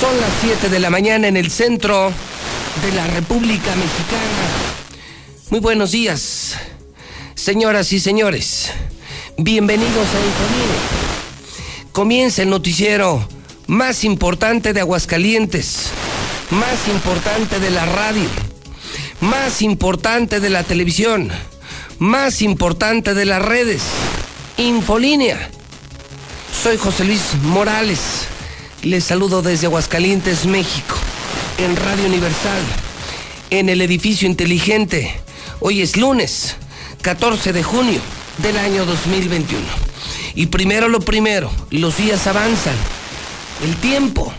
Son las 7 de la mañana en el centro de la República Mexicana. Muy buenos días, señoras y señores. Bienvenidos a Infonine. Comienza el noticiero más importante de Aguascalientes, más importante de la radio, más importante de la televisión, más importante de las redes. Infolínea soy José Luis Morales. Les saludo desde Aguascalientes, México, en Radio Universal, en el edificio inteligente. Hoy es lunes, 14 de junio del año 2021. Y primero lo primero, los días avanzan. El tiempo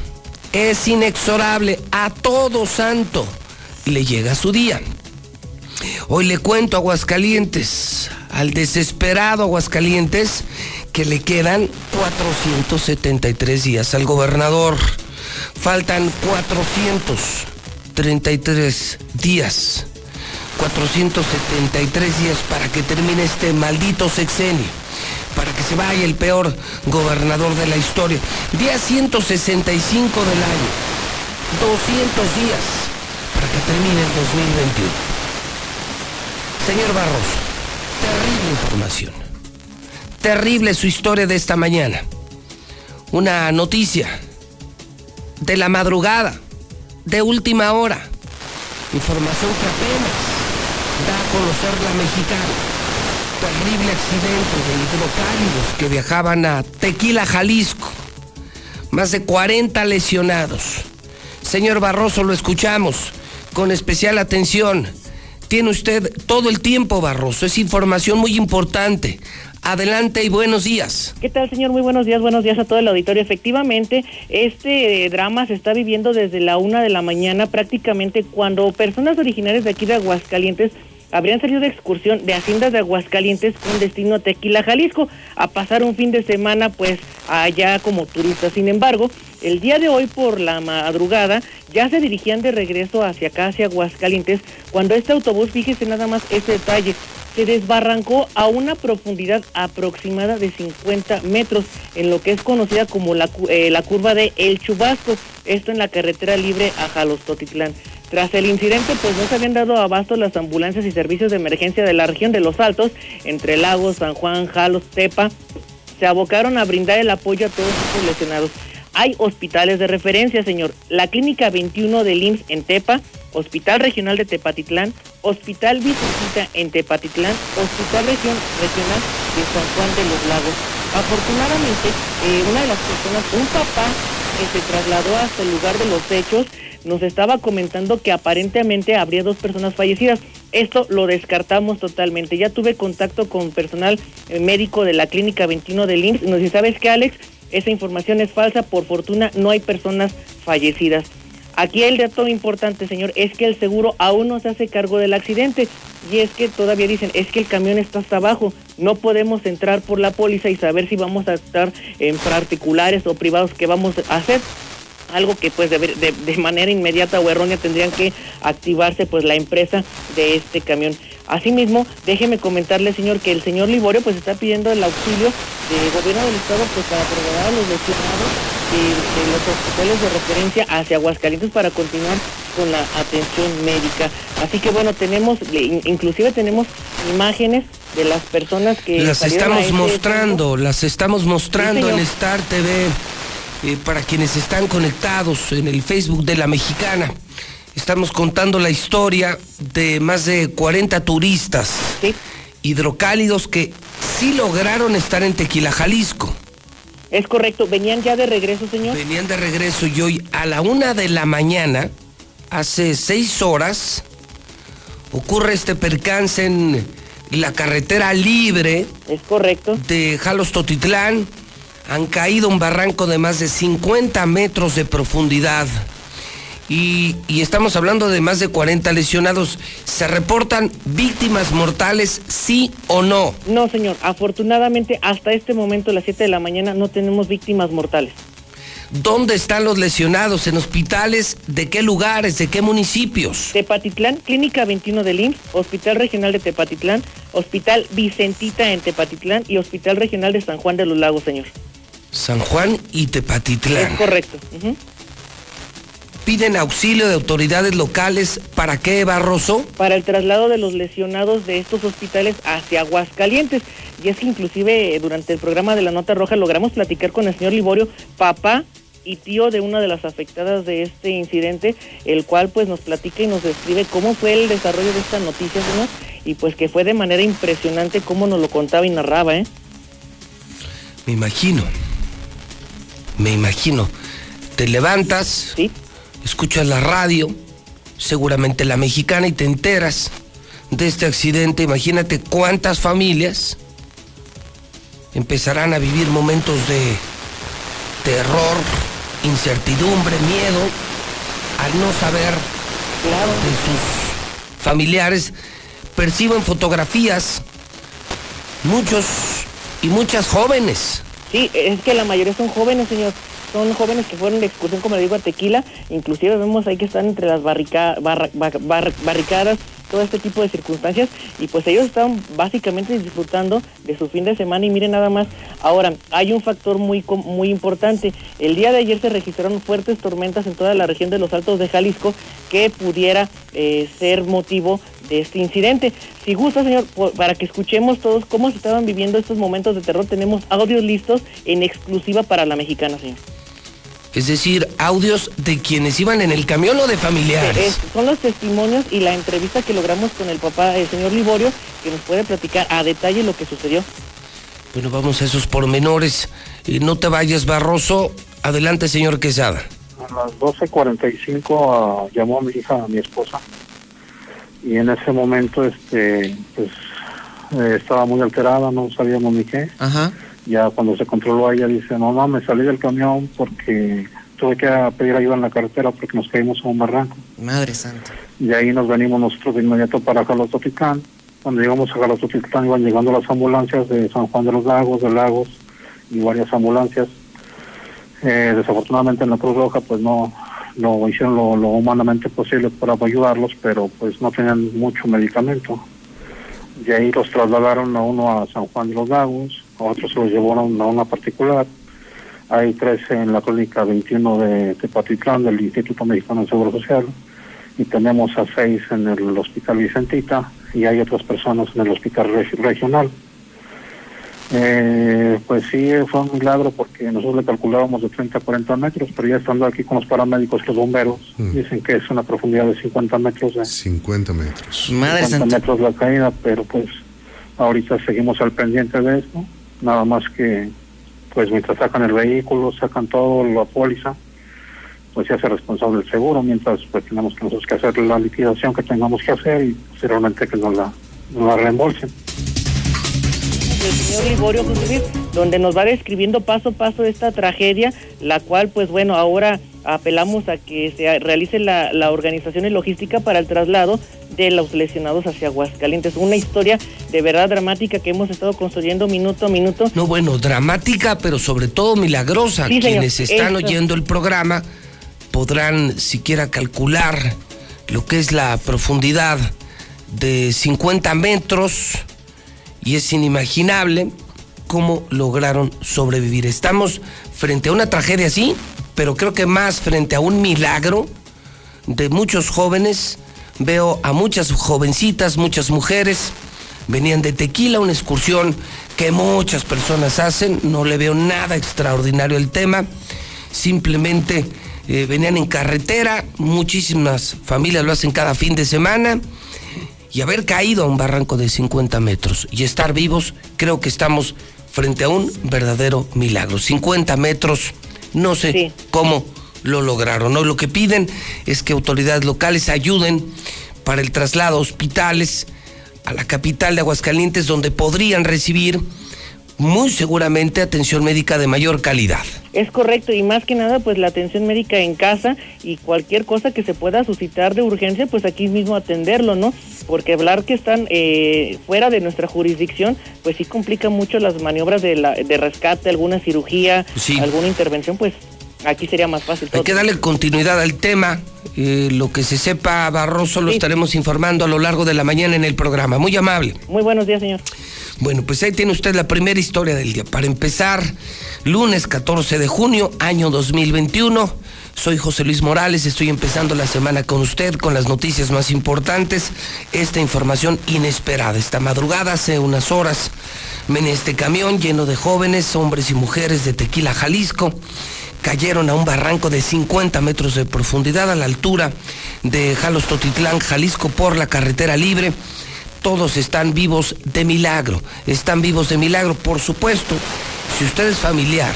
es inexorable. A todo santo le llega su día. Hoy le cuento a Aguascalientes, al desesperado Aguascalientes, que le quedan 473 días al gobernador. Faltan 433 días. 473 días para que termine este maldito sexenio. Para que se vaya el peor gobernador de la historia. Día 165 del año. 200 días para que termine el 2021. Señor Barroso, terrible información terrible su historia de esta mañana. Una noticia de la madrugada, de última hora. Información que apenas da a conocer la mexicana. Terrible accidente de hidrocálidos que viajaban a Tequila, Jalisco. Más de 40 lesionados. Señor Barroso, lo escuchamos con especial atención. Tiene usted todo el tiempo, Barroso. Es información muy importante. Adelante y buenos días. ¿Qué tal, señor? Muy buenos días, buenos días a todo el auditorio. Efectivamente, este eh, drama se está viviendo desde la una de la mañana, prácticamente cuando personas originarias de aquí de Aguascalientes habrían salido de excursión de Haciendas de Aguascalientes con destino a Tequila, Jalisco, a pasar un fin de semana pues allá como turistas. Sin embargo, el día de hoy por la madrugada ya se dirigían de regreso hacia acá, hacia Aguascalientes, cuando este autobús, fíjese nada más ese detalle, se desbarrancó a una profundidad aproximada de 50 metros en lo que es conocida como la, eh, la curva de El Chubasco, esto en la carretera libre a Jalostotitlán. Tras el incidente, pues no se habían dado abasto las ambulancias y servicios de emergencia de la región de Los Altos, entre Lagos, San Juan, Jalos, Tepa, se abocaron a brindar el apoyo a todos los lesionados. Hay hospitales de referencia, señor. La Clínica 21 del IMSS en Tepa, Hospital Regional de Tepatitlán, Hospital Vicentita en Tepatitlán, Hospital Regional de San Juan de los Lagos. Afortunadamente, eh, una de las personas, un papá que se trasladó hasta el lugar de los hechos, nos estaba comentando que aparentemente habría dos personas fallecidas. Esto lo descartamos totalmente. Ya tuve contacto con personal eh, médico de la Clínica 21 del IMSS. Nos dice, ¿sabes qué, Alex? Esa información es falsa. Por fortuna, no hay personas fallecidas. Aquí el dato importante, señor, es que el seguro aún no se hace cargo del accidente. Y es que todavía dicen, es que el camión está hasta abajo. No podemos entrar por la póliza y saber si vamos a estar en particulares o privados que vamos a hacer algo que pues de, de, manera inmediata o errónea tendrían que activarse pues la empresa de este camión. Asimismo, déjeme comentarle, señor, que el señor Liborio pues está pidiendo el auxilio del gobierno del estado pues para trasladar a los lesionados de, de los hospitales de referencia hacia Aguascalientes para continuar con la atención médica. Así que bueno, tenemos, inclusive tenemos imágenes de las personas que Las estamos ese mostrando, las estamos mostrando Sí, en. Star TV eh, para quienes están conectados en el Facebook de la Mexicana. Estamos contando la historia de más de 40 turistas Sí, hidrocálidos que sí lograron estar en Tequila, Jalisco. es correcto. Venían ya de regreso, señor. Venían de regreso y hoy a la una de la mañana, hace seis horas, ocurre este percance en la carretera libre Es correcto. de Jalos Totitlán. Han caído un barranco de más de 50 metros de profundidad. Y, y estamos hablando de más de 40 lesionados. ¿Se reportan víctimas mortales, sí o no? No, señor. Afortunadamente, hasta este momento, a las 7 de la mañana, no tenemos víctimas mortales. ¿Dónde están los lesionados? ¿En hospitales? ¿De qué lugares? ¿De qué municipios? Tepatitlán, Clínica 21 del IMSS, Hospital Regional de Tepatitlán, Hospital Vicentita en Tepatitlán y Hospital Regional de San Juan de los Lagos, señor. San Juan y Tepatitlán. Es correcto. Piden auxilio de autoridades locales. ¿Para qué, Barroso? Para el traslado de los lesionados de estos hospitales hacia Aguascalientes. Y es que inclusive eh, durante el programa de la Nota Roja logramos platicar con el señor Liborio, papá y tío de una de las afectadas de este incidente, el cual pues nos platica y nos describe cómo fue el desarrollo de esta noticia, señor, y pues que fue de manera impresionante cómo nos lo contaba y narraba, ¿eh? Me imagino. Me imagino. Te levantas, Sí, escuchas la radio, seguramente la mexicana, y te enteras de este accidente. Imagínate cuántas familias empezarán a vivir momentos de terror, incertidumbre, miedo, al no saber claro. de sus familiares. Perciben fotografías, muchos y muchas jóvenes. Sí, es que la mayoría son jóvenes, señor. Son jóvenes que fueron de excursión, como le digo, a Tequila. Inclusive vemos ahí que están entre las barrica- barra- bar- bar- barricadas, todo este tipo de circunstancias. Y pues ellos estaban básicamente disfrutando de su fin de semana. Y miren nada más, ahora, hay un factor muy, muy importante. El día de ayer se registraron fuertes tormentas en toda la región de los Altos de Jalisco que pudiera eh, ser motivo de este incidente. Si gusta, señor, para que escuchemos todos cómo se estaban viviendo estos momentos de terror, tenemos audios listos en exclusiva para la mexicana, señor. Es decir, audios de quienes iban en el camión o de familiares. Es- son los testimonios y la entrevista que logramos con el papá, el señor Liborio, que nos puede platicar a detalle lo que sucedió. Bueno, vamos a esos pormenores. Y no te vayas, Barroso. Adelante, señor Quesada. A las 12.45 ah, llamó a mi hija, a mi esposa, y en ese momento este pues eh, estaba muy alterada, no sabíamos ni qué. Ajá. Ya cuando se controló ella dice, mamá, me salí del camión porque tuve que pedir ayuda en la carretera porque nos caímos a un barranco. Madre santa. Y ahí nos venimos nosotros de inmediato para Jalostotitlán. Cuando llegamos a Jalostotitlán iban llegando las ambulancias de San Juan de los Lagos, de Lagos y varias ambulancias. Eh, desafortunadamente en la Cruz Roja pues no, no hicieron lo, lo humanamente posible para ayudarlos, pero pues no tenían mucho medicamento. De ahí los trasladaron a uno a San Juan de los Lagos, a otros se los llevaron a una particular. Hay tres en la clínica 21 de Tepatitlán del Instituto Mexicano de Seguro Social y tenemos a seis en el Hospital Vicentita y hay otras personas en el Hospital reg- Regional. Eh, pues sí, fue un milagro porque nosotros le calculábamos de 30 a 40 metros, pero ya estando aquí con los paramédicos y los bomberos, dicen que es una profundidad de 50 metros de, 50 metros. Madre 50 santa. metros la caída, pero pues ahorita seguimos al pendiente de esto, nada más que pues mientras sacan el vehículo, sacan todo, la póliza, pues se hace responsable el seguro, mientras pues tenemos que nosotros que hacer la liquidación que tengamos que hacer y posteriormente que nos la, nos la reembolsen. el señor Liborio donde nos va describiendo paso a paso esta tragedia, la cual, pues bueno, ahora apelamos a que se realice la, la organización y logística para el traslado de los lesionados hacia Aguascalientes. Una historia de verdad dramática que hemos estado construyendo minuto a minuto. No, bueno, dramática, pero sobre todo milagrosa. Sí, señor, Quienes están eso. oyendo el programa podrán siquiera calcular lo que es la profundidad de 50 metros y es inimaginable cómo lograron sobrevivir. Estamos frente a una tragedia así, pero creo que más frente a un milagro de muchos jóvenes. Veo a muchas jovencitas, muchas mujeres. Venían de Tequila, una excursión que muchas personas hacen. No le veo nada extraordinario el tema. Simplemente eh, venían en carretera. Muchísimas familias lo hacen cada fin de semana. Y haber caído a un barranco de 50 metros y estar vivos, creo que estamos frente a un verdadero milagro. 50 metros, no sé cómo lo lograron. ¿no? Lo que piden es que autoridades locales ayuden para el traslado a hospitales a la capital de Aguascalientes, donde podrían recibir muy seguramente atención médica de mayor calidad. Es correcto, y más que nada, pues la atención médica en casa y cualquier cosa que se pueda suscitar de urgencia, pues aquí mismo atenderlo, ¿no? Porque hablar que están eh, fuera de nuestra jurisdicción, pues sí complica mucho las maniobras de, la, de rescate, alguna cirugía, alguna intervención, pues aquí sería más fácil. Hay que darle continuidad al tema. Eh, lo que se sepa, Barroso, lo estaremos informando a lo largo de la mañana en el programa. Muy amable. Muy buenos días, señor. Bueno, pues ahí tiene usted la primera historia del día. Para empezar, lunes 14 de junio, año 2021. Soy José Luis Morales, estoy empezando la semana con usted con las noticias más importantes. Esta información inesperada. Esta madrugada, hace unas horas, en este camión lleno de jóvenes, hombres y mujeres de Tequila, Jalisco cayeron a un barranco de 50 metros de profundidad a la altura de Jalos Totitlán, Jalisco, por la carretera libre. Todos están vivos de milagro, están vivos de milagro, por supuesto. Si usted es familiar,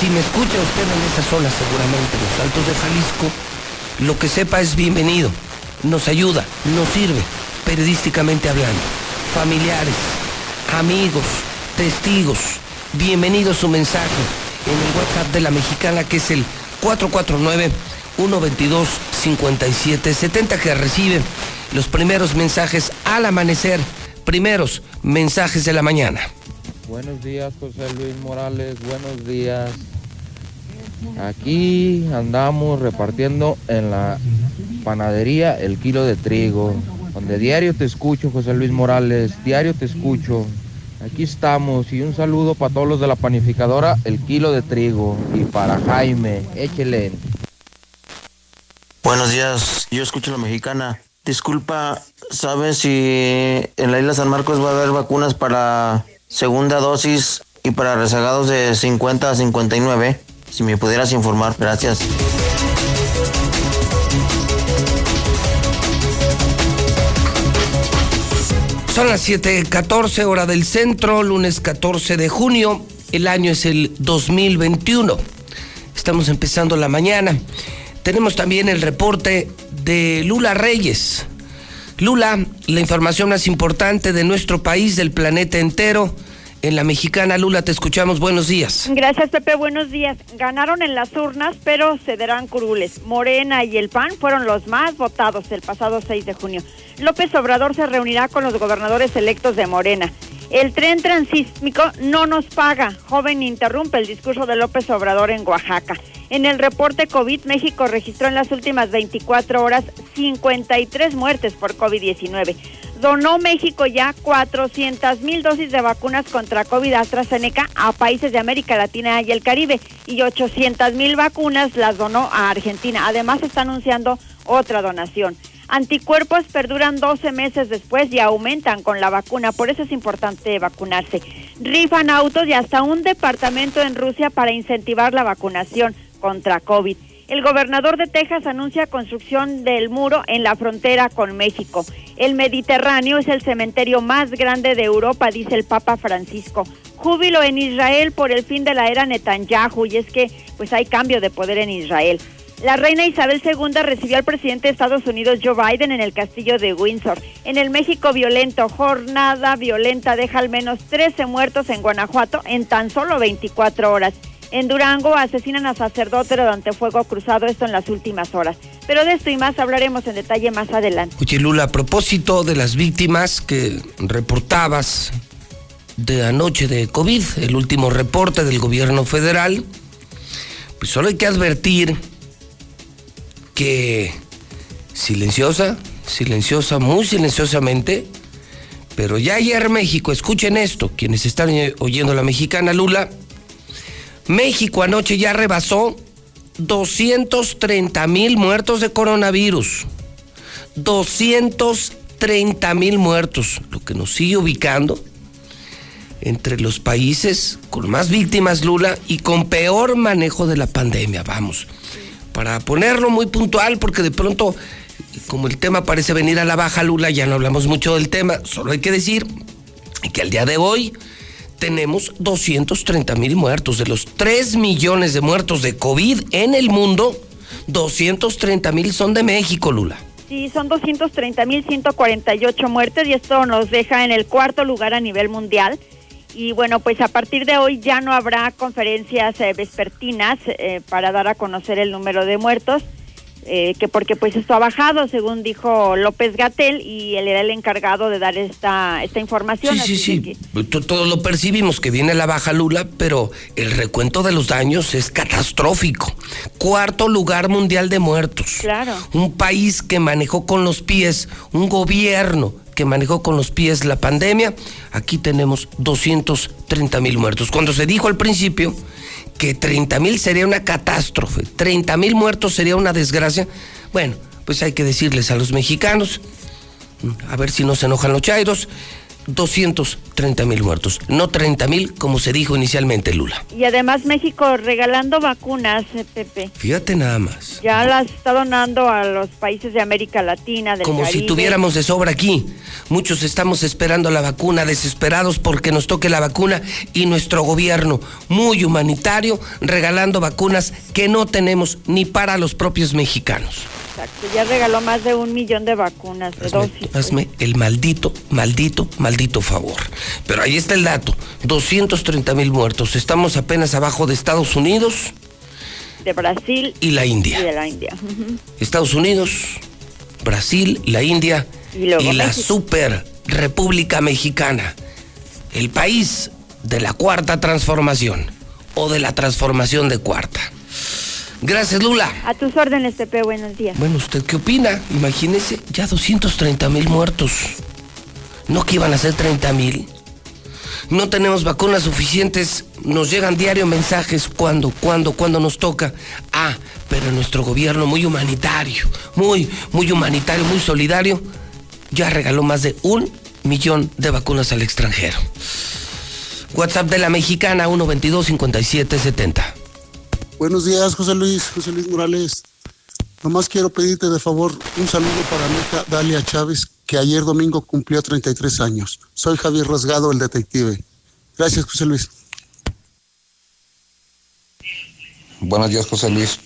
si me escucha usted en esta zona, seguramente, los Altos de Jalisco, lo que sepa es bienvenido, nos ayuda, nos sirve, periodísticamente hablando. Familiares, amigos, testigos, bienvenido su mensaje en el WhatsApp de la mexicana que es el 449-122-5770 que recibe los primeros mensajes al amanecer, primeros mensajes de la mañana. Buenos días José Luis Morales, buenos días. Aquí andamos repartiendo en la panadería el kilo de trigo, donde diario te escucho José Luis Morales, diario te escucho. Aquí estamos y un saludo para todos los de la panificadora El Kilo de Trigo y para Jaime, échele. Buenos días, yo escucho la mexicana. Disculpa, ¿sabes si en la isla San Marcos va a haber vacunas para segunda dosis y para rezagados de 50 a 59? Si me pudieras informar, gracias. Son las 7:14 hora del centro, lunes 14 de junio. El año es el 2021. Estamos empezando la mañana. Tenemos también el reporte de Lula Reyes. Lula, la información más importante de nuestro país, del planeta entero en la mexicana. Lula, te escuchamos. Buenos días. Gracias, Pepe. Buenos días. Ganaron en las urnas, pero cederán curules. Morena y el PAN fueron los más votados el pasado 6 de junio. López Obrador se reunirá con los gobernadores electos de Morena. El tren transísmico no nos paga. Joven interrumpe el discurso de López Obrador en Oaxaca. En el reporte COVID, México registró en las últimas 24 horas 53 muertes por COVID-19 donó México ya 400 mil dosis de vacunas contra COVID AstraZeneca a países de América Latina y el Caribe y 800 mil vacunas las donó a Argentina. Además está anunciando otra donación. Anticuerpos perduran 12 meses después y aumentan con la vacuna, por eso es importante vacunarse. Rifan autos y hasta un departamento en Rusia para incentivar la vacunación contra COVID. El gobernador de Texas anuncia construcción del muro en la frontera con México. El Mediterráneo es el cementerio más grande de Europa, dice el Papa Francisco. Júbilo en Israel por el fin de la era Netanyahu y es que pues hay cambio de poder en Israel. La reina Isabel II recibió al presidente de Estados Unidos Joe Biden en el castillo de Windsor. En el México violento, jornada violenta deja al menos 13 muertos en Guanajuato en tan solo 24 horas. En Durango asesinan a sacerdote durante fuego cruzado, esto en las últimas horas. Pero de esto y más hablaremos en detalle más adelante. Oye, Lula, a propósito de las víctimas que reportabas de anoche de COVID, el último reporte del gobierno federal, pues solo hay que advertir que silenciosa, silenciosa, muy silenciosamente. Pero ya ayer México, escuchen esto, quienes están oyendo la mexicana Lula, México anoche ya rebasó 230 mil muertos de coronavirus. 230 mil muertos, lo que nos sigue ubicando entre los países con más víctimas, Lula, y con peor manejo de la pandemia. Vamos, para ponerlo muy puntual, porque de pronto, como el tema parece venir a la baja, Lula, ya no hablamos mucho del tema, solo hay que decir que al día de hoy tenemos 230 mil muertos. De los 3 millones de muertos de COVID en el mundo, 230 mil son de México, Lula. Sí, son 230 mil 148 muertes y esto nos deja en el cuarto lugar a nivel mundial. Y bueno, pues a partir de hoy ya no habrá conferencias eh, vespertinas eh, para dar a conocer el número de muertos. Eh, que porque pues esto ha bajado, según dijo López Gatel, y él era el encargado de dar esta, esta información. Sí, sí, sí. Todos lo percibimos que viene la baja Lula, pero el recuento de los daños es catastrófico. Cuarto lugar mundial de muertos. Claro. Un país que manejó con los pies, un gobierno que manejó con los pies la pandemia, aquí tenemos 230 mil muertos. Cuando se dijo al principio que 30 mil sería una catástrofe, 30 mil muertos sería una desgracia, bueno, pues hay que decirles a los mexicanos, a ver si no se enojan los chairos, 230 mil muertos, no 30 mil como se dijo inicialmente, Lula. Y además México regalando vacunas, eh, Pepe. Fíjate nada más. Ya las está donando a los países de América Latina, del Como si tuviéramos de sobra aquí. Muchos estamos esperando la vacuna, desesperados porque nos toque la vacuna y nuestro gobierno, muy humanitario, regalando vacunas que no tenemos ni para los propios mexicanos. Exacto, ya regaló más de un millón de vacunas, de dosis. Hazme el maldito, maldito, maldito favor. Pero ahí está el dato, 230 mil muertos. Estamos apenas abajo de Estados Unidos. De Brasil. Y la India. Y de la India. Estados Unidos, Brasil, la India y, la super República Mexicana. El país de la cuarta transformación o de la transformación de cuarta. Gracias, Lula. A tus órdenes, Pepe, buenos días. Bueno, ¿usted qué opina? Imagínese, ya 230 mil muertos. ¿No que iban a ser 30 mil? No tenemos vacunas suficientes. Nos llegan diario mensajes cuando, cuando, cuando nos toca. Ah, pero nuestro gobierno muy humanitario, muy, muy humanitario, muy solidario, ya regaló más de un millón de vacunas al extranjero. WhatsApp de la mexicana 122 5770. Buenos días, José Luis, José Luis Morales. Nomás quiero pedirte de favor un saludo para mi hija Dalia Chávez, que ayer domingo cumplió 33 años. Soy Javier Rasgado, el detective. Gracias, José Luis. Buenos días, José Luis.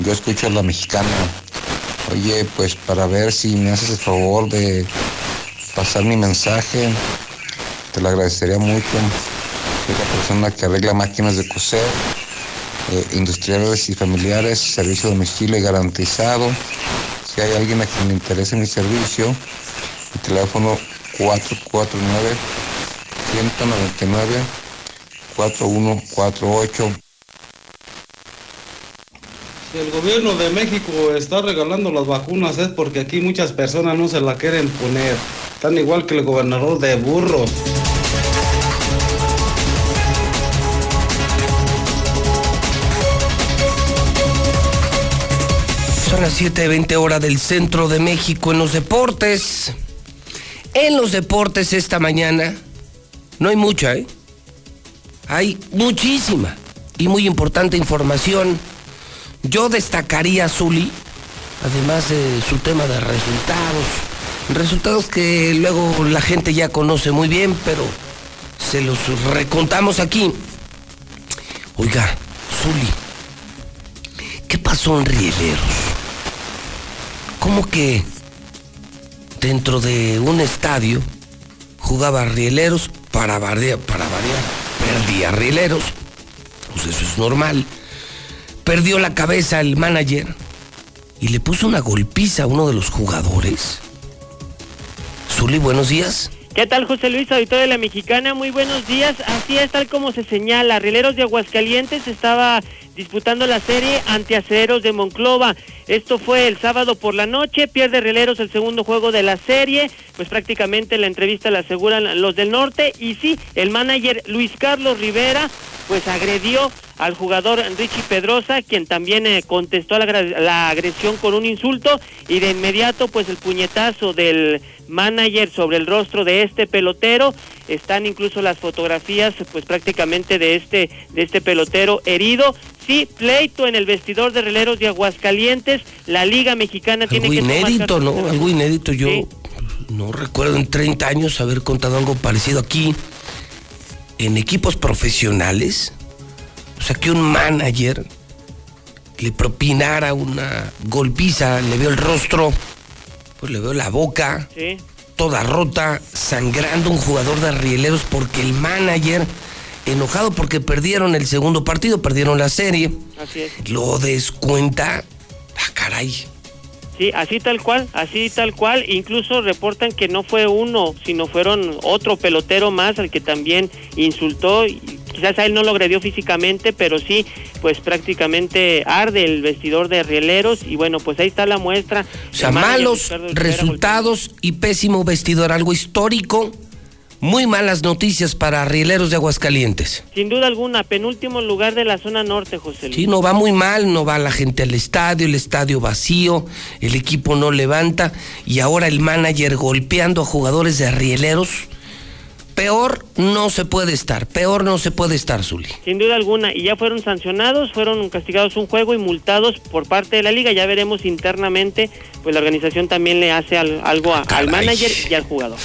Yo escucho a la mexicana. Oye, pues para ver si me haces el favor de pasar mi mensaje, te lo agradecería mucho. Soy la persona que arregla máquinas de coser eh, industriales y familiares, servicio domicilio garantizado. Si hay alguien a quien le interese mi servicio, mi teléfono 449 199 4148. Si el gobierno de México está regalando las vacunas es porque aquí muchas personas no se la quieren poner. Tan igual que el gobernador de burros. Son las 7.20 horas del centro de México en los deportes. En los deportes esta mañana no hay mucha, ¿eh? Hay muchísima y muy importante información. Yo destacaría a Zuli, además de su tema de resultados. Resultados que luego la gente ya conoce muy bien, pero se los recontamos aquí. Oiga, Zuli, ¿qué pasó en Rieleros? ¿Cómo que dentro de un estadio jugaba rieleros para, variar, para variar? Perdía rieleros. Pues eso es normal. Perdió la cabeza el manager y le puso una golpiza a uno de los jugadores. Zuli, buenos días. ¿Qué tal, José Luis, auditorio de la Mexicana? Muy buenos días. Así es, tal como se señala, Rieleros de Aguascalientes estaba disputando la serie ante Acereros de Monclova. Esto fue el sábado por la noche, pierde Rieleros el segundo juego de la serie, pues prácticamente la entrevista la aseguran los del norte y sí, el manager Luis Carlos Rivera pues agredió al jugador Richie Pedrosa, quien también eh, contestó la, la, agresión con un insulto y de inmediato pues el puñetazo del manager sobre el rostro de este pelotero. Están incluso las fotografías pues prácticamente de este de este pelotero herido. Sí, pleito en el vestidor de releros de Aguascalientes. La Liga Mexicana tiene que inédito, ¿no? Algo inédito. Yo no recuerdo en 30 años haber contado algo parecido aquí en equipos profesionales. O sea, que un manager le propinara una golpiza, le veo el rostro, pues le veo la boca, toda rota, sangrando un jugador de Rieleros porque el manager, enojado porque perdieron el segundo partido, perdieron la serie, lo descuenta, ah, caray. Sí, así tal cual, así tal cual. Incluso reportan que no fue uno, sino fueron otro pelotero más al que también insultó. Quizás a él no lo agredió físicamente, pero sí, pues prácticamente arde el vestidor de rieleros. Y bueno, pues ahí está la muestra. O sea, malos resultados y pésimo vestidor, algo histórico muy malas noticias para Rieleros de Aguascalientes. Sin duda alguna, penúltimo lugar de la zona norte, José Luis. Sí, no va muy mal, no va la gente al estadio, el estadio vacío, el equipo no levanta y ahora el manager golpeando a jugadores de Rieleros. Peor no se puede estar, peor no se puede estar, Zuli. Sin duda alguna, y ya fueron sancionados, fueron castigados un juego y multados por parte de la liga. Ya veremos internamente, pues la organización también le hace algo al manager y al jugador.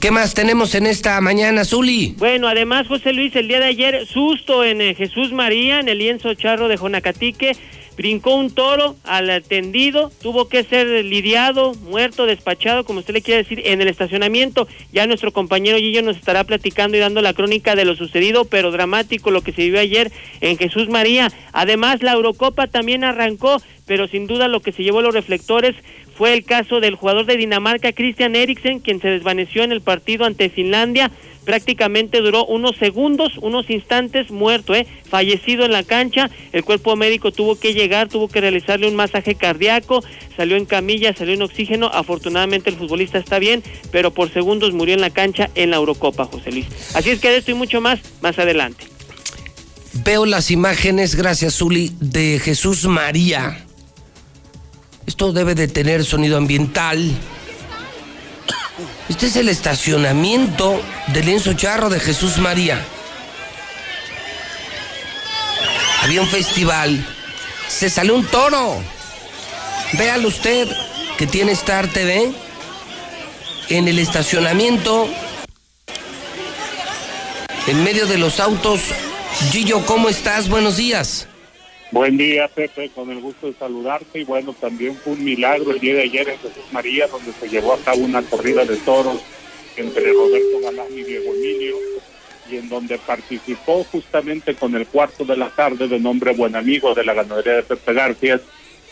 ¿Qué más tenemos en esta mañana, Zuli? Bueno, además, José Luis, el día de ayer, susto en eh, Jesús María, en el lienzo charro de Jonacatique. Brincó un toro al tendido, tuvo que ser lidiado, muerto, despachado, como usted le quiere decir, en el estacionamiento. Ya nuestro compañero Gillo nos estará platicando y dando la crónica de lo sucedido, pero dramático lo que se vivió ayer en Jesús María. Además, la Eurocopa también arrancó, pero sin duda lo que se llevó los reflectores fue el caso del jugador de Dinamarca, Christian Eriksen, quien se desvaneció en el partido ante Finlandia. Prácticamente duró unos segundos, unos instantes muerto, ¿eh? fallecido en la cancha. El cuerpo médico tuvo que llegar, tuvo que realizarle un masaje cardíaco, salió en camilla, salió en oxígeno. Afortunadamente el futbolista está bien, pero por segundos murió en la cancha en la Eurocopa, José Luis. Así es que de esto y mucho más, más adelante. Veo las imágenes, gracias Zuli, de Jesús María esto debe de tener sonido ambiental. Este es el estacionamiento del lienzo charro de Jesús María. Había un festival. Se salió un toro. Véalo usted que tiene Star TV. En el estacionamiento. En medio de los autos. Gillo, ¿cómo estás? Buenos días. Buen día, Pepe, con el gusto de saludarte. Y bueno, también fue un milagro el día de ayer en Jesús María, donde se llevó a cabo una corrida de toros entre Roberto Galán y Diego Emilio, y en donde participó justamente con el cuarto de la tarde de nombre buen amigo de la ganadería de Pepe García,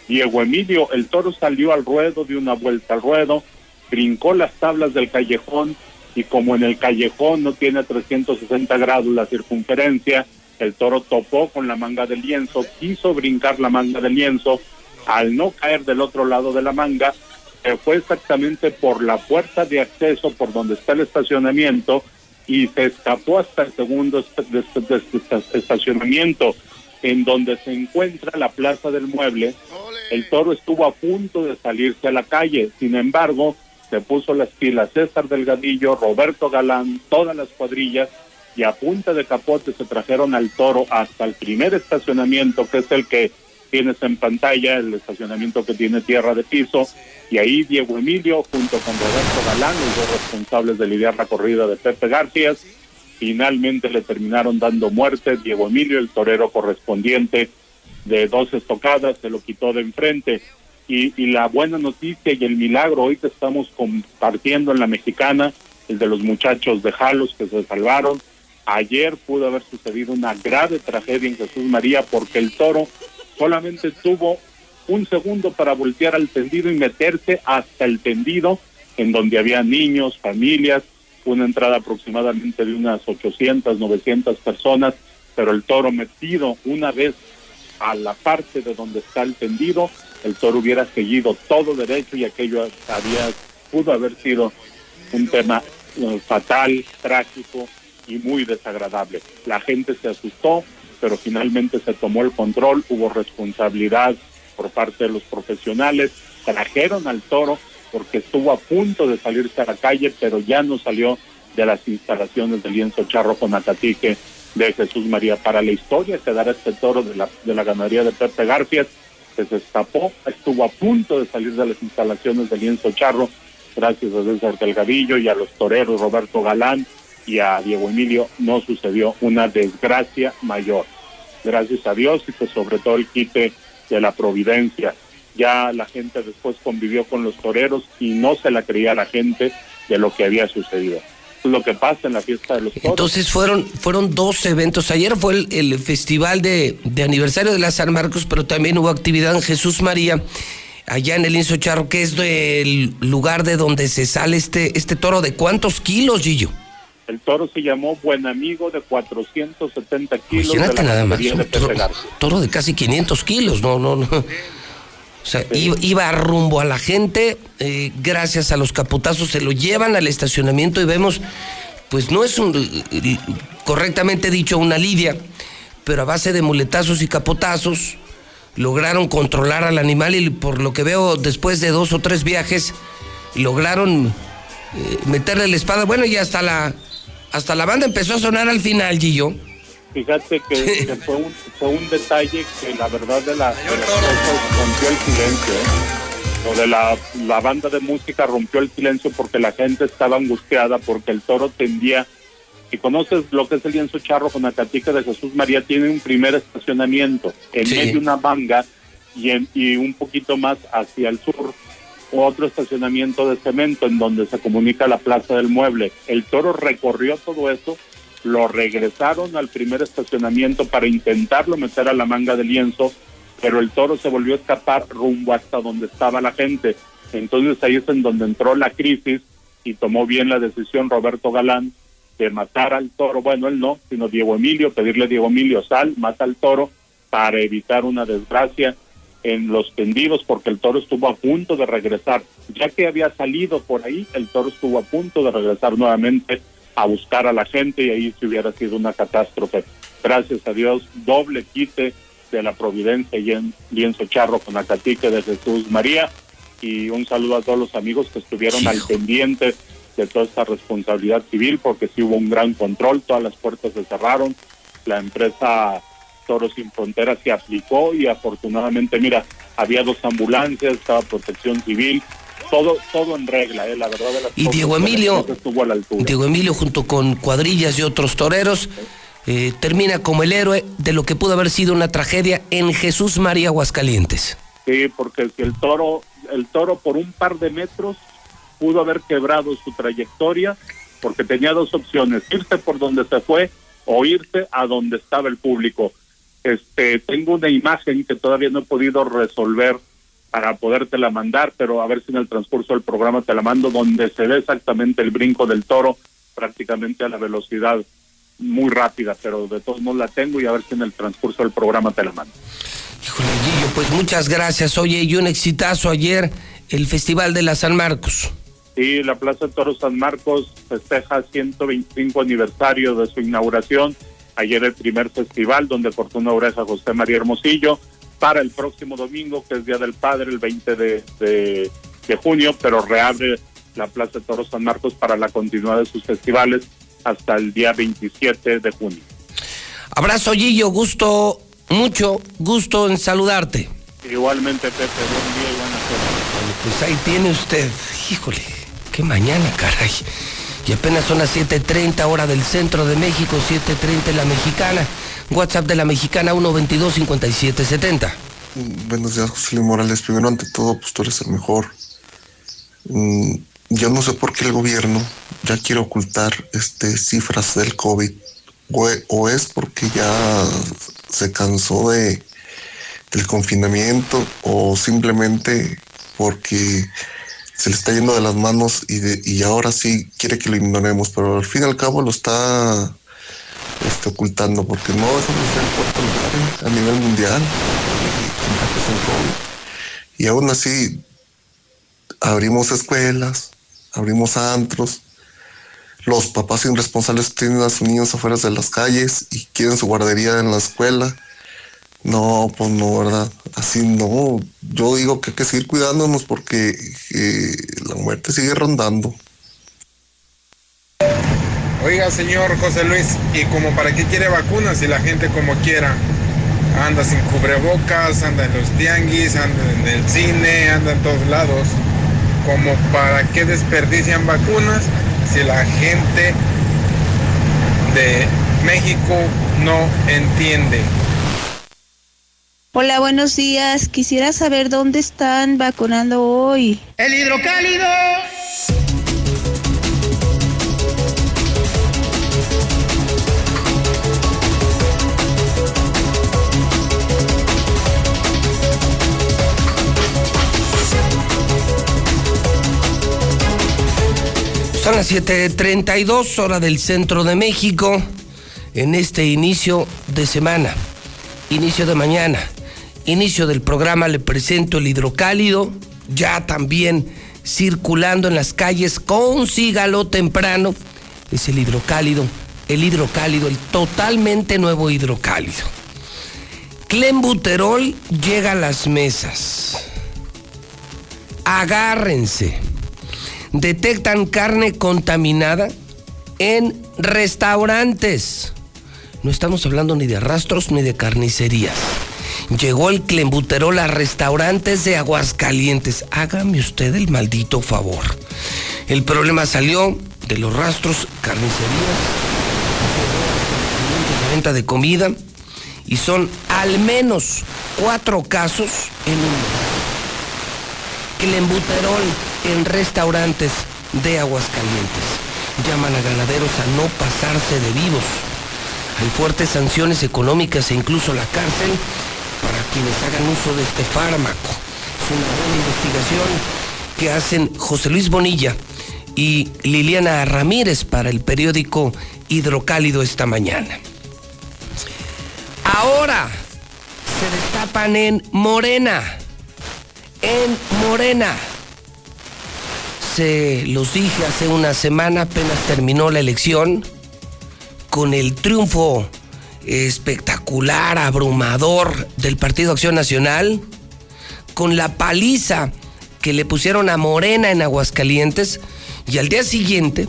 Diego Emilio. El toro salió al ruedo, dio una vuelta al ruedo, brincó las tablas del callejón, y como en el callejón no tiene 360 grados la circunferencia, el toro topó con la manga del lienzo, quiso brincar la manga del lienzo, al no caer del otro lado de la manga, se fue exactamente por la puerta de acceso por donde está el estacionamiento y se escapó hasta el segundo estacionamiento en donde se encuentra la plaza del mueble. El toro estuvo a punto de salirse a la calle, sin embargo, se puso las pilas César Delgadillo, Roberto Galán, todas las cuadrillas y a punta de capote se trajeron al toro hasta el primer estacionamiento, que es el que tienes en pantalla, el estacionamiento que tiene tierra de piso, y ahí Diego Emilio, junto con Roberto Galán, los dos responsables de lidiar la corrida de Pepe García, finalmente le terminaron dando muerte. Diego Emilio, el torero correspondiente de dos estocadas, se lo quitó de enfrente. Y, y la buena noticia y el milagro hoy que estamos compartiendo en la mexicana, el de los muchachos de Jalos que se salvaron, Ayer pudo haber sucedido una grave tragedia en Jesús María porque el toro solamente tuvo un segundo para voltear al tendido y meterse hasta el tendido en donde había niños, familias, una entrada aproximadamente de unas 800, 900 personas, pero el toro metido una vez a la parte de donde está el tendido, el toro hubiera seguido todo derecho y aquello había, pudo haber sido un tema eh, fatal, trágico y muy desagradable. La gente se asustó, pero finalmente se tomó el control, hubo responsabilidad por parte de los profesionales, trajeron al toro porque estuvo a punto de salirse a la calle, pero ya no salió de las instalaciones del lienzo charro con Acatique de Jesús María. Para la historia quedará este toro de la, de la ganadería de Pepe Garfias, que se escapó, estuvo a punto de salir de las instalaciones del lienzo charro, gracias a César Delgadillo y a los toreros Roberto Galán y a Diego Emilio, no sucedió una desgracia mayor. Gracias a Dios y que sobre todo el quite de la providencia. Ya la gente después convivió con los toreros y no se la creía la gente de lo que había sucedido lo que pasa en la fiesta de los toros. Entonces fueron, fueron dos eventos. Ayer fue el, festival de, aniversario de la San Marcos, pero también hubo actividad en Jesús María, allá en el Inso Charro, que es el lugar de donde se sale este, este toro. ¿De cuántos kilos, Gillo? El toro se llamó Buen Amigo de 470 kilos. Imagínate nada más, un toro, de casi 500 kilos, no, no, no. O sea, iba, rumbo a la gente, eh, gracias a los caputazos se lo llevan al estacionamiento y vemos, pues no es un, correctamente dicho una lidia, pero a base de muletazos y capotazos lograron controlar al animal y por lo que veo después de dos o tres viajes lograron eh, meterle la espada. Bueno, y hasta la, hasta la banda empezó a sonar al final, Gillo. Fíjate que, fue, un, fue un detalle que la verdad de, la, de rompió el silencio. ¿eh? Lo de la, la banda de música rompió el silencio porque la gente estaba angustiada porque el toro tendía si conoces lo que es el lienzo charro con la catica de Jesús María, tiene un primer estacionamiento en medio de una manga y, en, y un poquito más hacia el sur, otro estacionamiento de cemento en donde se comunica la Plaza del Mueble. El toro recorrió todo eso lo regresaron al primer estacionamiento para intentarlo meter a la manga de lienzo, pero el toro se volvió a escapar rumbo hasta donde estaba la gente. Entonces ahí es en donde entró la crisis y tomó bien la decisión Roberto Galán de matar al toro, bueno, él no, sino Diego Emilio, pedirle a Diego Emilio sal, mata al toro para evitar una desgracia en los tendidos porque el toro estuvo a punto de regresar. Ya que había salido por ahí, el toro estuvo a punto de regresar nuevamente a buscar a la gente y ahí se hubiera sido una catástrofe. Gracias a Dios, doble quite de la Providencia y en lienzo charro con Acatique de Jesús María y un saludo a todos los amigos que estuvieron al pendiente de toda esta responsabilidad civil porque sí hubo un gran control, todas las puertas se cerraron, la empresa Toros Sin Fronteras se aplicó y afortunadamente, mira, había dos ambulancias, estaba protección civil, todo, todo en regla, eh, la verdad. De las y Diego Emilio, Diego Emilio junto con cuadrillas y otros toreros eh, termina como el héroe de lo que pudo haber sido una tragedia en Jesús María Aguascalientes. Sí, porque el toro, el toro por un par de metros pudo haber quebrado su trayectoria porque tenía dos opciones, irse por donde se fue o irse a donde estaba el público. Este, tengo una imagen que todavía no he podido resolver para podértela mandar, pero a ver si en el transcurso del programa te la mando, donde se ve exactamente el brinco del toro, prácticamente a la velocidad muy rápida, pero de todos modos la tengo y a ver si en el transcurso del programa te la mando. Híjole, Guillo, pues muchas gracias. Oye, y un exitazo ayer, el Festival de la San Marcos. Sí, la Plaza de Toro San Marcos festeja 125 aniversario de su inauguración. Ayer el primer festival donde cortó una oreja José María Hermosillo para el próximo domingo, que es Día del Padre, el 20 de, de, junio, pero reabre la Plaza de Toros San Marcos para la continuidad de sus festivales hasta el día 27 de junio. Abrazo, Gillo, gusto, mucho gusto en saludarte. Igualmente, Pepe, buen día y buenas tardes. pues ahí tiene usted, híjole, qué mañana, caray. Y apenas son las 7.30 hora del centro de México, 7.30 la mexicana. WhatsApp de la mexicana 122-5770. Buenos días, José Luis Morales. Primero, ante todo, pues tú eres el mejor. Mm, yo no sé por qué el gobierno ya quiere ocultar este, cifras del COVID. O, es porque ya se cansó de, del confinamiento o simplemente porque se le está yendo de las manos y, de, y ahora sí quiere que lo ignoremos, pero al fin y al cabo lo está este, ocultando, porque no, no está en cuarto lugar a nivel mundial. Y aún así, abrimos escuelas, abrimos antros. Los papás irresponsables tienen a sus niños afuera de las calles y quieren su guardería en la escuela. No, pues no, ¿verdad? Así no. Yo digo que hay que seguir cuidándonos porque eh, la muerte sigue rondando. Oiga, señor José Luis, ¿y como para qué quiere vacunas si la gente como quiera? Anda sin cubrebocas, anda en los tianguis, anda en el cine, anda en todos lados. Como para qué desperdician vacunas si la gente de México no entiende. Hola, buenos días. Quisiera saber dónde están vacunando hoy. El hidrocálido. Son las 7:32 hora del centro de México en este inicio de semana, inicio de mañana inicio del programa le presento el hidrocálido, ya también circulando en las calles, consígalo temprano, es el hidrocálido, el hidrocálido, el totalmente nuevo hidrocálido. Clembuterol llega a las mesas. Agárrense. Detectan carne contaminada en restaurantes. No estamos hablando ni de rastros ni de carnicerías llegó el clembuterol a restaurantes de Aguascalientes. Hágame usted el maldito favor. El problema salió de los rastros, carnicerías, venta de comida y son al menos cuatro casos en un Clembuterol en restaurantes de Aguascalientes. Llaman a ganaderos a no pasarse de vivos. Hay fuertes sanciones económicas e incluso la cárcel quienes hagan uso de este fármaco. Es una buena investigación que hacen José Luis Bonilla y Liliana Ramírez para el periódico Hidrocálido esta mañana. Ahora se destapan en Morena. En Morena. Se los dije hace una semana, apenas terminó la elección, con el triunfo espectacular, abrumador del Partido Acción Nacional, con la paliza que le pusieron a Morena en Aguascalientes, y al día siguiente,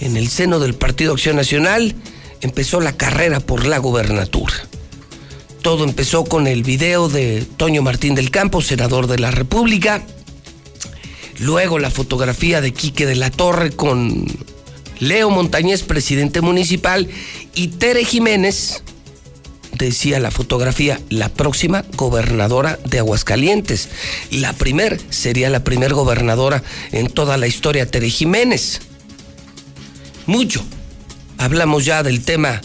en el seno del Partido Acción Nacional, empezó la carrera por la gubernatura. Todo empezó con el video de Toño Martín del Campo, senador de la República, luego la fotografía de Quique de la Torre con Leo Montañez, presidente municipal, y Tere Jiménez, decía la fotografía, la próxima gobernadora de Aguascalientes. La primer sería la primer gobernadora en toda la historia, Tere Jiménez. Mucho. Hablamos ya del tema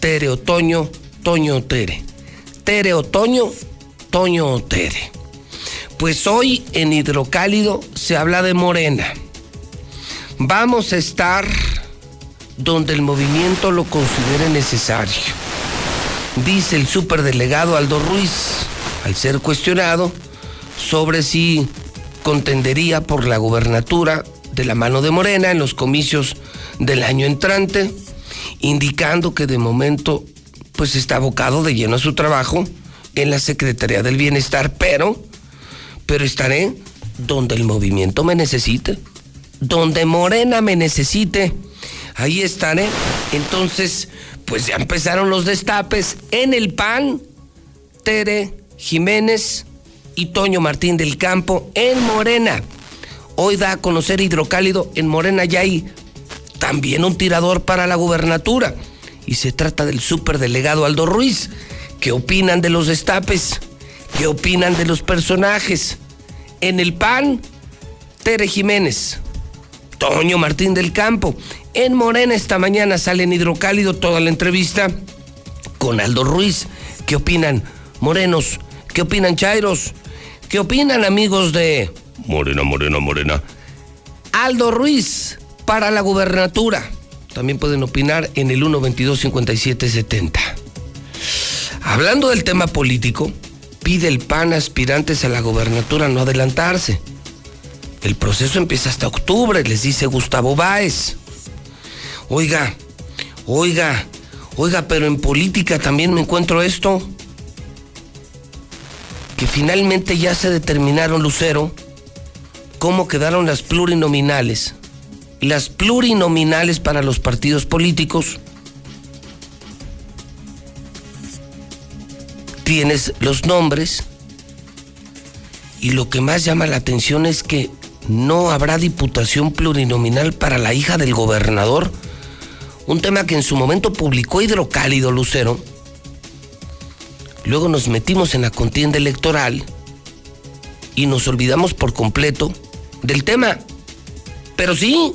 Tere Otoño, Toño Tere. Tere Otoño, Toño Tere. Pues hoy en Hidrocálido se habla de Morena. Vamos a estar donde el movimiento lo considere necesario. Dice el superdelegado Aldo Ruiz, al ser cuestionado sobre si contendería por la gubernatura de la mano de Morena en los comicios del año entrante, indicando que de momento pues está abocado de lleno a su trabajo en la Secretaría del Bienestar, pero, pero estaré donde el movimiento me necesite donde Morena me necesite, ahí estaré. Entonces, pues ya empezaron los destapes en el PAN, Tere Jiménez y Toño Martín del Campo en Morena. Hoy da a conocer Hidrocálido, en Morena ya hay también un tirador para la gubernatura. Y se trata del superdelegado Aldo Ruiz. ¿Qué opinan de los destapes? ¿Qué opinan de los personajes? En el PAN, Tere Jiménez, Toño Martín del Campo. En Morena esta mañana sale en Hidrocálido toda la entrevista con Aldo Ruiz. ¿Qué opinan morenos? ¿Qué opinan chairos? ¿Qué opinan amigos de Morena, Morena, Morena? Aldo Ruiz para la gubernatura. También pueden opinar en el 122-5770. Hablando del tema político, pide el PAN aspirantes a la gobernatura no adelantarse. El proceso empieza hasta octubre, les dice Gustavo Báez. Oiga, oiga, oiga, pero en política también me encuentro esto. Que finalmente ya se determinaron, Lucero, cómo quedaron las plurinominales las plurinominales para los partidos políticos. Tienes los nombres y lo que más llama la atención es que no habrá diputación plurinominal para la hija del gobernador. Un tema que en su momento publicó Hidrocálido Lucero. Luego nos metimos en la contienda electoral y nos olvidamos por completo del tema. Pero sí,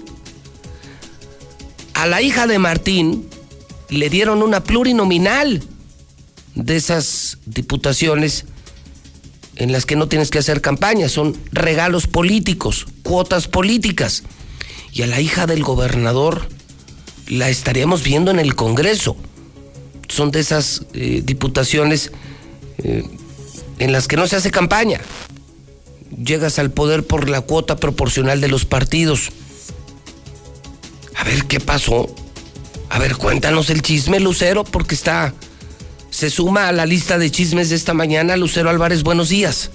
a la hija de Martín le dieron una plurinominal de esas diputaciones en las que no tienes que hacer campaña, son regalos políticos, cuotas políticas. Y a la hija del gobernador la estaríamos viendo en el Congreso. Son de esas eh, diputaciones eh, en las que no se hace campaña. Llegas al poder por la cuota proporcional de los partidos. A ver, ¿qué pasó? A ver, cuéntanos el chisme, Lucero, porque está. Se suma a la lista de chismes de esta mañana. Lucero Álvarez, buenos días.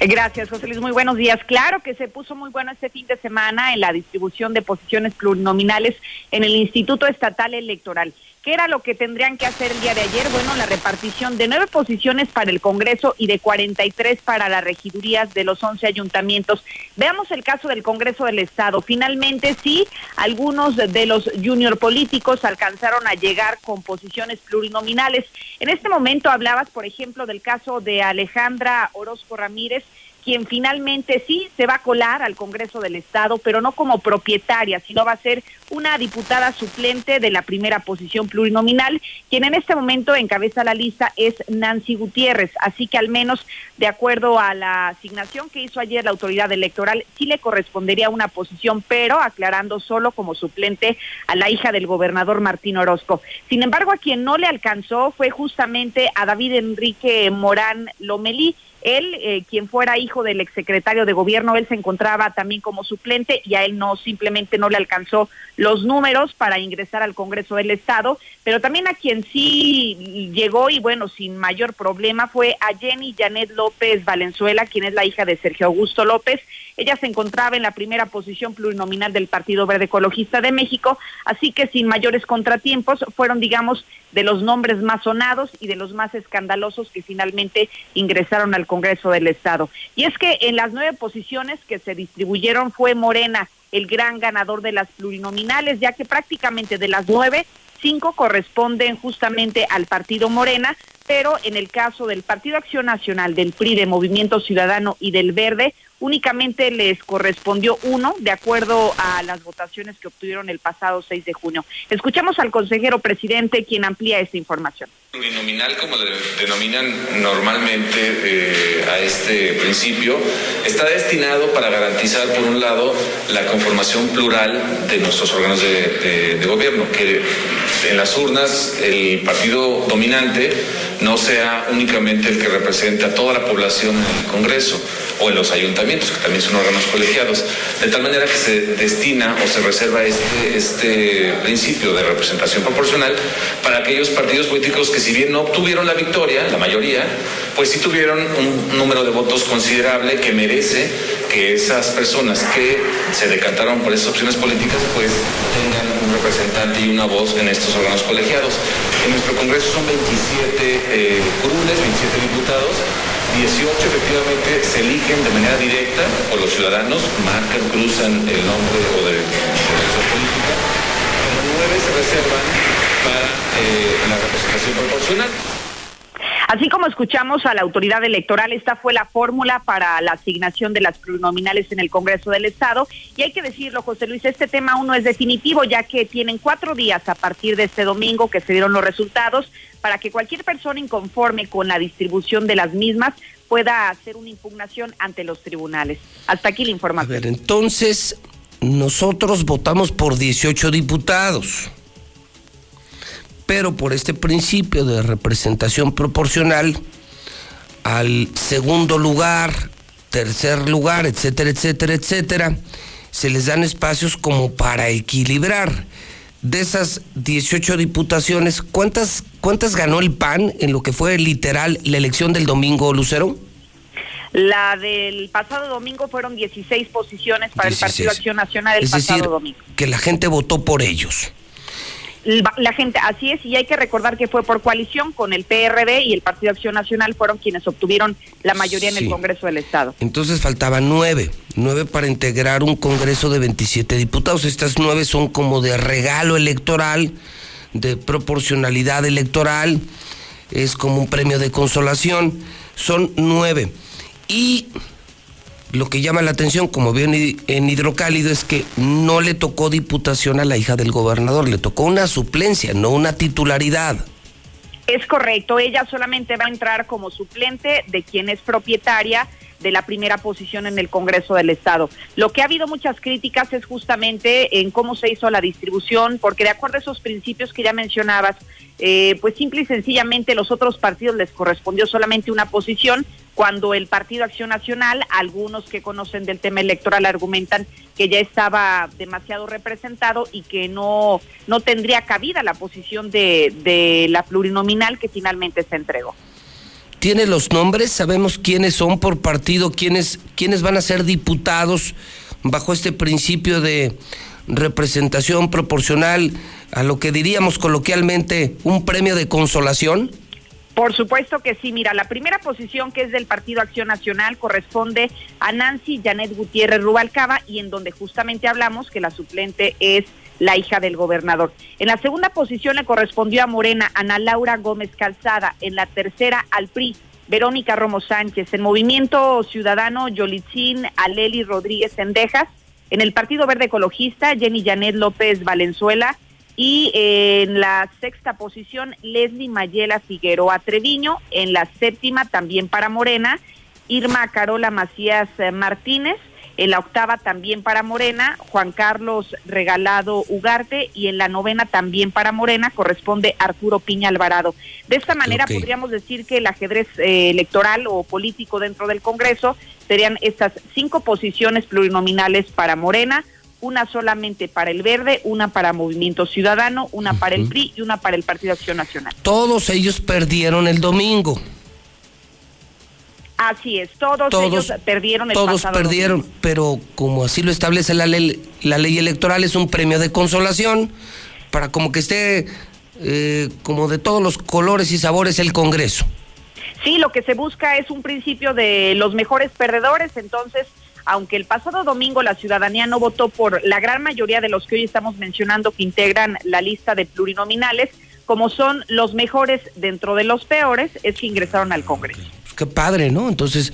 Eh, gracias, José Luis. Muy buenos días. Claro que se puso muy bueno este fin de semana en la distribución de posiciones plurinominales en el Instituto Estatal Electoral. ¿Qué era lo que tendrían que hacer el día de ayer? Bueno, la repartición de nueve posiciones para el Congreso y de 43 para las regidurías de los 11 ayuntamientos. Veamos el caso del Congreso del Estado. Finalmente, sí, algunos de los junior políticos alcanzaron a llegar con posiciones plurinominales. En este momento hablabas, por ejemplo, del caso de Alejandra Orozco Ramírez, quien finalmente sí se va a colar al Congreso del Estado, pero no como propietaria, sino va a ser una diputada suplente de la primera posición plurinominal, quien en este momento encabeza la lista es Nancy Gutiérrez. Así que al menos de acuerdo a la asignación que hizo ayer la autoridad electoral, sí le correspondería una posición, pero aclarando solo como suplente a la hija del gobernador Martín Orozco. Sin embargo, a quien no le alcanzó fue justamente a David Enrique Morán Lomelí, él, eh, quien fuera hijo del exsecretario de gobierno, él se encontraba también como suplente y a él no simplemente no le alcanzó los números para ingresar al Congreso del Estado, pero también a quien sí llegó y bueno, sin mayor problema fue a Jenny Janet López Valenzuela, quien es la hija de Sergio Augusto López. Ella se encontraba en la primera posición plurinominal del Partido Verde Ecologista de México, así que sin mayores contratiempos fueron, digamos, de los nombres más sonados y de los más escandalosos que finalmente ingresaron al Congreso del Estado. Y es que en las nueve posiciones que se distribuyeron fue Morena el gran ganador de las plurinominales, ya que prácticamente de las nueve, cinco corresponden justamente al partido Morena, pero en el caso del Partido Acción Nacional, del PRI, de Movimiento Ciudadano y del Verde, únicamente les correspondió uno, de acuerdo a las votaciones que obtuvieron el pasado 6 de junio. Escuchamos al consejero presidente quien amplía esta información. Plurinominal, como le denominan normalmente eh, a este principio, está destinado para garantizar, por un lado, la conformación plural de nuestros órganos de, de gobierno, que en las urnas el partido dominante no sea únicamente el que represente a toda la población en el Congreso o en los ayuntamientos, que también son órganos colegiados, de tal manera que se destina o se reserva este, este principio de representación proporcional para aquellos partidos políticos que si bien no obtuvieron la victoria, la mayoría, pues sí tuvieron un número de votos considerable que merece que esas personas que se decantaron por esas opciones políticas pues tengan un representante y una voz en estos órganos colegiados. En nuestro Congreso son 27 eh, curules, 27 diputados, 18 efectivamente se eligen de manera directa por los ciudadanos, marcan, cruzan el nombre o de, la política, pero 9 se reservan para eh, la representación proporcional. Así como escuchamos a la autoridad electoral, esta fue la fórmula para la asignación de las plurinominales en el Congreso del Estado. Y hay que decirlo, José Luis, este tema aún no es definitivo, ya que tienen cuatro días a partir de este domingo que se dieron los resultados para que cualquier persona inconforme con la distribución de las mismas pueda hacer una impugnación ante los tribunales. Hasta aquí la información. A ver, entonces nosotros votamos por 18 diputados. pero por este principio de representación proporcional, al segundo lugar, tercer lugar, etcétera, etcétera, etcétera, se les dan espacios como para equilibrar. De esas 18 diputaciones, ¿cuántas, cuántas ganó el PAN en lo que fue literal la elección del domingo, Lucero? La del pasado domingo fueron 16 posiciones para el Partido Acción Nacional del pasado domingo. Que la gente votó por ellos. La, gente, así es, y hay que recordar que fue por coalición con el PRD y el Partido Acción Nacional fueron quienes obtuvieron la mayoría en el Congreso del Estado. Entonces faltaban nueve, nueve para integrar un Congreso de 27 diputados. Estas nueve son como de regalo electoral, de proporcionalidad electoral, es como un premio de consolación. Son nueve. Y lo que llama la atención, como vio en Hidrocálido, es que no le tocó diputación a la hija del gobernador, le tocó una suplencia, no una titularidad. Es correcto, ella solamente va a entrar como suplente de quien es propietaria de la primera posición en el Congreso del Estado. Lo que ha habido muchas críticas es justamente en cómo se hizo la distribución, porque de acuerdo a esos principios que ya mencionabas, eh, pues simple y sencillamente los otros partidos les correspondió solamente una posición, cuando el Partido Acción Nacional, algunos que conocen del tema electoral argumentan que ya estaba demasiado representado y que no, no tendría cabida la posición de, de la plurinominal que finalmente se entregó tiene los nombres, sabemos quiénes son por partido, quiénes, quiénes van a ser diputados bajo este principio de representación proporcional a lo que diríamos coloquialmente un premio de consolación? Por supuesto que sí. Mira, la primera posición que es del Partido Acción Nacional corresponde a Nancy Janet Gutiérrez Rubalcaba y en donde justamente hablamos que la suplente es la hija del gobernador. En la segunda posición le correspondió a Morena Ana Laura Gómez Calzada, en la tercera al PRI Verónica Romo Sánchez, en Movimiento Ciudadano Yolitzín Aleli Rodríguez Sendejas, en el Partido Verde Ecologista Jenny Janet López Valenzuela. Y en la sexta posición Leslie Mayela Figueroa Treviño, en la séptima también para Morena Irma Carola Macías Martínez, en la octava también para Morena, Juan Carlos Regalado Ugarte, y en la novena también para Morena corresponde Arturo Piña Alvarado. De esta manera podríamos decir que el ajedrez eh, electoral o político dentro del Congreso serían estas cinco posiciones plurinominales para Morena, una solamente para el Verde, una para Movimiento Ciudadano, una para el PRI y una para el Partido Acción Nacional. Todos ellos perdieron el domingo. Así es, todos, ellos perdieron el Todos perdieron, pero como así lo establece la ley, la ley electoral, es un premio de consolación para como que esté eh, como de todos los colores y sabores el Congreso. Sí, lo que se busca es un principio de los mejores perdedores, entonces aunque el pasado domingo la ciudadanía no votó por la gran mayoría de los que hoy estamos mencionando que integran la lista de plurinominales, como son los mejores dentro de los peores, es que ingresaron al Congreso qué padre, ¿no? Entonces,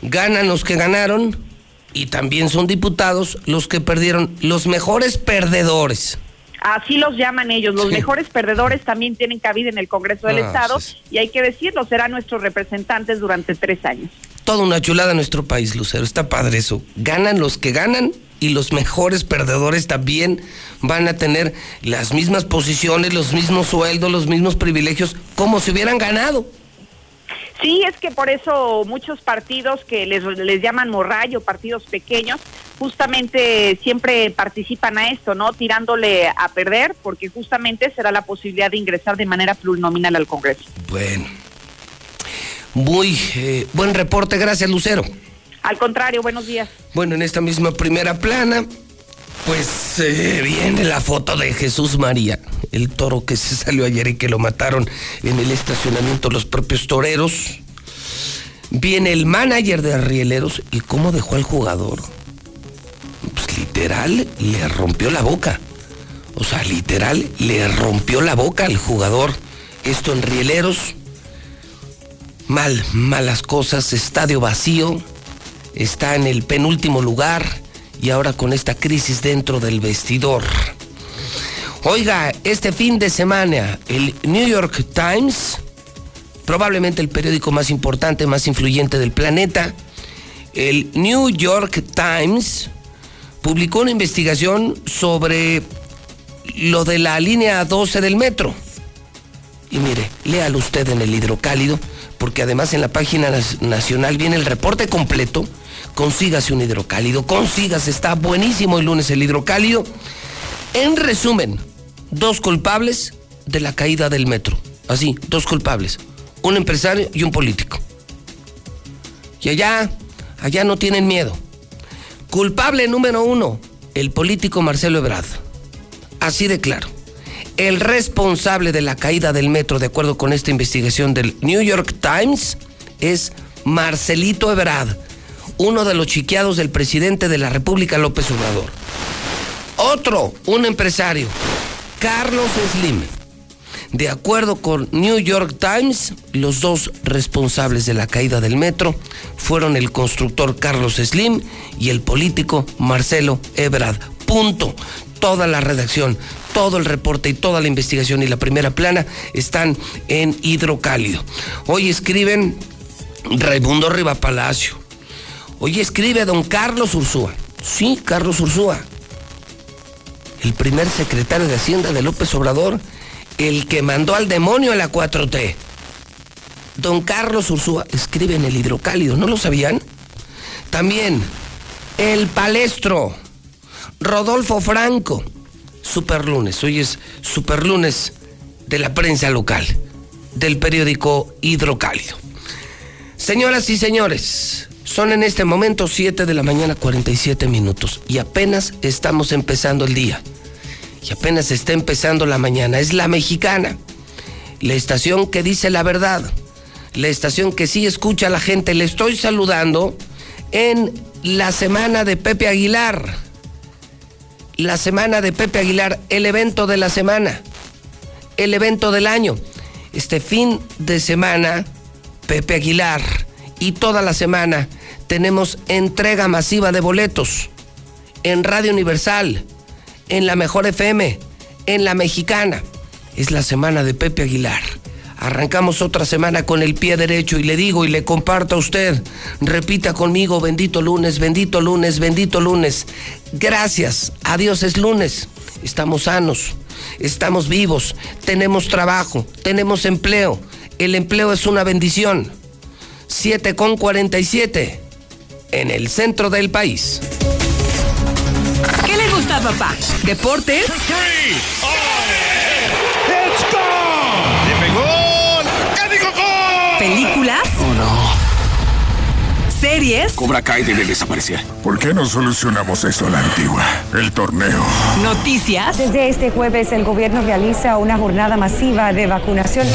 ganan los que ganaron y también son diputados los que perdieron, los mejores perdedores. Así los llaman ellos, los mejores perdedores también tienen cabida en el Congreso del ah, Estado y hay que decirlo, serán nuestros representantes durante tres años. Toda una chulada en nuestro país, Lucero, está padre eso. Ganan los que ganan y los mejores perdedores también van a tener las mismas posiciones, los mismos sueldos, los mismos privilegios, como si hubieran ganado. Sí, es que por eso muchos partidos que les, les llaman morrayo, partidos pequeños, justamente siempre participan a esto, ¿no? Tirándole a perder, porque justamente será la posibilidad de ingresar de manera plurinominal al Congreso. Bueno, muy eh, buen reporte, gracias Lucero. Al contrario, buenos días. Bueno, en esta misma primera plana, pues eh, viene la foto de Jesús María, el toro que se salió ayer y que lo mataron en el estacionamiento los propios toreros. Viene el manager de Arrieleros y cómo dejó al jugador. Pues literal le rompió la boca. O sea, literal le rompió la boca al jugador. Esto en Rieleros. Mal, malas cosas, estadio vacío. Está en el penúltimo lugar y ahora con esta crisis dentro del vestidor. Oiga, este fin de semana el New York Times, probablemente el periódico más importante, más influyente del planeta, el New York Times publicó una investigación sobre lo de la línea 12 del metro. Y mire, léalo usted en el hidrocálido, porque además en la página nacional viene el reporte completo. Consígase un hidrocálido, consígase, está buenísimo el lunes el hidrocálido. En resumen, dos culpables de la caída del metro. Así, dos culpables. Un empresario y un político. Y allá, allá no tienen miedo. Culpable número uno, el político Marcelo Ebrard. Así de claro el responsable de la caída del metro, de acuerdo con esta investigación del New York Times, es Marcelito Ebrard, uno de los chiqueados del presidente de la República, López Obrador. Otro, un empresario, Carlos Slim. De acuerdo con New York Times, los dos responsables de la caída del metro fueron el constructor Carlos Slim y el político Marcelo Ebrard. Punto. Toda la redacción, todo el reporte y toda la investigación y la primera plana están en Hidrocálido. Hoy escriben Raimundo Riva Palacio. Hoy escribe don Carlos Ursúa. Sí, Carlos Ursúa. El primer secretario de Hacienda de López Obrador, el que mandó al demonio a la 4T. Don Carlos Ursúa escribe en el Hidrocálido, ¿no lo sabían? También el palestro, Rodolfo Franco, Superlunes. Hoy es Superlunes de la prensa local, del periódico Hidrocálido. Señoras y señores, son en este momento 7 de la mañana 47 minutos y apenas estamos empezando el día. Y apenas está empezando la mañana. Es la mexicana. La estación que dice la verdad. La estación que sí escucha a la gente. Le estoy saludando en la semana de Pepe Aguilar la semana de Pepe Aguilar, el evento de la semana, el evento del año. Este fin de semana, Pepe Aguilar y toda la semana tenemos entrega masiva de boletos en Radio Universal, en la Mejor FM, en la Mexicana. Es la semana de Pepe Aguilar. Arrancamos otra semana con el pie derecho y le digo y le comparto a usted, repita conmigo, bendito lunes, bendito lunes, bendito lunes. Gracias, a Dios es lunes, estamos sanos, estamos vivos, tenemos trabajo, tenemos empleo. El empleo es una bendición. 7 con 47 en el centro del país. ¿Qué le gusta papá? ¿Deportes? ¿Películas? Oh, no. ¿Series? Cobra Kai debe desaparecer. ¿Por qué no solucionamos eso a la antigua? El torneo. ¿Noticias? Desde este jueves el gobierno realiza una jornada masiva de vacunación.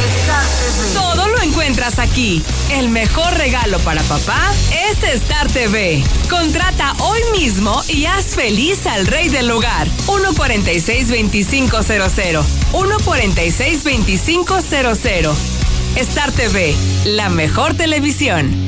Todo lo encuentras aquí. El mejor regalo para papá es Star TV. Contrata hoy mismo y haz feliz al rey del hogar. 146-2500. 146-2500. Star TV, la mejor televisión.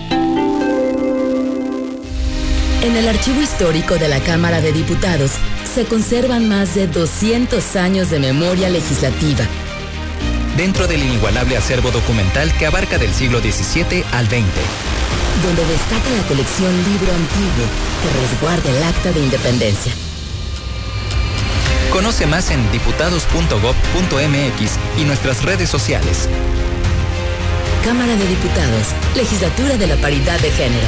En el archivo histórico de la Cámara de Diputados se conservan más de 200 años de memoria legislativa dentro del inigualable acervo documental que abarca del siglo XVII al XX. Donde destaca la colección Libro Antiguo que resguarda el acta de independencia. Conoce más en diputados.gov.mx y nuestras redes sociales. Cámara de Diputados, Legislatura de la Paridad de Género.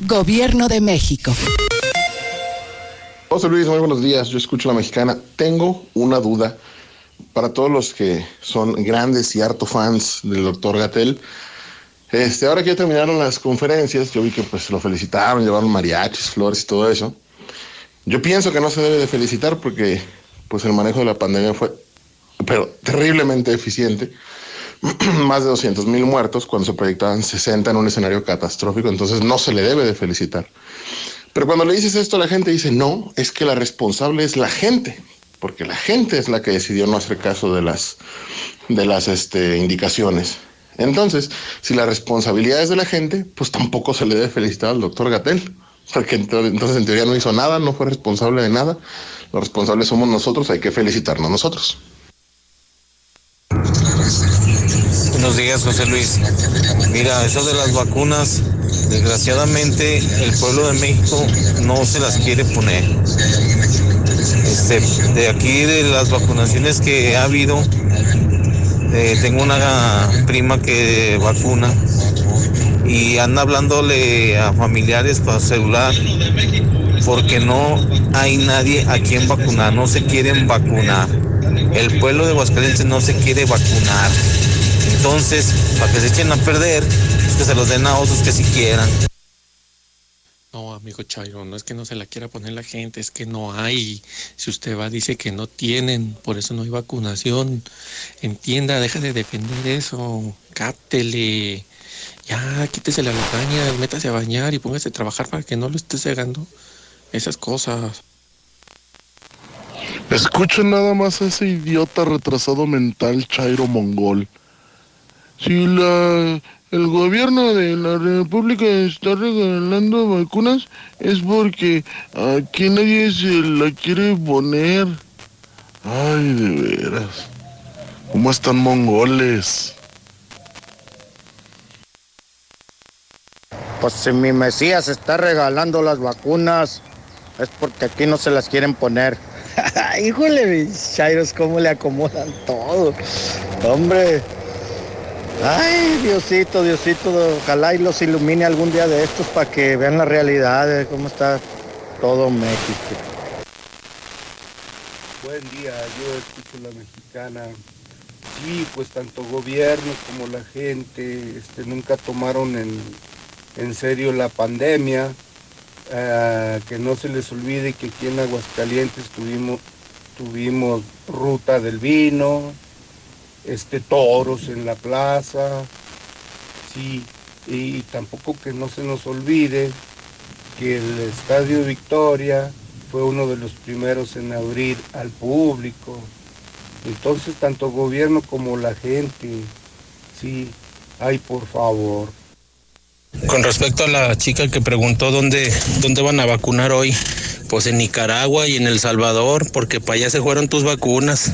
Gobierno de México. José Luis, muy buenos días. Yo escucho la mexicana. Tengo una duda para todos los que son grandes y harto fans del doctor Gatel. Este, ahora que ya terminaron las conferencias, yo vi que pues lo felicitaron, llevaron mariachis, flores y todo eso. Yo pienso que no se debe de felicitar porque pues el manejo de la pandemia fue pero terriblemente eficiente. Más de 200 mil muertos cuando se proyectaban 60 en un escenario catastrófico, entonces no se le debe de felicitar. Pero cuando le dices esto, la gente dice, no, es que la responsable es la gente, porque la gente es la que decidió no hacer caso de las, de las este, indicaciones. Entonces, si la responsabilidad es de la gente, pues tampoco se le debe felicitar al doctor Gatel, porque entonces en teoría no hizo nada, no fue responsable de nada. Los responsables somos nosotros, hay que felicitarnos nosotros. Buenos días, José Luis. Mira, eso de las vacunas, desgraciadamente el pueblo de México no se las quiere poner. Este, de aquí, de las vacunaciones que ha habido, eh, tengo una prima que vacuna y anda hablándole a familiares por celular porque no hay nadie a quien vacunar, no se quieren vacunar. El pueblo de Aguascalientes no se quiere vacunar. Entonces, para que se echen a perder, es que se los den a otros que si quieran. No, amigo Chairo, no es que no se la quiera poner la gente, es que no hay. Si usted va, dice que no tienen, por eso no hay vacunación. Entienda, deja de defender eso. Cátele. Ya, quítese la lagaña, métase a bañar y póngase a trabajar para que no lo esté cegando. Esas cosas. Escucha nada más a ese idiota retrasado mental Chairo Mongol. Si la, el gobierno de la República está regalando vacunas es porque aquí nadie se la quiere poner. Ay, de veras. ¿Cómo están mongoles? Pues si mi Mesías está regalando las vacunas, es porque aquí no se las quieren poner. Híjole, mis chairos, cómo le acomodan todo. Hombre. Ay, Diosito, Diosito, ojalá y los ilumine algún día de estos para que vean la realidad de cómo está todo México. Buen día, yo escucho la mexicana. Sí, pues tanto gobierno como la gente este, nunca tomaron en, en serio la pandemia. Uh, que no se les olvide que aquí en Aguascalientes tuvimos, tuvimos ruta del vino, este, toros en la plaza, sí, y tampoco que no se nos olvide que el Estadio Victoria fue uno de los primeros en abrir al público. Entonces, tanto gobierno como la gente, sí, ay, por favor. Con respecto a la chica que preguntó dónde, dónde van a vacunar hoy, pues en Nicaragua y en El Salvador, porque para allá se fueron tus vacunas.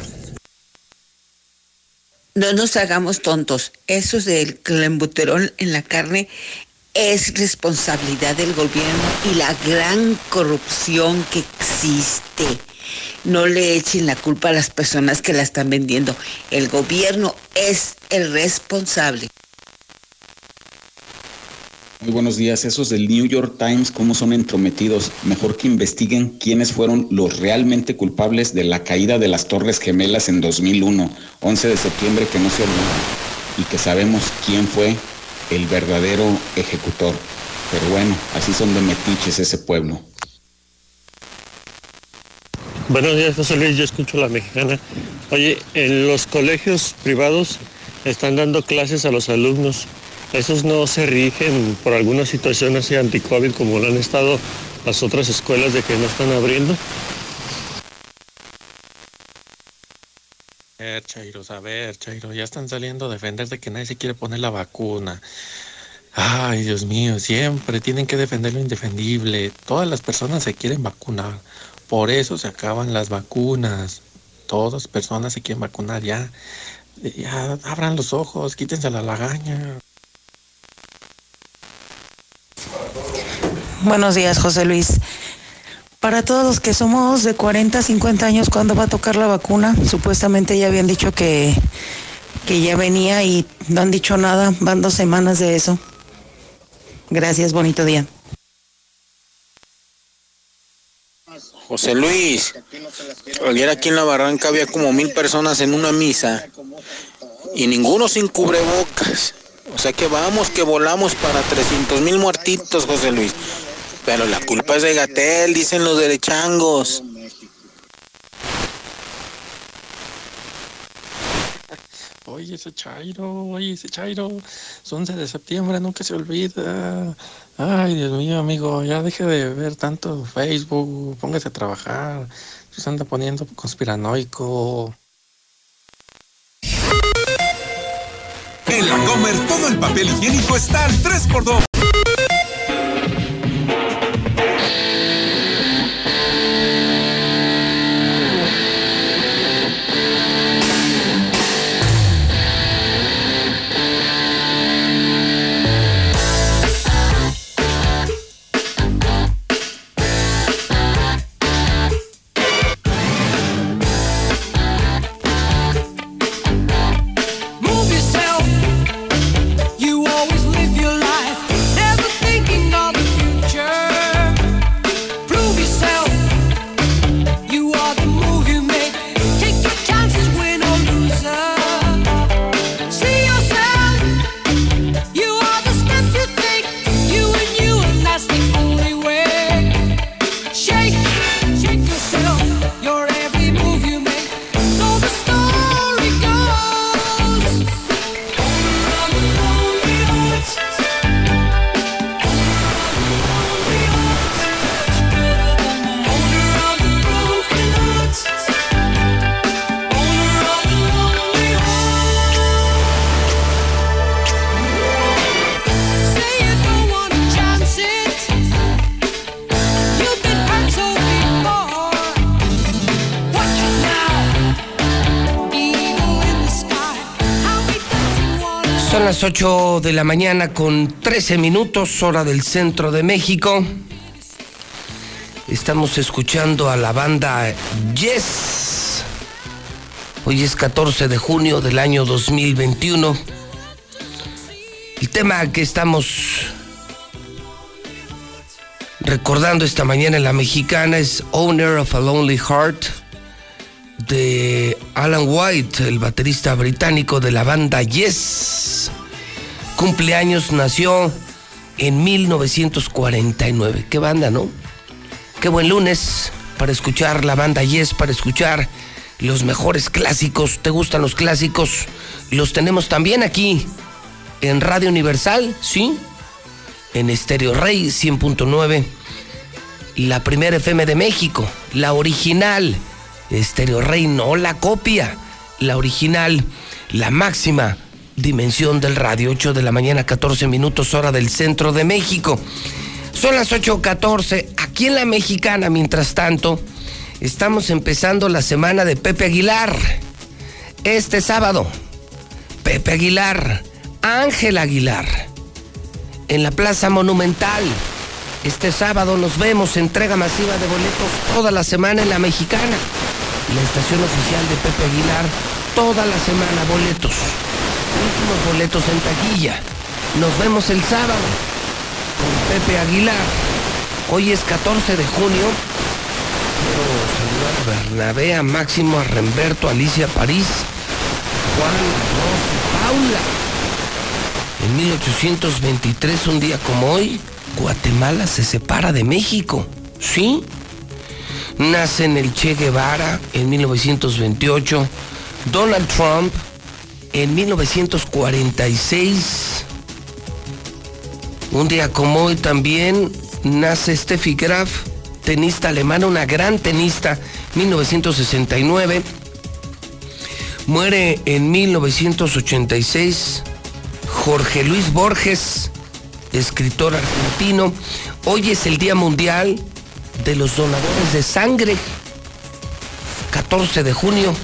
No nos hagamos tontos. Eso del clenbuterol en la carne es responsabilidad del gobierno y la gran corrupción que existe. No le echen la culpa a las personas que la están vendiendo. El gobierno es el responsable. Muy buenos días. Esos del New York Times, ¿cómo son entrometidos? Mejor que investiguen quiénes fueron los realmente culpables de la caída de las Torres Gemelas en 2001, 11 de septiembre, que no se olvida, y que sabemos quién fue el verdadero ejecutor. Pero bueno, así son de metiches ese pueblo. Buenos días, José Luis. Yo escucho la mexicana. Oye, en los colegios privados están dando clases a los alumnos esos no se rigen por alguna situación así anti-COVID como lo han estado las otras escuelas de que no están abriendo. A ver, Chairo, a ver, Chairo, ya están saliendo a defender de que nadie se quiere poner la vacuna. Ay, Dios mío, siempre tienen que defender lo indefendible. Todas las personas se quieren vacunar. Por eso se acaban las vacunas. Todas las personas se quieren vacunar ya. Ya abran los ojos, quítense la lagaña. Buenos días, José Luis. Para todos los que somos de 40, 50 años, ¿cuándo va a tocar la vacuna? Supuestamente ya habían dicho que, que ya venía y no han dicho nada. Van dos semanas de eso. Gracias, bonito día. José Luis, ayer aquí en la barranca había como mil personas en una misa y ninguno sin cubrebocas. O sea que vamos, que volamos para 300 mil muertitos, José Luis. Pero la culpa es de Gatel, dicen los derechangos. Oye, ese Chairo, oye, ese Chairo. Es 11 de septiembre, nunca se olvida. Ay, Dios mío, amigo, ya deje de ver tanto Facebook, póngase a trabajar. Se anda poniendo conspiranoico. En la Comer todo el papel higiénico está al 3x2. 8 de la mañana con 13 minutos, hora del centro de México. Estamos escuchando a la banda Yes. Hoy es 14 de junio del año 2021. El tema que estamos recordando esta mañana en la mexicana es Owner of a Lonely Heart de Alan White, el baterista británico de la banda Yes. Cumpleaños nació en 1949. Qué banda, ¿no? Qué buen lunes para escuchar la banda Yes, para escuchar los mejores clásicos. ¿Te gustan los clásicos? Los tenemos también aquí en Radio Universal, ¿sí? En Estéreo Rey 100.9. La primera FM de México, la original. Estéreo Rey, no la copia, la original, la máxima dimensión del radio, 8 de la mañana, 14 minutos, hora del centro de México. Son las 8.14, aquí en la mexicana, mientras tanto, estamos empezando la semana de Pepe Aguilar. Este sábado, Pepe Aguilar, Ángel Aguilar, en la Plaza Monumental. Este sábado nos vemos, entrega masiva de boletos toda la semana en la mexicana la estación oficial de Pepe Aguilar toda la semana boletos. Últimos boletos en taquilla. Nos vemos el sábado con Pepe Aguilar. Hoy es 14 de junio. Quiero saludar a Bernabé, a Máximo, a Remberto, a Alicia París, Juan, Rosa, Paula. En 1823, un día como hoy, Guatemala se separa de México. ¿Sí? Nace en el Che Guevara en 1928, Donald Trump en 1946. Un día como hoy también nace Steffi Graf, tenista alemana, una gran tenista, 1969. Muere en 1986 Jorge Luis Borges, escritor argentino. Hoy es el Día Mundial de los Donadores de Sangre. 14 de junio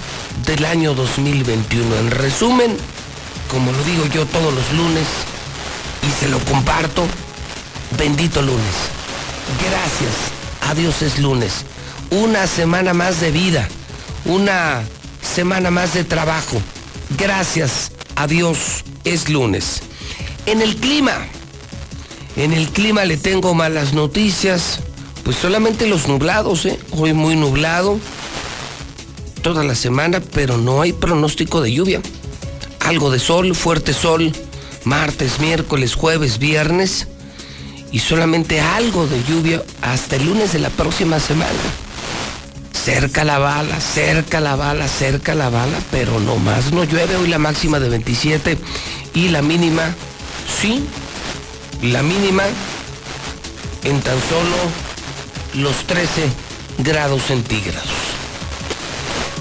del año 2021. En resumen, como lo digo yo todos los lunes y se lo comparto, bendito lunes. Gracias. Adiós es lunes. Una semana más de vida. Una semana más de trabajo. Gracias a Dios es lunes. En el clima. En el clima le tengo malas noticias. Pues solamente los nublados, ¿eh? Hoy muy nublado. Toda la semana, pero no hay pronóstico de lluvia. Algo de sol, fuerte sol, martes, miércoles, jueves, viernes. Y solamente algo de lluvia hasta el lunes de la próxima semana. Cerca la bala, cerca la bala, cerca la bala, pero no más no llueve. Hoy la máxima de 27 y la mínima, sí, la mínima en tan solo los 13 grados centígrados.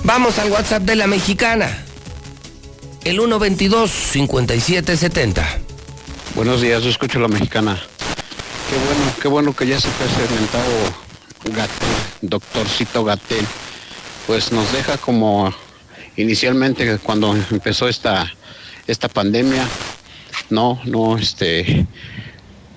Vamos al WhatsApp de la mexicana. El 122-5770. Buenos días, yo escucho la mexicana. Qué bueno, qué bueno que ya se fue ese mentado Gatel, doctorcito Gatel. Pues nos deja como inicialmente cuando empezó esta, esta pandemia, no, no, este,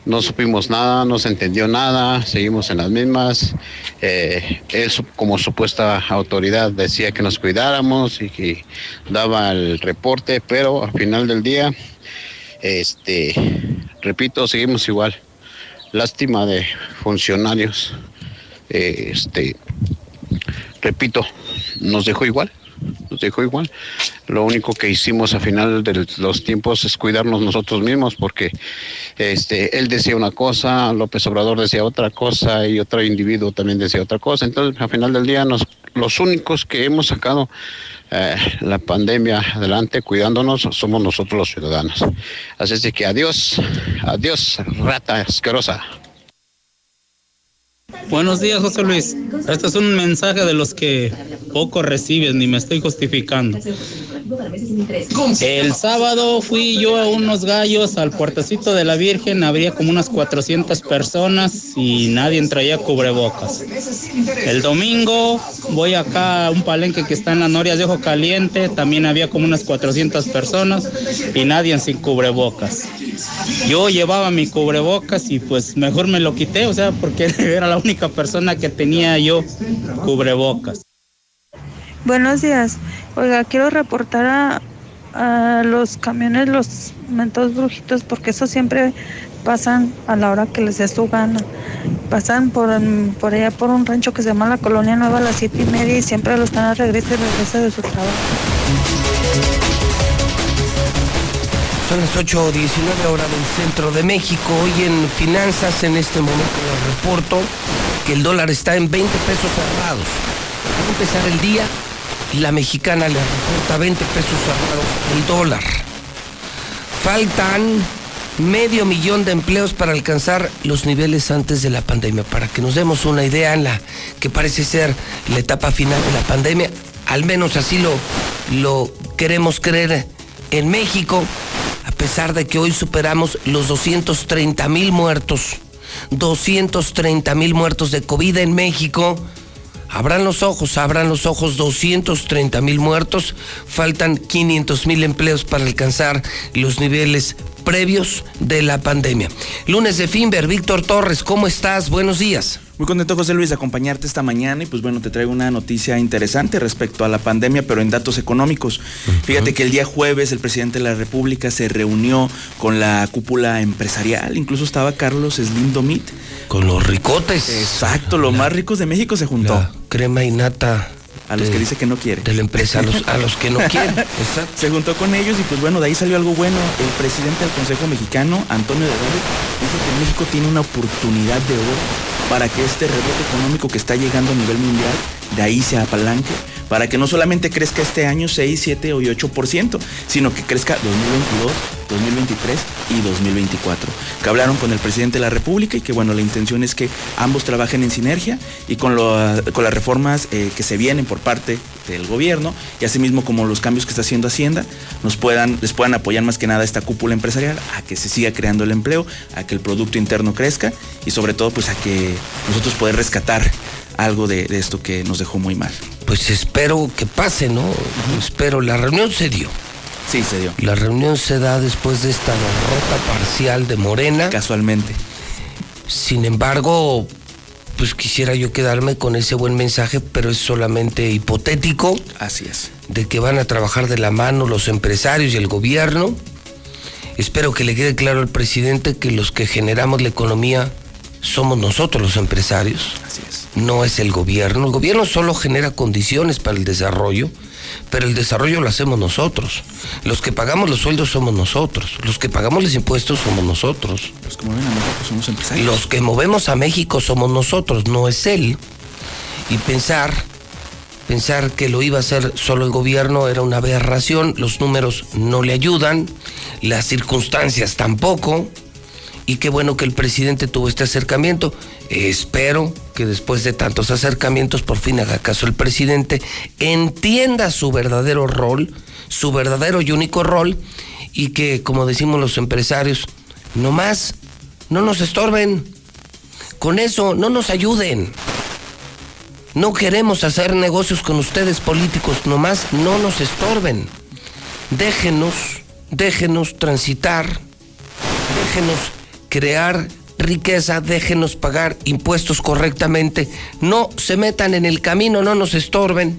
no supimos nada, no se entendió nada, seguimos en las mismas. Eh, él como supuesta autoridad decía que nos cuidáramos y que daba el reporte, pero al final del día, este, repito, seguimos igual. Lástima de funcionarios. Eh, este, repito, nos dejó igual, nos dejó igual. Lo único que hicimos a final de los tiempos es cuidarnos nosotros mismos, porque este, él decía una cosa, López Obrador decía otra cosa y otro individuo también decía otra cosa. Entonces, a final del día, nos, los únicos que hemos sacado eh, la pandemia adelante cuidándonos somos nosotros los ciudadanos. Así es de que adiós, adiós, rata asquerosa. Buenos días, José Luis. Este es un mensaje de los que poco recibes, ni me estoy justificando. El sábado fui yo a unos gallos al puertecito de la Virgen, habría como unas 400 personas y nadie traía cubrebocas. El domingo voy acá a un palenque que está en las Norias de Ojo Caliente, también había como unas 400 personas y nadie sin cubrebocas. Yo llevaba mi cubrebocas y pues mejor me lo quité, o sea, porque era la única persona que tenía yo cubrebocas. Buenos días. Oiga, quiero reportar a, a los camiones, los mentos brujitos, porque eso siempre pasan a la hora que les dé su gana. Pasan por, por allá por un rancho que se llama La Colonia Nueva a las siete y media y siempre lo están a regreso y regresa de su trabajo. Son las 8.19 horas del centro de México. Hoy en finanzas, en este momento les reporto que el dólar está en 20 pesos cerrados. Al empezar el día, la mexicana le reporta 20 pesos cerrados el dólar. Faltan medio millón de empleos para alcanzar los niveles antes de la pandemia. Para que nos demos una idea en la que parece ser la etapa final de la pandemia, al menos así lo, lo queremos creer en México, a pesar de que hoy superamos los 230 mil muertos. 230 mil muertos de COVID en México. Abran los ojos, abran los ojos, 230 mil muertos, faltan 500 mil empleos para alcanzar los niveles previos de la pandemia. Lunes de Finver, Víctor Torres, ¿cómo estás? Buenos días. Muy contento, José Luis, de acompañarte esta mañana y pues bueno, te traigo una noticia interesante respecto a la pandemia, pero en datos económicos. Fíjate que el día jueves el presidente de la República se reunió con la cúpula empresarial, incluso estaba Carlos Slim Domit. Con los ricotes. Exacto, los más ricos de México se juntó. crema y nata. A los de- que dice que no quiere. De la empresa, a los, a los que no quieren. Se juntó con ellos y pues bueno, de ahí salió algo bueno. El presidente del Consejo Mexicano, Antonio de Rode, dijo que México tiene una oportunidad de oro para que este rebote económico que está llegando a nivel mundial, de ahí se apalanque, para que no solamente crezca este año 6, 7 o 8%, sino que crezca 2022, 2023 y 2024, que hablaron con el presidente de la República y que bueno, la intención es que ambos trabajen en sinergia y con, con las reformas eh, que se vienen por parte del gobierno y asimismo como los cambios que está haciendo Hacienda, nos puedan, les puedan apoyar más que nada esta cúpula empresarial, a que se siga creando el empleo, a que el Producto Interno crezca y sobre todo pues a que nosotros poder rescatar algo de, de esto que nos dejó muy mal. Pues espero que pase, ¿no? Espero. La reunión se dio. Sí, se dio. La reunión se da después de esta derrota parcial de Morena. Casualmente. Sin embargo, pues quisiera yo quedarme con ese buen mensaje, pero es solamente hipotético. Así es. De que van a trabajar de la mano los empresarios y el gobierno. Espero que le quede claro al presidente que los que generamos la economía somos nosotros los empresarios. Así es. No es el gobierno. El gobierno solo genera condiciones para el desarrollo, pero el desarrollo lo hacemos nosotros. Los que pagamos los sueldos somos nosotros. Los que pagamos los impuestos somos nosotros. Los que mueven a México somos empresarios. Los que movemos a México somos nosotros, no es él. Y pensar, pensar que lo iba a hacer solo el gobierno era una aberración. Los números no le ayudan, las circunstancias tampoco. Y qué bueno que el presidente tuvo este acercamiento. Espero que después de tantos acercamientos por fin haga caso el presidente, entienda su verdadero rol, su verdadero y único rol, y que, como decimos los empresarios, nomás no nos estorben. Con eso no nos ayuden. No queremos hacer negocios con ustedes políticos, nomás no nos estorben. Déjenos, déjenos transitar, déjenos crear riqueza, déjenos pagar impuestos correctamente, no se metan en el camino, no nos estorben.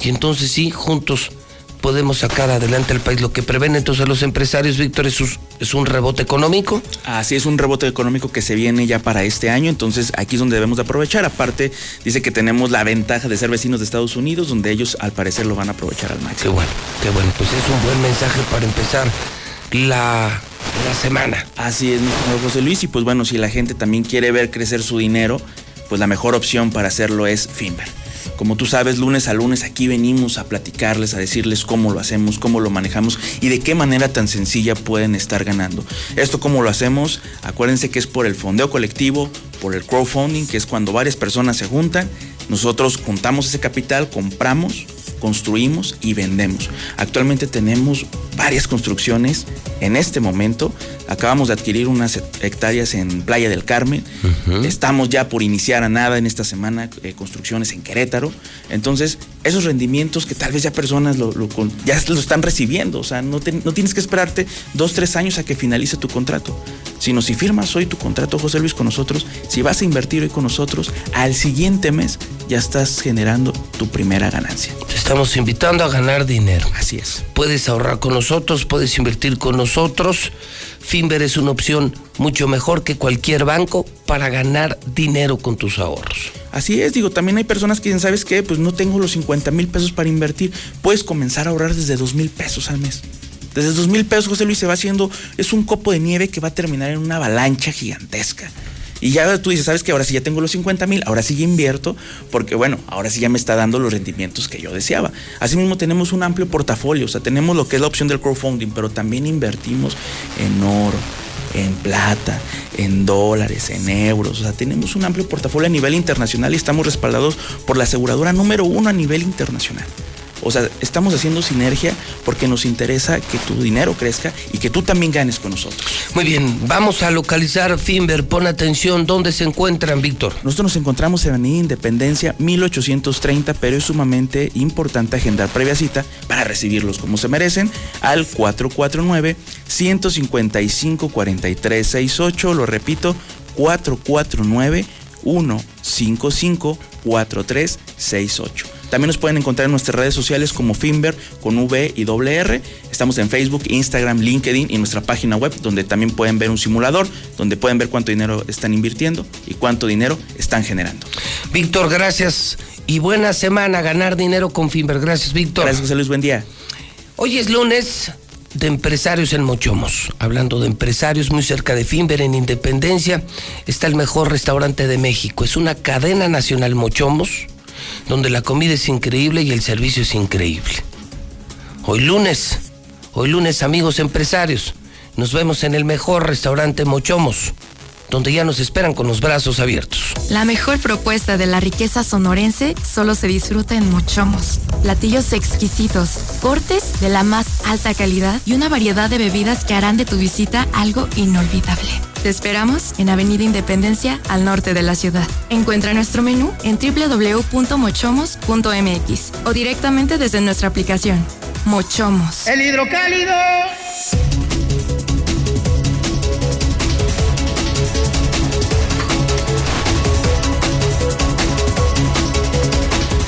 Y entonces sí, juntos podemos sacar adelante el país. Lo que prevén entonces los empresarios, Víctor, es, un- es un rebote económico. Así es un rebote económico que se viene ya para este año, entonces aquí es donde debemos de aprovechar. Aparte, dice que tenemos la ventaja de ser vecinos de Estados Unidos, donde ellos al parecer lo van a aprovechar al máximo. Qué bueno, qué bueno. Pues es un buen mensaje para empezar la, semana. Así es, José Luis, y pues bueno, si la gente también quiere ver crecer su dinero, pues la mejor opción para hacerlo es Finver. Como tú sabes, lunes a lunes aquí venimos a platicarles, a decirles cómo lo hacemos, cómo lo manejamos y de qué manera tan sencilla pueden estar ganando. Esto cómo lo hacemos, acuérdense que es por el fondeo colectivo, por el crowdfunding, que es cuando varias personas se juntan, nosotros juntamos ese capital, compramos, construimos y vendemos. Actualmente tenemos varias construcciones en este momento. Acabamos de adquirir unas hectáreas en Playa del Carmen. Estamos ya por iniciar a nada en esta semana eh, construcciones en Querétaro. Entonces, esos rendimientos que tal vez ya personas lo, lo con- ya lo están recibiendo. O sea, no, te- no tienes que esperarte dos, tres años a que finalice tu contrato. Sino si firmas hoy tu contrato, José Luis, con nosotros, si vas a invertir hoy con nosotros, al siguiente mes ya estás generando tu primera ganancia. Te estamos invitando a ganar dinero. Así es. Puedes ahorrar con nosotros, puedes invertir con nosotros. Finver es una opción mucho mejor que cualquier banco para ganar dinero con tus ahorros. Así es, digo, también hay personas que dicen, ¿sabes qué? Pues no tengo los 50 mil pesos para invertir. Puedes comenzar a ahorrar desde 2 mil pesos al mes. Desde 2 mil pesos, José Luis, se va haciendo, es un copo de nieve que va a terminar en una avalancha gigantesca. Y ya tú dices, ¿sabes qué? Ahora sí ya tengo los 50 mil, ahora sí ya invierto, porque bueno, ahora sí ya me está dando los rendimientos que yo deseaba. Asimismo, tenemos un amplio portafolio, o sea, tenemos lo que es la opción del crowdfunding, pero también invertimos en oro, en plata, en dólares, en euros. O sea, tenemos un amplio portafolio a nivel internacional y estamos respaldados por la aseguradora número uno a nivel internacional. O sea, estamos haciendo sinergia porque nos interesa que tu dinero crezca y que tú también ganes con nosotros. Muy bien, vamos a localizar Finver. Pon atención, ¿dónde se encuentran, Víctor? Nosotros nos encontramos en Avenida Independencia 1830, pero es sumamente importante agendar previa cita para recibirlos como se merecen al 449-155-4368. Lo repito, 449-155-4368. También nos pueden encontrar en nuestras redes sociales como Finver con V y doble R. Estamos en Facebook, Instagram, LinkedIn y nuestra página web donde también pueden ver un simulador, donde pueden ver cuánto dinero están invirtiendo y cuánto dinero están generando. Víctor, gracias. Y buena semana, ganar dinero con Finver. Gracias, Víctor. Gracias, José Luis. Buen día. Hoy es lunes de empresarios en Mochomos. Hablando de empresarios, muy cerca de Finver, en Independencia, está el mejor restaurante de México. Es una cadena nacional Mochomos, donde la comida es increíble y el servicio es increíble. Hoy lunes, Hoy lunes, amigos empresarios, nos vemos en el mejor restaurante Mochomos, donde ya nos esperan con los brazos abiertos. La mejor propuesta de la riqueza sonorense solo se disfruta en Mochomos. Platillos exquisitos, cortes de la más alta calidad y una variedad de bebidas que harán de tu visita algo inolvidable. Te esperamos en Avenida Independencia, al norte de la ciudad. Encuentra nuestro menú en www.mochomos.mx o directamente desde nuestra aplicación. Mochomos. El hidrocálido.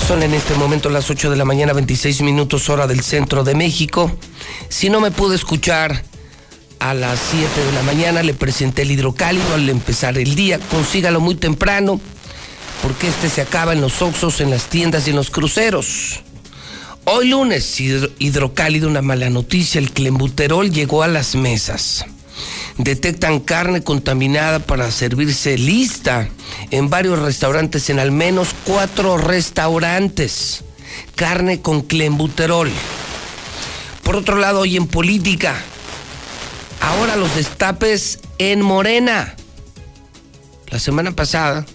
Son en este momento las 8 de la mañana, 26 minutos hora del centro de México. Si no me pude escuchar a las 7 de la mañana, le presenté el hidrocálido al empezar el día. Consígalo muy temprano, porque este se acaba en los oxos, en las tiendas y en los cruceros. Hoy lunes, hidro- hidrocálido, una mala noticia, el clembuterol llegó a las mesas. Detectan carne contaminada para servirse lista en varios restaurantes, en al menos cuatro restaurantes. Carne con clembuterol. Por otro lado, hoy en política, ahora los destapes en Morena. La semana pasada,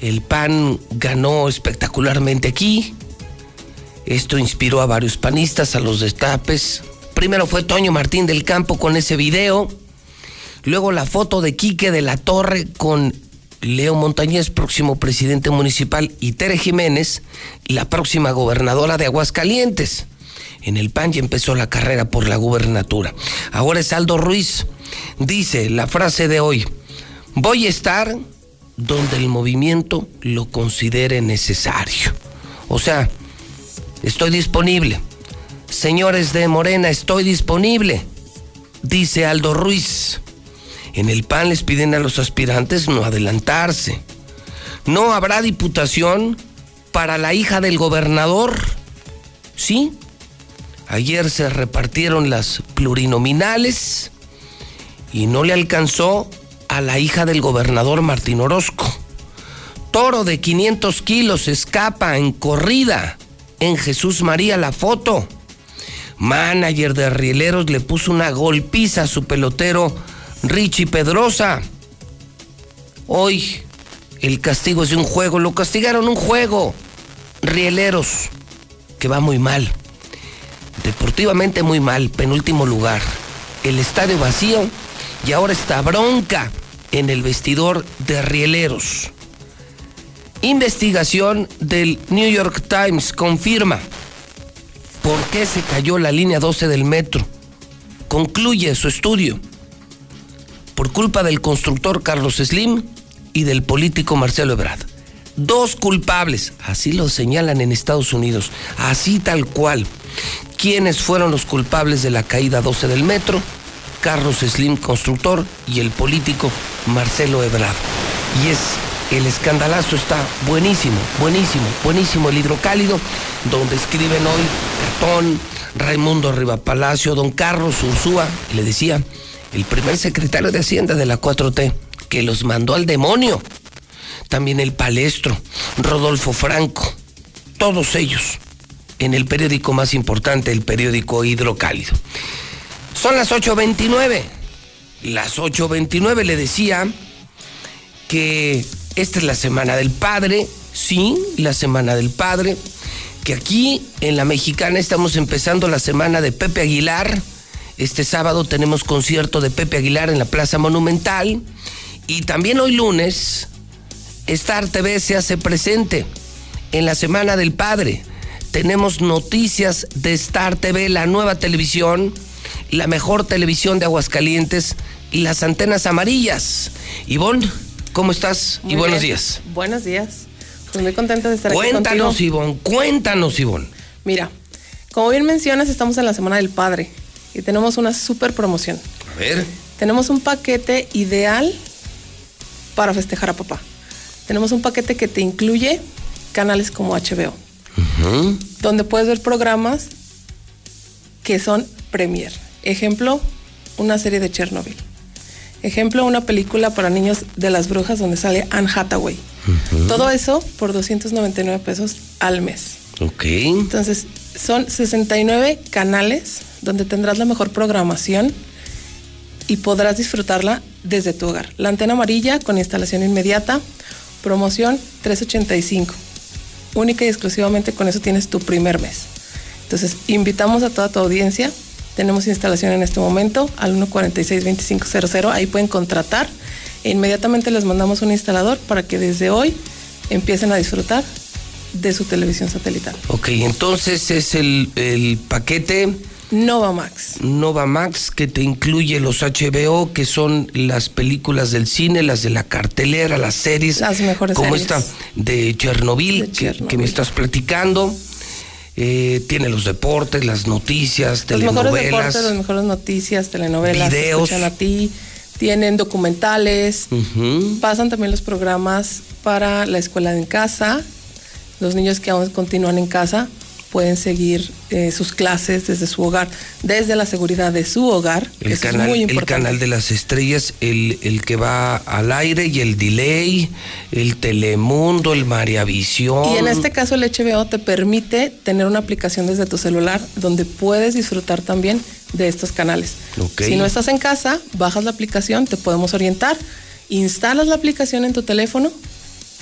el PAN ganó espectacularmente aquí. Esto inspiró a varios panistas a los destapes. Primero fue Toño Martín del Campo con ese video. Luego la foto de Quique de la Torre con Leo Montañez, próximo presidente municipal, y Tere Jiménez, la próxima gobernadora de Aguascalientes. En el PAN ya empezó la carrera por la gubernatura. Ahora es Aldo Ruiz. Dice la frase de hoy, voy a estar donde el movimiento lo considere necesario. O sea, estoy disponible. Señores de Morena, estoy disponible. Dice Aldo Ruiz. En el PAN les piden a los aspirantes no adelantarse. No habrá diputación para la hija del gobernador. ¿Sí? Ayer se repartieron las plurinominales y no le alcanzó a la hija del gobernador Martín Orozco. Toro de 500 kilos escapa en corrida en Jesús María la foto. Manager de Rieleros le puso una golpiza a su pelotero Richie Pedrosa. Hoy el castigo es de un juego, lo castigaron un juego. Rieleros, que va muy mal. Deportivamente muy mal, penúltimo lugar. El estadio vacío y ahora está bronca en el vestidor de Rieleros. Investigación del New York Times confirma por qué se cayó la línea 12 del metro. Concluye su estudio. Por culpa del constructor Carlos Slim y del político Marcelo Ebrard. Dos culpables, así lo señalan en Estados Unidos, así tal cual. ¿Quiénes fueron los culpables de la caída 12 del metro? Carlos Slim, constructor, y el político Marcelo Ebrard. Y es el escandalazo está buenísimo, buenísimo, buenísimo. El hidrocálido, donde escriben hoy Catón, Raimundo Rivapalacio, don Carlos Ursúa, le decía, el primer secretario de Hacienda de la 4T, que los mandó al demonio. También el palestro, Rodolfo Franco, todos ellos en el periódico más importante, el periódico Hidrocálido. Son las 8.29. Las 8.29 le decía que esta es la Semana del Padre, sí, la Semana del Padre, que aquí en la Mexicana estamos empezando la Semana de Pepe Aguilar. Este sábado tenemos concierto de Pepe Aguilar en la Plaza Monumental y también hoy lunes Star TV se hace presente en la Semana del Padre. Tenemos noticias de Star TV, la nueva televisión, la mejor televisión de Aguascalientes y las antenas amarillas. Ivonne, ¿cómo estás? Muy y buenos bien. días. Buenos días. Pues muy contenta de estar aquí Cuéntanos. Ivonne, cuéntanos, Ivonne. Mira, como bien mencionas, estamos en la Semana del Padre y tenemos una super promoción. A ver. Tenemos un paquete ideal para festejar a papá. Tenemos un paquete que te incluye canales como HBO, donde puedes ver programas que son premier. Ejemplo, una serie de Chernobyl. Ejemplo, una película para niños de las brujas donde sale Anne Hathaway. Todo eso por 299 pesos al mes. Ok. Entonces, Son 69 canales donde tendrás la mejor programación y podrás disfrutarla desde tu hogar. La antena amarilla con instalación inmediata, promoción 385. Única y exclusivamente con eso tienes tu primer mes. Entonces, invitamos a toda tu audiencia. Tenemos instalación en este momento al 146-2500. Ahí pueden contratar e inmediatamente les mandamos un instalador para que desde hoy empiecen a disfrutar de su televisión satelital. Ok, entonces es el, el paquete Nova Max. Nova Max que te incluye los HBO, que son las películas del cine, las de la cartelera, las series. Las mejores como series. esta de Chernobyl, De que- Chernobyl. Que, me estás platicando. Eh, tiene los deportes, las noticias, Los mejores telenovelas. deportes, las mejores noticias, telenovelas, te Videos. escuchan a ti, tienen documentales, pasan también los programas para la escuela en casa. Los niños que aún continúan en casa pueden seguir eh, sus clases desde su hogar, desde la seguridad de su hogar. El Eso canal, es muy el importante. canal de las estrellas, el, el que va al aire y el delay, el Telemundo, el Mariavisión. Y en este caso el HBO te permite tener una aplicación desde tu celular donde puedes disfrutar también de estos canales. Si no estás en casa, bajas la aplicación, te podemos orientar, instalas la aplicación en tu teléfono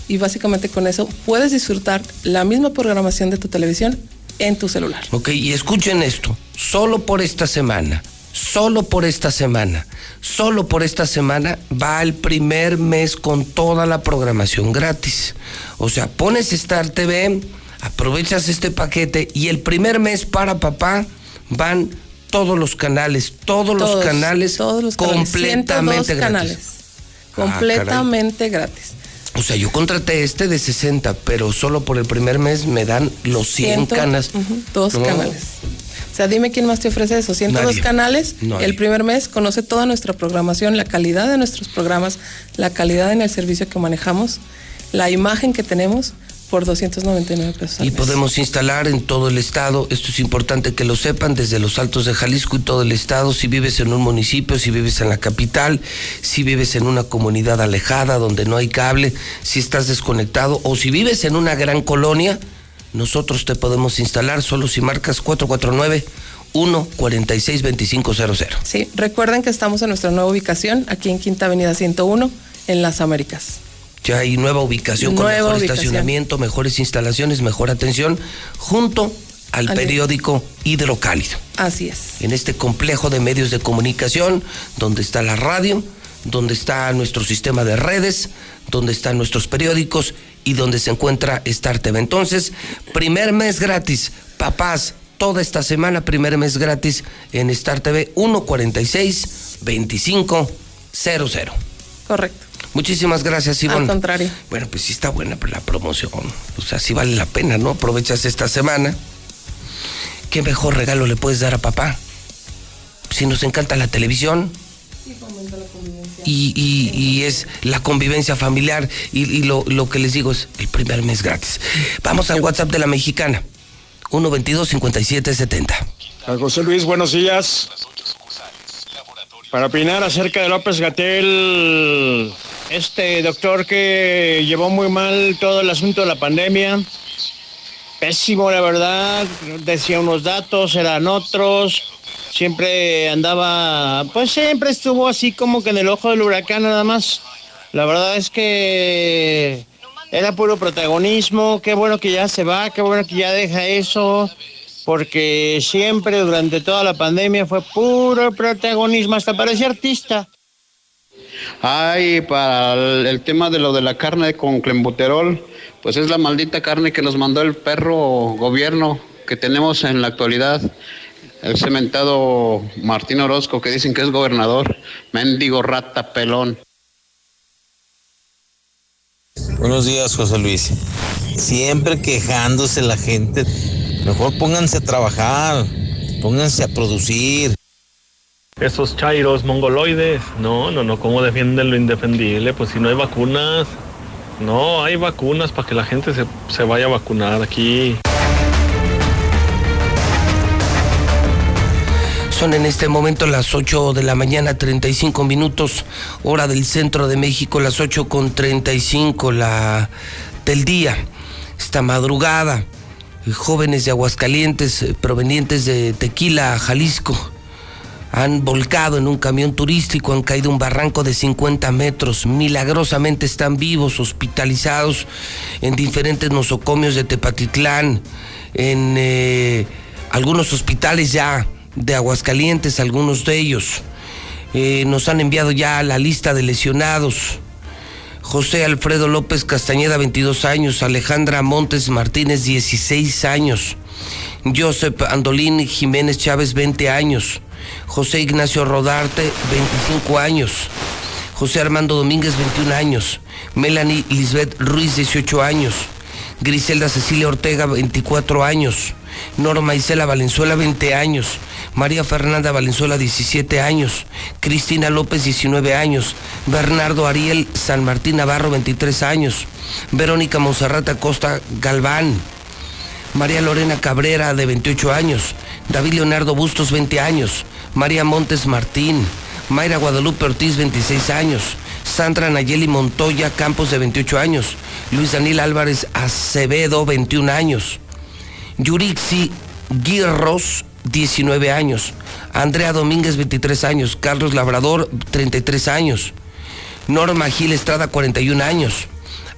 y básicamente con eso puedes disfrutar la misma programación de tu televisión en tu celular. Ok, y escuchen esto, solo por esta semana, solo por esta semana, solo por esta semana va el primer mes con toda la programación gratis. O sea, pones Star TV, aprovechas este paquete y el primer mes para papá van todos los canales, todos, los canales todos los canales, completamente 102 gratis. canales. Ah, completamente gratis. O sea, yo contraté este de 60, pero solo por el primer mes me dan los 100 Ciento- canas. dos No. canales. O sea, dime quién más te ofrece eso. 102 Nadie. canales. Nadie. El primer mes conoce toda nuestra programación, la calidad de nuestros programas, la calidad en el servicio que manejamos, la imagen que tenemos por 299 pesos. al Y mes. podemos instalar en todo el estado, esto es importante que lo sepan, desde los altos de Jalisco y todo el estado, si vives en un municipio, si vives en la capital, si vives en una comunidad alejada donde no hay cable, si estás desconectado o si vives en una gran colonia, nosotros te podemos instalar solo si marcas 449 146 2500. Sí, recuerden que estamos en nuestra nueva ubicación, aquí en Quinta Avenida 101, en Las Américas. Ya hay nueva ubicación con mejor ubicación. estacionamiento, mejores instalaciones, mejor atención, junto al Al- periódico Hidrocálido. Así es. en este complejo de medios de comunicación, donde está la radio, donde está nuestro sistema de redes, donde están nuestros periódicos y donde se encuentra Star TV. Entonces, primer mes gratis, papás, toda esta semana, primer mes gratis en Star TV 146 2500. Correcto. Muchísimas gracias, Ivonne. Al contrario. Bueno, pues sí está buena la promoción. O sea, sí vale la pena, ¿no? Aprovechas esta semana. ¿Qué mejor regalo le puedes dar a papá? Si nos encanta la televisión. Y, y- y es la convivencia familiar. Y, y lo, lo que les digo es el primer mes gratis. Vamos al WhatsApp de la mexicana. 122-5770. A José Luis, buenos días. Para opinar acerca de López Gatel, este doctor que llevó muy mal todo el asunto de la pandemia, pésimo la verdad, decía unos datos, eran otros, siempre andaba, pues siempre estuvo así como que en el ojo del huracán nada más. La verdad es que era puro protagonismo, qué bueno que ya se va, qué bueno que ya deja eso, porque siempre durante toda la pandemia fue puro protagonismo, hasta parecía artista. Ay, para el, el tema de lo de la carne con clenbuterol, pues es la maldita carne que nos mandó el perro gobierno que tenemos en la actualidad. El cementado Martín Orozco, que dicen que es gobernador. Mendigo rata pelón. Buenos días, José Luis. Siempre quejándose la gente. Mejor pónganse a trabajar, pónganse a producir. Esos chairos mongoloides, no, no, no, ¿cómo defienden lo indefendible? Pues si no hay vacunas, no, hay vacunas para que la gente se, se vaya a vacunar aquí. Son en este momento las 8 de la mañana, 35 minutos, hora del centro de México, las 8 con 35 la, del día. Esta madrugada, jóvenes de Aguascalientes eh, provenientes de Tequila, Jalisco. Han volcado en un camión turístico, han caído un barranco de 50 metros. Milagrosamente están vivos, hospitalizados en diferentes nosocomios de Tepatitlán, en eh, algunos hospitales ya de Aguascalientes, algunos de ellos. Eh, nos han enviado ya la lista de lesionados. José Alfredo López Castañeda, 22 años. Alejandra Montes Martínez, 16 años. Joseph Andolín Jiménez Chávez, 20 años. José Ignacio Rodarte, 25 años. José Armando Domínguez, 21 años. Melanie Lisbeth Ruiz, 18 años. Griselda Cecilia Ortega, 24 años. Norma Isela Valenzuela, 20 años. María Fernanda Valenzuela, 17 años. Cristina López, 19 años. Bernardo Ariel San Martín Navarro, 23 años. Verónica Monserrata Costa Galván. María Lorena Cabrera, de 28 años. David Leonardo Bustos, 20 años. María Montes Martín. Mayra Guadalupe Ortiz, 26 años. Sandra Nayeli Montoya Campos, de 28 años. Luis Daniel Álvarez Acevedo, 21 años. Yurixi Guirros, 19 años. Andrea Domínguez, 23 años. Carlos Labrador, 33 años. Norma Gil Estrada, 41 años.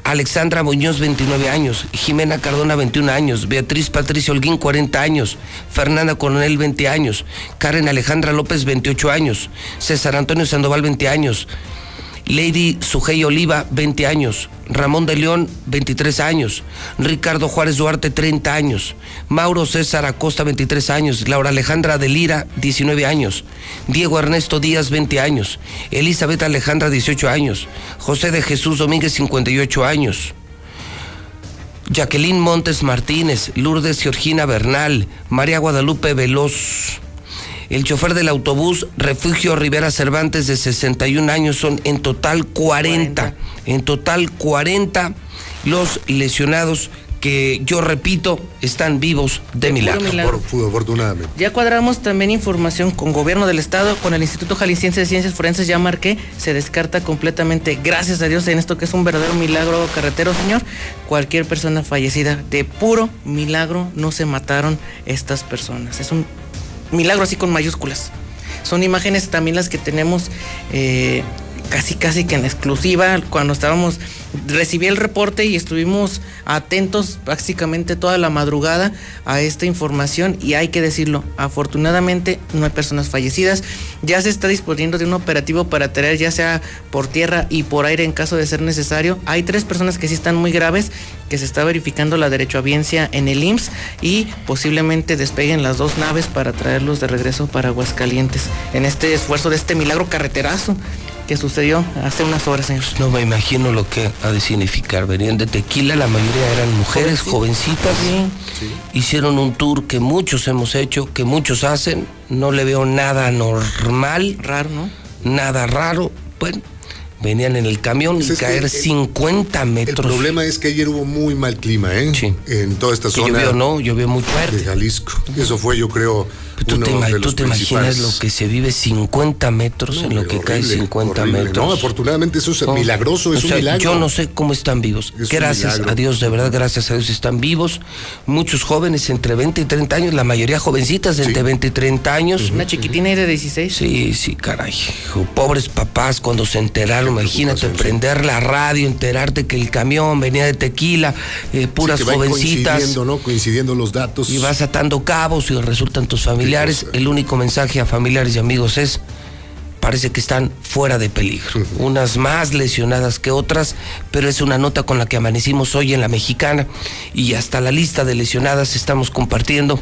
Alexandra Muñoz, 29 años. Jimena Cardona, 21 años. Beatriz Patricia Holguín, 40 años. Fernanda Coronel, 20 años. Karen Alejandra López, 28 años. César Antonio Sandoval, 20 años. Lady Sujei Oliva, 20 años. Ramón de León, 23 años. Ricardo Juárez Duarte, 30 años. Mauro César Acosta, 23 años. Laura Alejandra de Lira, 19 años. Diego Ernesto Díaz, 20 años. Elizabeth Alejandra, 18 años. José de Jesús Domínguez, 58 años. Jacqueline Montes Martínez, Lourdes Georgina Bernal, María Guadalupe Veloz. El chofer del autobús Refugio Rivera Cervantes de 61 años son en total 40. En total 40 los lesionados que yo repito están vivos de milagro. milagro. Por- afortunadamente. Ya cuadramos también información con Gobierno del Estado, con el Instituto Jalisciense de Ciencias Forenses, ya marqué, se descarta completamente, gracias a Dios, en esto que es un verdadero milagro carretero, señor. Cualquier persona fallecida, de puro milagro, no se mataron estas personas. Es un milagro así con mayúsculas. Son imágenes también las que tenemos eh, casi casi que en exclusiva cuando estábamos recibí el reporte y estuvimos atentos prácticamente toda la madrugada a esta información y hay que decirlo, afortunadamente no hay personas fallecidas, ya se está disponiendo de un operativo para traer ya sea por tierra y por aire en caso de ser necesario. Hay tres personas que sí están muy graves, que se está verificando la derechohabiencia en el IMSS y posiblemente despeguen las dos naves para traerlos de regreso para Aguascalientes en este esfuerzo de este milagro carreterazo que sucedió hace unas horas, señor. No me imagino lo que ha de significar. Venían de tequila, la mayoría eran mujeres jovencitas. Hicieron un tour que muchos hemos hecho, que muchos hacen. No le veo nada normal. Raro, ¿no? Nada raro. Bueno, venían en el camión y Pues caer el- 50 El metros. problema es que ayer hubo muy mal clima, ¿eh? En toda esta Que zona. llovió, ¿no? Llovió muy fuerte. De Jalisco. Eso fue, yo creo, ¿Tú te, ima- de tú los te imaginas lo que se vive 50 metros en lo que cae horrible, 50 horrible. metros? No, afortunadamente eso es No. milagroso, es O un sea, milagro. Yo no sé cómo están vivos. Es gracias a Dios, de verdad, gracias a Dios están vivos. Muchos jóvenes entre 20 y 30 años, la mayoría jovencitas de entre 20 y 30 años. Una chiquitina de 16. Sí, sí, caray. Pobres papás cuando se enteraron, imagínate, prender la radio, enterarte que el camión venía de tequila, eh, puras Sí, que va jovencitas. Coincidiendo, ¿no? Coincidiendo los datos. Y vas atando cabos y resultan tus familiares. El único mensaje a familiares y amigos es, parece que están fuera de peligro. Unas más lesionadas que otras, pero es una nota con la que amanecimos hoy en la mexicana. Y hasta la lista de lesionadas estamos compartiendo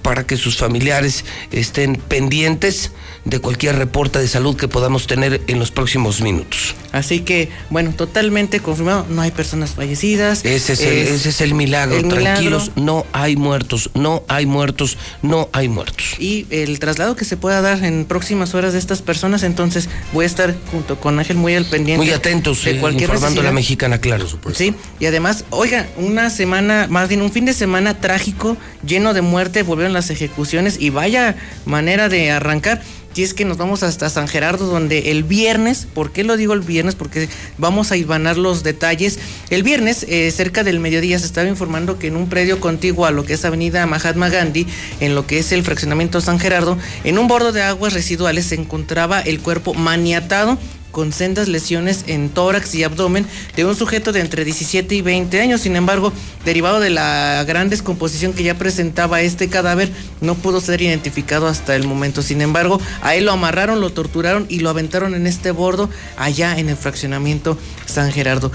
para que sus familiares estén pendientes de cualquier reporte de salud que podamos tener en los próximos minutos. Así que, bueno, totalmente confirmado, no hay personas fallecidas. Ese es, el, ese es el milagro. el milagro. Tranquilos, no hay muertos, no hay muertos, no hay muertos. Y el traslado que se pueda dar en próximas horas de estas personas, entonces voy a estar junto con Ángel muy al pendiente. Muy atentos, de eh, cualquier informando la mexicana, claro. Sí, y además, oiga, una semana, más bien un fin de semana trágico, lleno de muerte, volvieron las ejecuciones y vaya manera de arrancar. Y es que nos vamos hasta San Gerardo, donde el viernes, ¿por qué lo digo el viernes? porque vamos a ibanar los detalles. El viernes, eh, cerca del mediodía, se estaba informando que en un predio contiguo a lo que es Avenida Mahatma Gandhi, en lo que es el fraccionamiento San Gerardo, en un bordo de aguas residuales se encontraba el cuerpo maniatado con sendas lesiones en tórax y abdomen de un sujeto de entre 17 y 20 años. Sin embargo, derivado de la gran descomposición que ya presentaba este cadáver, no pudo ser identificado hasta el momento. Sin embargo, a él lo amarraron, lo torturaron y lo aventaron en este bordo allá en el fraccionamiento San Gerardo.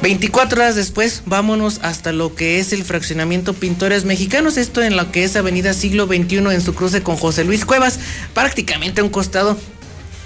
24 horas después, vámonos hasta lo que es el fraccionamiento Pintores Mexicanos, esto en lo que es Avenida Siglo XXI en su cruce con José Luis Cuevas, prácticamente a un costado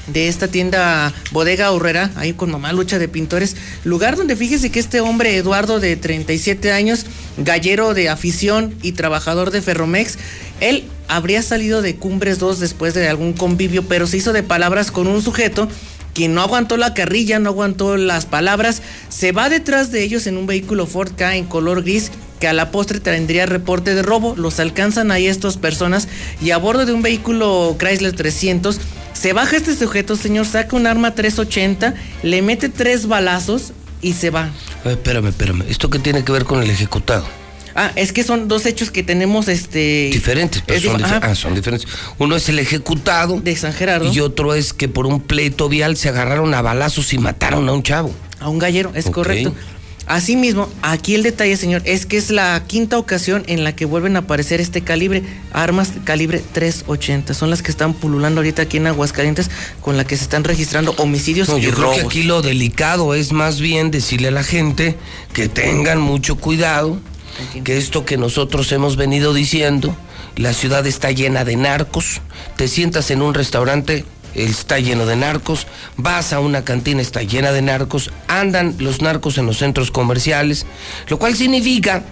de esta tienda Bodega Horrera, ahí con mamá lucha de pintores, lugar donde fíjese que este hombre Eduardo de 37 años, gallero de afición y trabajador de Ferromex, él habría salido de Cumbres 2 después de algún convivio, pero se hizo de palabras con un sujeto quien no aguantó la carrilla, no aguantó las palabras, se va detrás de ellos en un vehículo Ford K en color gris que a la postre tendría reporte de robo. Los alcanzan ahí estas personas y a bordo de un vehículo Chrysler 300 se baja este sujeto, señor, saca un arma 380, le mete tres balazos y se va. A ver, espérame, espérame. ¿Esto qué tiene que ver con el ejecutado? Ah, es que son dos hechos que tenemos este diferentes, pero son, difer- ah, son diferentes. Uno es el ejecutado de San Gerardo y otro es que por un pleito vial se agarraron a balazos y mataron a un chavo. a un gallero, es correcto. Asimismo, aquí el detalle, señor, es que es la quinta ocasión en la que vuelven a aparecer este calibre, armas calibre 380. Son las que están pululando ahorita aquí en Aguascalientes, con la que se están registrando homicidios No, y yo creo robos. que aquí lo delicado es más bien decirle a la gente que tengan mucho cuidado, que esto que nosotros hemos venido diciendo, la ciudad está llena de narcos, te sientas en un restaurante, está lleno de narcos, vas a una cantina, está llena de narcos, andan los narcos en los centros comerciales, lo cual significa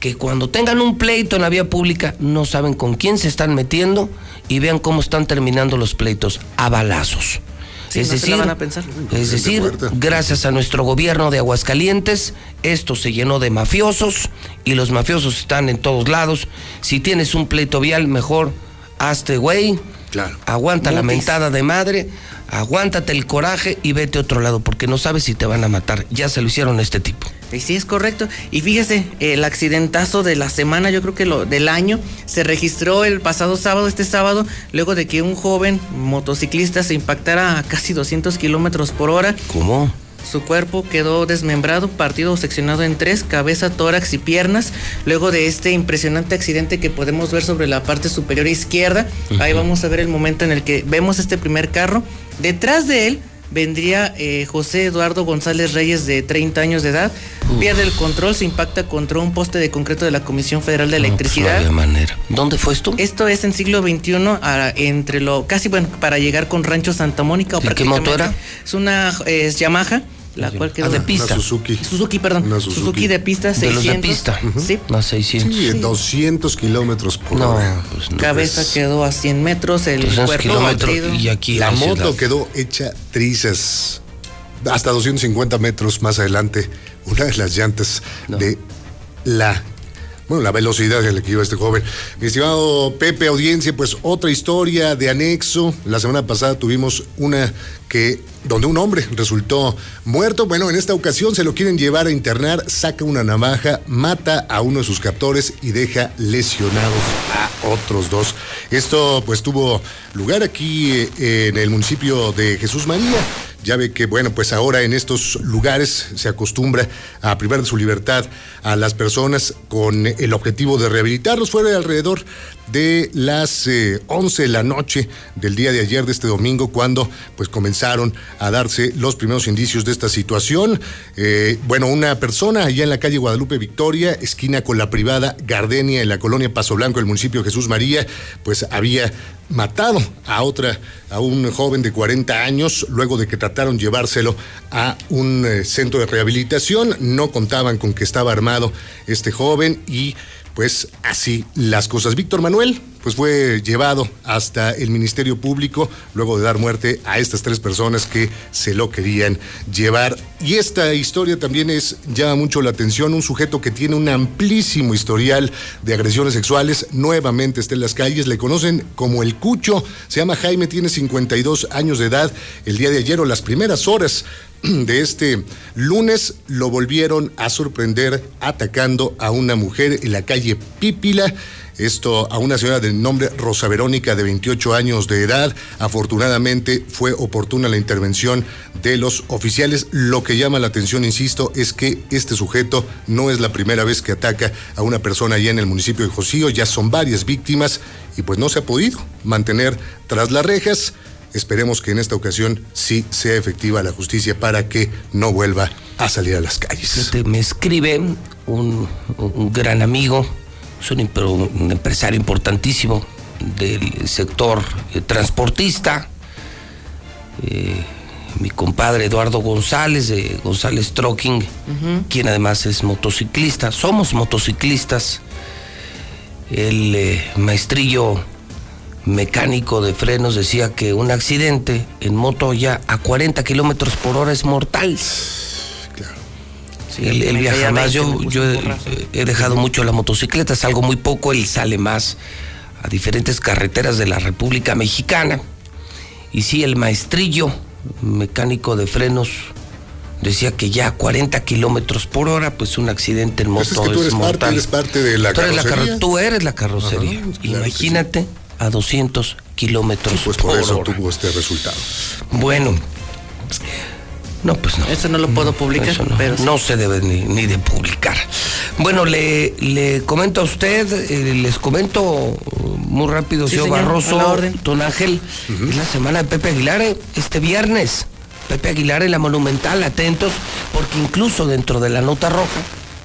que cuando tengan un pleito en la vía pública no saben con quién se están metiendo y vean cómo están terminando los pleitos a balazos. Sí, es no decir, la van a pensar. es decir, gracias a nuestro gobierno de Aguascalientes, esto se llenó de mafiosos y los mafiosos están en todos lados. Si tienes un pleito vial, mejor hazte güey. Aguanta la mentada de madre, aguántate el coraje y vete a otro lado porque no sabes si te van a matar. Ya se lo hicieron a este tipo. Y sí, es correcto. Y fíjese, el accidentazo de la semana, yo creo que lo del año, se registró el pasado sábado, este sábado, luego de que un joven motociclista se impactara a casi 200 kilómetros por hora. ¿Cómo? Su cuerpo quedó desmembrado, partido o seccionado en tres, cabeza, tórax y piernas. Luego de este impresionante accidente que podemos ver sobre la parte superior izquierda, ahí vamos a ver el momento en el que vemos este primer carro. Detrás de él vendría eh, José Eduardo González Reyes de 30 años de edad. Pierde el control, se impacta contra un poste de concreto de la Comisión Federal de No Electricidad. había manera. ¿Dónde fue esto? Esto es en siglo XXI, a- entre lo casi bueno para llegar con Rancho Santa Mónica. O ¿Y qué moto era? Es una eh, es Yamaha, la cual quedó Ah, de pista. Una Suzuki. Suzuki, perdón. Una Suzuki. Suzuki. de pista, De los 600. de pista. Sí. No, 600. Sí, 200 kilómetros por No, hora. pues no. Cabeza Pues, quedó a 100 metros, el 200 cuerpo y aquí la moto ciudad. quedó hecha trizas. Hasta 250 metros más adelante, una de las llantas de la. Bueno, la velocidad en la que iba este joven. Mi estimado Pepe, audiencia, pues otra historia de anexo. La semana pasada tuvimos una que donde un hombre resultó muerto. Bueno, en esta ocasión se lo quieren llevar a internar, saca una navaja, mata a uno de sus captores y deja lesionados a otros dos. Esto pues tuvo lugar aquí eh, en el municipio de Jesús María. Ya ve que, bueno, pues ahora en estos lugares se acostumbra a privar de su libertad a las personas con el objetivo de rehabilitarlos. Fue alrededor de las eh, 11 de la noche del día de ayer, de este domingo, cuando pues comenzaron a darse los primeros indicios de esta situación. Eh, bueno, una persona allá en la calle Guadalupe Victoria, esquina con la privada Gardenia, en la colonia Paso Blanco, del municipio de Jesús María, pues había matado a otra, a un joven de 40 años, luego de que trataron llevárselo a un eh, centro de rehabilitación. No contaban con que estaba armado este joven y pues así las cosas. Víctor Manuel. pues fue llevado hasta el Ministerio Público luego de dar muerte a estas tres personas que se lo querían llevar. Y esta historia también es llama mucho la atención, un sujeto que tiene un amplísimo historial de agresiones sexuales, nuevamente está en las calles, le conocen como el Cucho, se llama Jaime, tiene 52 años de edad, el día de ayer o las primeras horas de este lunes lo volvieron a sorprender atacando a una mujer en la calle Pípila. Esto a una señora de nombre Rosa Verónica de 28 años de edad. Afortunadamente fue oportuna la intervención de los oficiales. Lo que llama la atención, insisto, es que este sujeto no es la primera vez que ataca a una persona allá en el municipio de Josío. Ya son varias víctimas y pues no se ha podido mantener tras las rejas. Esperemos que en esta ocasión sí sea efectiva la justicia para que no vuelva a salir a las calles. Me escribe un, un gran amigo, es un empresario importantísimo del sector eh, transportista, eh, mi compadre Eduardo González de González Trucking, quien además es motociclista. Somos motociclistas. El eh, maestrillo mecánico de frenos decía que un accidente en moto ya a 40 kilómetros por hora es mortal. Sí, él, viaja más. 20, me Yo, he, dejado mucho la motocicleta, salgo muy poco, él sale más a diferentes carreteras de la República Mexicana. Y sí, el maestrillo mecánico de frenos decía que ya a 40 kilómetros por hora, pues un accidente en moto Pues es que tú eres parte, mortal. eres parte de la Tú eres la carrocería. carro- tú eres la carrocería. Ajá, claro Imagínate a 200 kilómetros Pues por por eso hora. tuvo este resultado. Bueno. No, pues no. Eso no lo puedo publicar, no, pero sí. no se debe ni, ni de publicar. Bueno, le, le comento a usted, eh, les comento uh, muy rápido, Sí, señor Barroso. Don Ángel, es la semana de Pepe Aguilar eh, este viernes. Pepe Aguilar en la Monumental, atentos, porque incluso dentro de la nota roja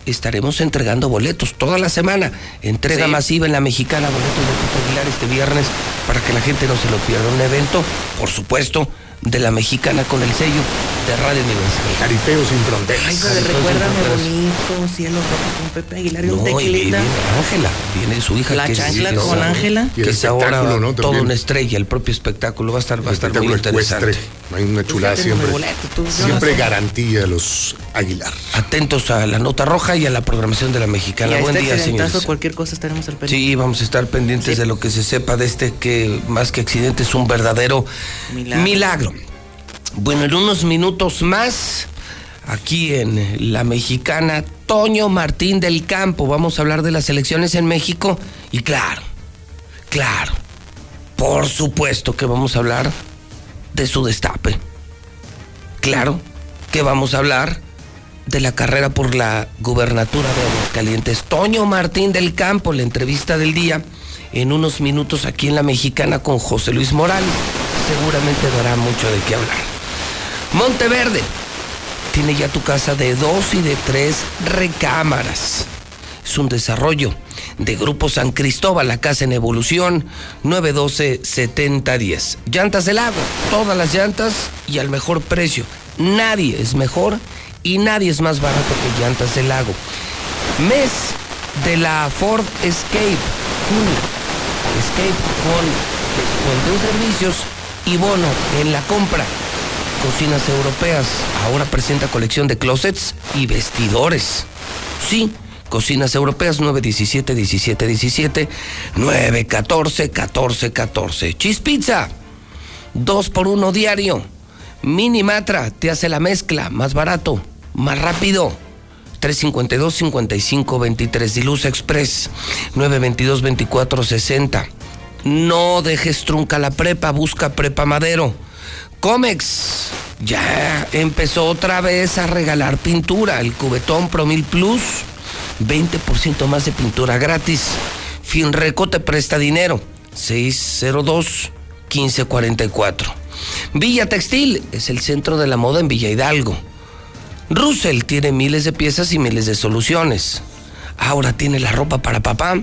estaremos entregando boletos toda la semana. Entrega Sí. masiva en la mexicana, boletos de Pepe Aguilar este viernes para que la gente no se lo pierda. Un evento, por supuesto, de la mexicana con el sello de Radio Universal. Jaripeo sin fronteras. Ay, pero recuérdame bonito, cielo rojo con Pepe Aguilar y un No, viene tequilita. Ángela, viene su hija. La que es- chancla es- con Ángela. Que es ahora ¿no? toda una estrella, el propio espectáculo va a estar, va a estar muy interesante. ecuestre. Hay una chulada Pues mi siempre. boleto, tú, yo siempre garantía a los Aguilar. Atentos a la nota roja y a la programación de la Y mexicana. a Buen este día, señores. cualquier cosa estaremos al pendiente. Sí, vamos a estar pendientes de lo que se sepa de este que más que accidente es un verdadero Milagro. milagro. Bueno, en unos minutos más, aquí en La Mexicana, Toño Martín del Campo, vamos a hablar de las elecciones en México y claro, claro, por supuesto que vamos a hablar de su destape. Claro que vamos a hablar de la carrera por la gubernatura de Aguascalientes. Toño Martín del Campo, la entrevista del día, en unos minutos aquí en La Mexicana con José Luis Morales. Seguramente dará mucho de qué hablar. Monteverde tiene ya tu casa de dos y de tres recámaras. Es un desarrollo de Grupo San Cristóbal, la casa en evolución, 912-7010. Llantas del lago, todas las llantas y al mejor precio. Nadie es mejor y nadie es más barato que Llantas del Lago. Mes de la Ford Escape. Escape con descuento en servicios y bono en la compra. Cocinas europeas. Ahora presenta colección de closets y vestidores. Sí, Cocinas Europeas 917 17 17 914 14 14. Cheese Pizza. Dos por uno diario. Mini Matra te hace la mezcla más barato, más rápido. 352 55 23 Diluz Express 922 24 60. No dejes trunca la prepa, busca prepa Madero. Comex ya empezó otra vez a regalar pintura. El cubetón Promil Plus, 20% más de pintura gratis. Finreco te presta dinero. 602 1544. Villa Textil es el centro de la moda en Villa Hidalgo. Russell tiene miles de piezas y miles de soluciones. Ahora tiene la ropa para papá.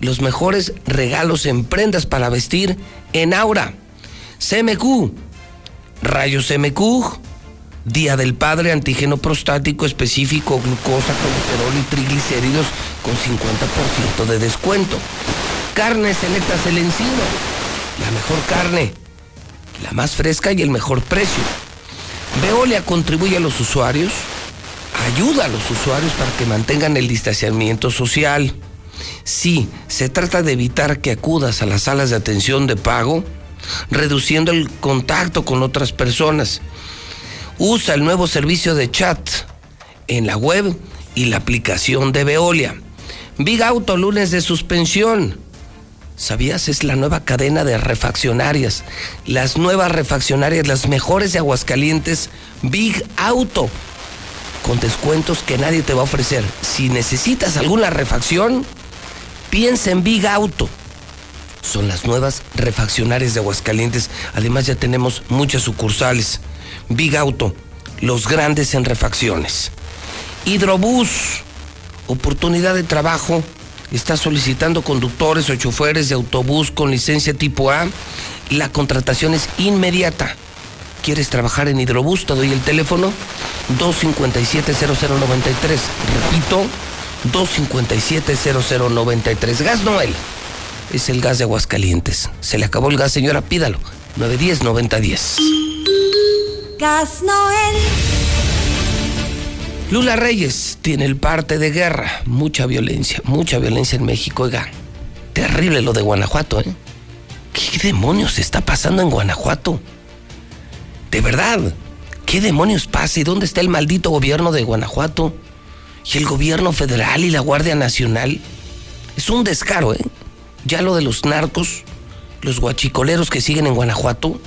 Los mejores regalos en prendas para vestir en Aura. CMQ. Rayos MQ. Día del Padre, antígeno prostático específico, glucosa, colesterol y triglicéridos con 50% de descuento. Carne Selectas El Encino. La mejor carne, la más fresca y el mejor precio. Veolia contribuye a los usuarios, ayuda a los usuarios para que mantengan el distanciamiento social. Sí, se trata de evitar que acudas a las salas de atención de pago, reduciendo el contacto con otras personas. Usa el nuevo servicio de chat en la web y la aplicación de Veolia. Big Auto lunes de suspensión. ¿Sabías? Es la nueva cadena de refaccionarias. Las nuevas refaccionarias, las mejores de Aguascalientes, Big Auto. Con descuentos que nadie te va a ofrecer. Si necesitas alguna refacción, piensa en Big Auto. Son las nuevas refaccionarias de Aguascalientes. Además ya tenemos muchas sucursales. Big Auto, los grandes en refacciones. Hidrobús, oportunidad de trabajo. Está solicitando conductores o choferes de autobús con licencia tipo A. La contratación es inmediata. ¿Quieres trabajar en Hidrobús? Te doy el teléfono 257-0093. Repito, 257-0093. Gas Noel. Es el gas de Aguascalientes. Se le acabó el gas, señora, pídalo. 910-9010. Gas Noel. Lula Reyes tiene el parte de guerra. Mucha violencia, mucha violencia en México. Oiga, terrible lo de Guanajuato, ¿eh? ¿Qué demonios está pasando en Guanajuato? De verdad, ¿qué demonios pasa y dónde está el maldito gobierno de Guanajuato? Y el gobierno federal y la Guardia Nacional. Es un descaro, ¿eh? Ya lo de los narcos, los guachicoleros que siguen en Guanajuato.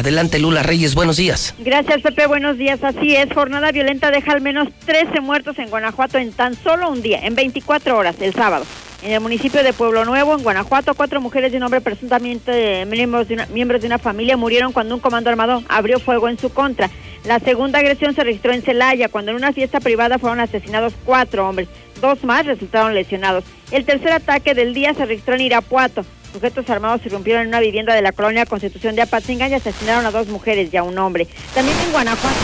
Adelante, Lula Reyes, buenos días. Gracias, Pepe. Buenos días. Así es, jornada violenta deja al menos 13 muertos en Guanajuato en tan solo un día, en 24 horas, el sábado. En el municipio de Pueblo Nuevo, en Guanajuato, cuatro mujeres y un hombre presuntamente miembros de, una, miembros de una familia murieron cuando un comando armado abrió fuego en su contra. La segunda agresión se registró en Celaya, cuando en una fiesta privada fueron asesinados cuatro hombres. Dos más resultaron lesionados. El tercer ataque del día se registró en Irapuato. Sujetos armados irrumpieron en una vivienda de la colonia Constitución de Apatzingán y asesinaron a dos mujeres y a un hombre. También en Guanajuato,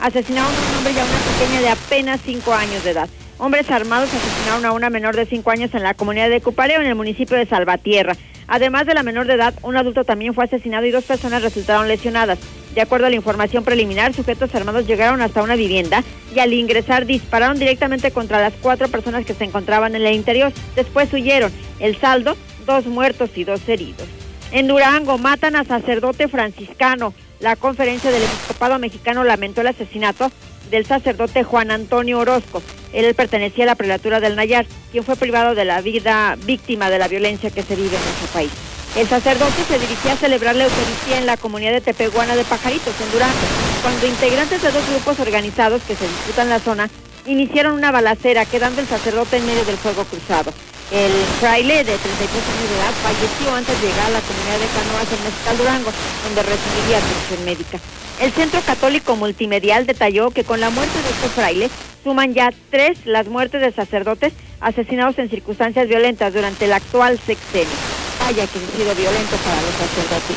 asesinaron a un hombre y a una pequeña de apenas cinco años de edad. Hombres armados asesinaron a una menor de cinco años en la comunidad de Cupareo, en el municipio de Salvatierra. Además de la menor de edad, un adulto también fue asesinado y dos personas resultaron lesionadas. De acuerdo a la información preliminar, sujetos armados llegaron hasta una vivienda y al ingresar dispararon directamente contra las cuatro personas que se encontraban en el interior. Después huyeron. El saldo, dos muertos y dos heridos. En Durango matan a sacerdote franciscano. La conferencia del episcopado mexicano lamentó el asesinato del sacerdote Juan Antonio Orozco. Él pertenecía a la prelatura del Nayar, quien fue privado de la vida víctima de la violencia que se vive en nuestro país. El sacerdote se dirigía a celebrar la Eucaristía en la comunidad de Tepehuana de Pajaritos, en Durango, cuando integrantes de dos grupos organizados que se disputan la zona iniciaron una balacera, quedando el sacerdote en medio del fuego cruzado. El fraile de 33 años de edad falleció antes de llegar a la comunidad de Canoas en Mezcal Durango, donde recibiría atención médica. El Centro Católico Multimedial detalló que con la muerte de este fraile suman ya tres las muertes de sacerdotes asesinados en circunstancias violentas durante el actual sexenio. Vaya que ha sido violento para los sacerdotes.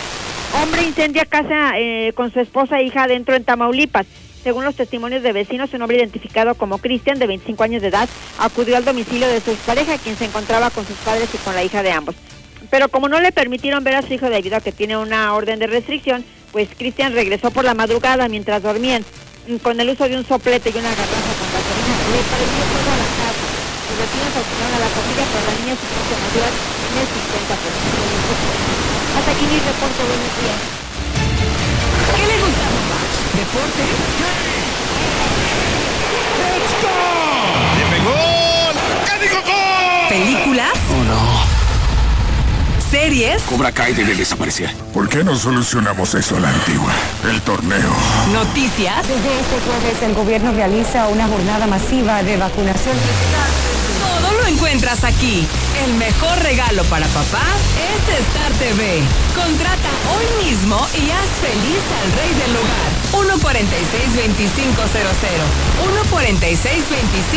Hombre incendia casa eh, con su esposa e hija adentro en Tamaulipas. Según los testimonios de vecinos, un hombre identificado como Cristian, de 25 años de edad, acudió al domicilio de su pareja, quien se encontraba con sus padres y con la hija de ambos. Pero como no le permitieron ver a su hijo debido a que tiene una orden de restricción, pues Cristian regresó por la madrugada mientras dormían con el uso de un soplete y una garrafa con gasolina. Le prendió toda la casa. Los vecinos auxiliaron a la familia, pero la niña sufrió mayores en el 50%. Hasta aquí mi reporte. Buenos días. ¿Qué le gusta más? ¿Deporte? ¡Dime gol! ¿Qué dijo gol? ¿Películas? Oh no. ¿Series? Cobra Kai debe desaparecer. ¿Por qué no solucionamos eso a la antigua? El torneo. ¿Noticias? Desde este jueves el gobierno realiza una jornada masiva de vacunación. Todo lo encuentras aquí. El mejor regalo para papá es Star TV. Contrata hoy mismo y haz feliz al rey del hogar. 146-2500.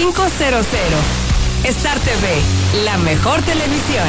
146-2500. Star TV, la mejor televisión.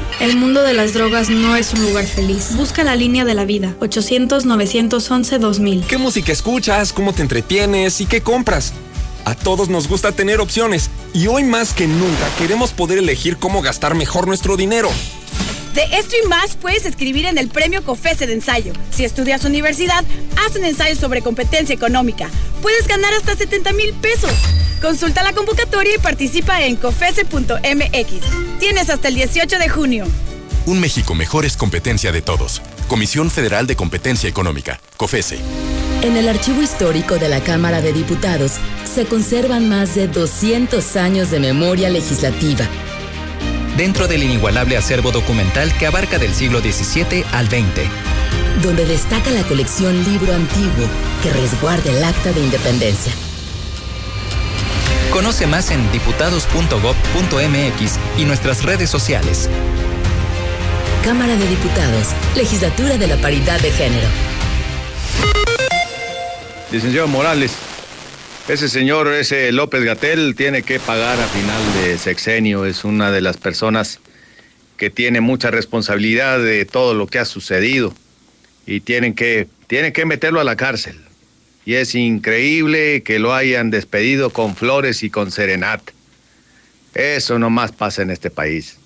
El mundo de las drogas no es un lugar feliz. Busca la línea de la vida. 800-911-2000. ¿Qué música escuchas? ¿Cómo te entretienes? ¿Y qué compras? A todos nos gusta tener opciones y hoy más que nunca queremos poder elegir cómo gastar mejor nuestro dinero. De esto y más puedes escribir en el premio COFESE de ensayo. Si estudias universidad, haz un ensayo sobre competencia económica. Puedes ganar hasta 70 mil pesos. Consulta la convocatoria y participa en cofese.mx. Tienes hasta el 18 de junio. Un México mejor es competencia de todos. Comisión Federal de Competencia Económica, COFESE. En el archivo histórico de la Cámara de Diputados se conservan más de 200 años de memoria legislativa. Dentro del inigualable acervo documental que abarca del siglo XVII al XX. Donde destaca la colección Libro Antiguo que resguarda el acta de independencia. Conoce más en diputados.gov.mx y nuestras redes sociales. Cámara de Diputados, Legislatura de la Paridad de Género. Licenciado Morales, ese señor, ese López Gatel, tiene que pagar a final de sexenio. Es una de las personas que tiene mucha responsabilidad de todo lo que ha sucedido y tienen que, tienen que meterlo a la cárcel. Y es increíble que lo hayan despedido con flores y con serenat. Eso nomás pasa en este país.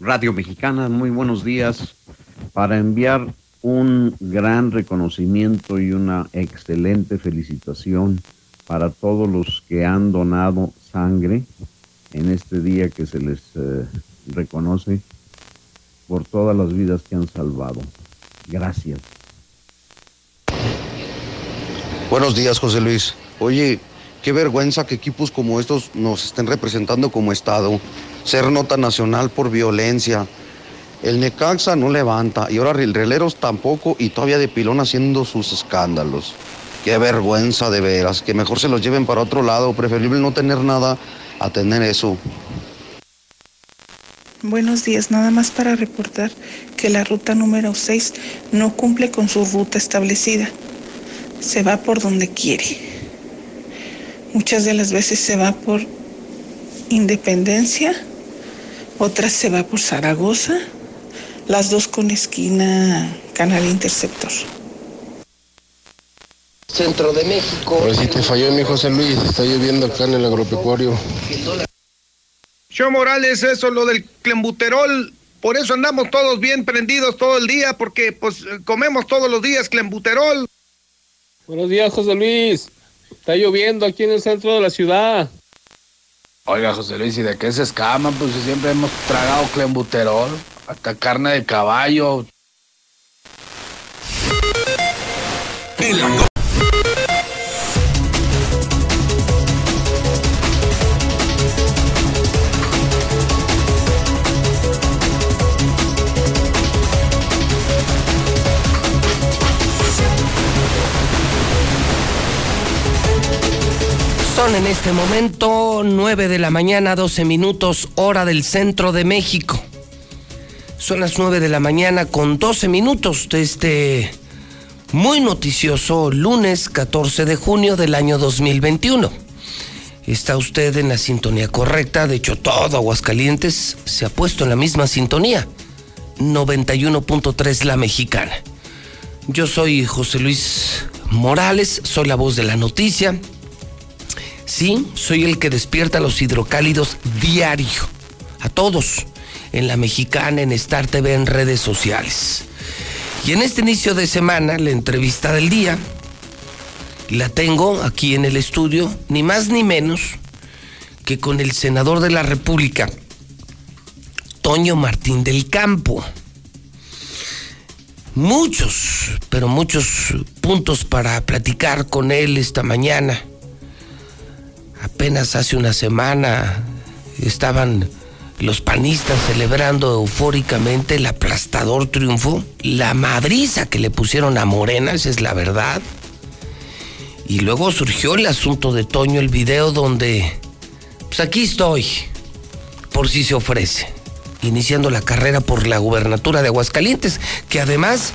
Radio Mexicana, muy buenos días. Para enviar un gran reconocimiento y una excelente felicitación para todos los que han donado sangre en este día que se les eh, reconoce por todas las vidas que han salvado. Gracias. Buenos días, José Luis. Oye, qué vergüenza que equipos como estos nos estén representando como Estado. Ser nota nacional por violencia. El Necaxa no levanta y ahora el Releros tampoco y todavía de pilón haciendo sus escándalos. Qué vergüenza de veras, que mejor se los lleven para otro lado, preferible no tener nada a tener eso. Buenos días, nada más para reportar que la ruta número 6 no cumple con su ruta establecida. Se va por donde quiere. Muchas de las veces se va por Independencia, otras se va por Zaragoza, las dos con esquina Canal Interceptor. Centro de México. Pero si te falló mi José Luis, está lloviendo acá en el agropecuario. Yo Morales, eso lo del clembuterol, por eso andamos todos bien prendidos todo el día, porque pues comemos todos los días clembuterol. Buenos días, José Luis. Está lloviendo aquí en el centro de la ciudad. Oiga, José Luis, ¿y de qué se escaman? Pues si siempre hemos tragado clembuterol, hasta carne de caballo. Son en este momento 9 de la mañana, 12 minutos, hora del centro de México. Son las 9 de la mañana con 12 minutos de este muy noticioso lunes 14 de junio del año 2021. Está usted en la sintonía correcta, de hecho todo Aguascalientes se ha puesto en la misma sintonía. 91.3 La Mexicana. Yo soy José Luis Morales, soy la voz de la noticia. Sí, soy el que despierta los hidrocálidos diario. A todos. En la mexicana, en Star TV, en redes sociales. Y en este inicio de semana, la entrevista del día, la tengo aquí en el estudio, ni más ni menos que con el senador de la República, Toño Martín del Campo. Muchos, pero muchos puntos para platicar con él esta mañana. Apenas hace una semana estaban los panistas celebrando eufóricamente el aplastador triunfo, la madriza que le pusieron a Morena, esa es la verdad. Y luego surgió el asunto de Toño, el video donde, pues aquí estoy, por si se ofrece, iniciando la carrera por la gubernatura de Aguascalientes, que además,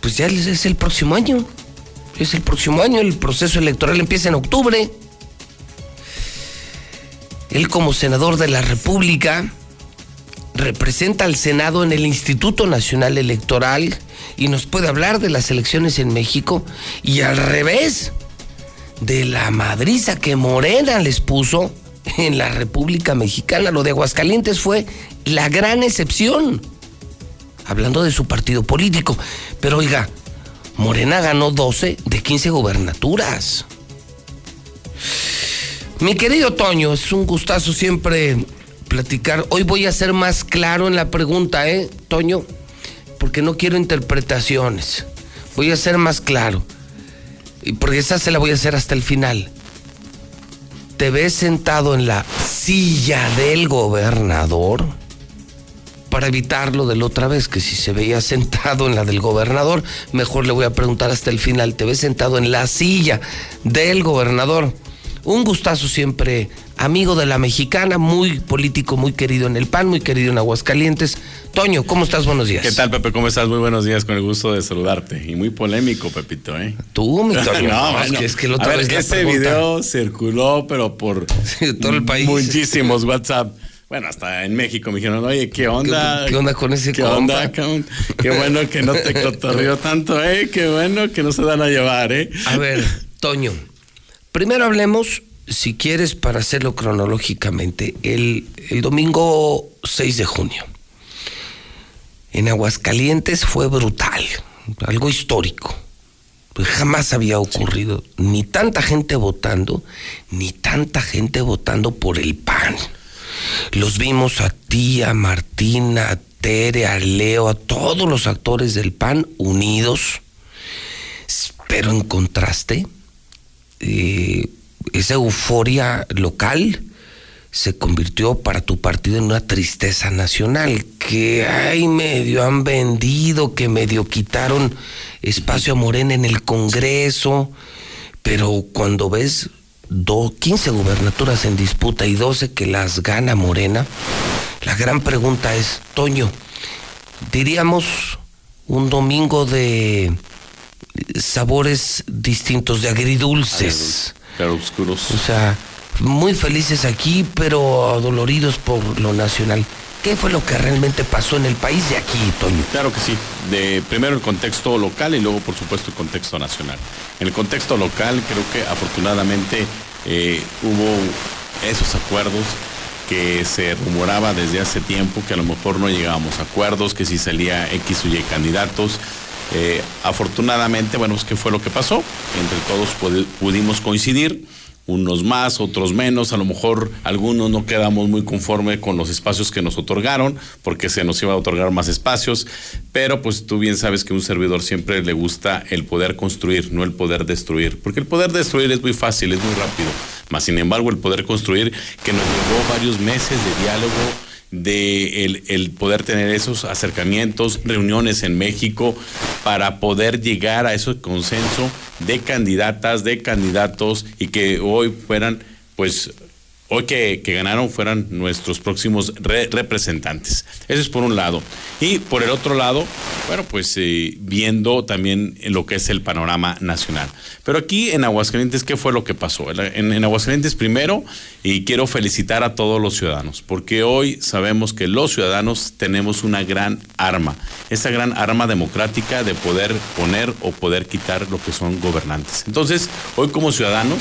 pues ya es el próximo año, es el próximo año, el proceso electoral empieza en octubre. Él como senador de la República representa al Senado en el Instituto Nacional Electoral y nos puede hablar de las elecciones en México y al revés de la madriza que Morena les puso en la República Mexicana. Lo de Aguascalientes fue la gran excepción, hablando de su partido político. Pero oiga, Morena ganó 12 de 15 gobernaturas. Mi querido Toño, es un gustazo siempre platicar. Hoy voy a ser más claro en la pregunta, ¿eh, Toño? Porque no quiero interpretaciones. Voy a ser más claro. Y porque esa se la voy a hacer hasta el final. ¿Te ves sentado en la silla del gobernador? Para evitarlo de la otra vez, que si se veía sentado en la del gobernador, mejor le voy a preguntar hasta el final. ¿Te ves sentado en la silla del gobernador? Un gustazo siempre, amigo de la mexicana, muy político, muy querido en el PAN, muy querido en Aguascalientes. Toño, ¿cómo estás? Buenos días. ¿Qué tal, Pepe? ¿Cómo estás? Muy buenos días, con el gusto de saludarte. Y muy polémico, Pepito, ¿eh? Tú, mi Toño. no, es que, el otro a ese video circuló, pero por todo el país. muchísimos WhatsApp. Bueno, hasta en México me dijeron, oye, ¿qué onda? ¿Qué, onda con ese ¿Qué onda? Qué bueno que no te cotorrió tanto, ¿eh? Qué bueno que no se dan a llevar, ¿eh? A ver, Toño, Primero hablemos, si quieres, para hacerlo cronológicamente, el, domingo 6 de junio. En Aguascalientes fue brutal, algo histórico. Pues jamás había ocurrido ni tanta gente votando, ni tanta gente votando por el PAN. Los vimos a ti, a Martina, a Tere, a Leo, a todos los actores del PAN unidos, pero en contraste, eh, esa euforia local se convirtió para tu partido en una tristeza nacional, que ay, medio han vendido, que medio quitaron espacio a Morena en el Congreso, pero cuando ves 15 gubernaturas en disputa y 12 que las gana Morena, la gran pregunta es, Toño, diríamos un domingo de sabores distintos, de agridulces. Claro, oscuros. O sea, muy felices aquí, pero doloridos por lo nacional. ¿Qué fue lo que realmente pasó en el país de aquí, Toño? Claro que sí. De, primero el contexto local y luego, por supuesto, el contexto nacional. En el contexto local, creo que afortunadamente eh, hubo esos acuerdos que se rumoraba desde hace tiempo que a lo mejor no llegábamos a acuerdos, que si salía X o Y candidatos, eh, afortunadamente, bueno, pues qué fue lo que pasó. Entre todos pudimos coincidir, unos más, otros menos. A lo mejor algunos no quedamos muy conforme con los espacios que nos otorgaron, porque se nos iba a otorgar más espacios. Pero pues tú bien sabes que a un servidor siempre le gusta el poder construir, no el poder destruir. Porque el poder destruir es muy fácil, es muy rápido. Más sin embargo, el poder construir, que nos llevó varios meses de diálogo de el, poder tener esos acercamientos, reuniones en México para poder llegar a ese consenso de candidatas, de candidatos y que hoy fueran pues hoy que, ganaron fueran nuestros próximos representantes. Eso es por un lado. Y por el otro lado, bueno, pues eh, viendo también lo que es el panorama nacional. Pero aquí en Aguascalientes, ¿qué fue lo que pasó? En, en Aguascalientes primero, y quiero felicitar a todos los ciudadanos, porque hoy sabemos que los ciudadanos tenemos una gran arma, esa gran arma democrática de poder poner o poder quitar lo que son gobernantes. Entonces, hoy como ciudadanos,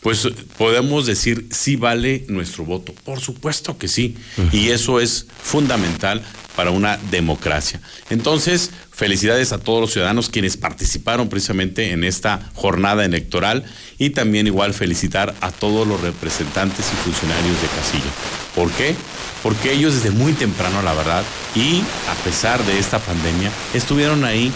pues podemos decir sí vale nuestro voto. Por supuesto que sí. Y eso es fundamental para una democracia. Entonces, felicidades a todos los ciudadanos quienes participaron precisamente en esta jornada electoral y también igual felicitar a todos los representantes y funcionarios de casilla. ¿Por qué? Porque ellos desde muy temprano, la verdad, y a pesar de esta pandemia, estuvieron ahí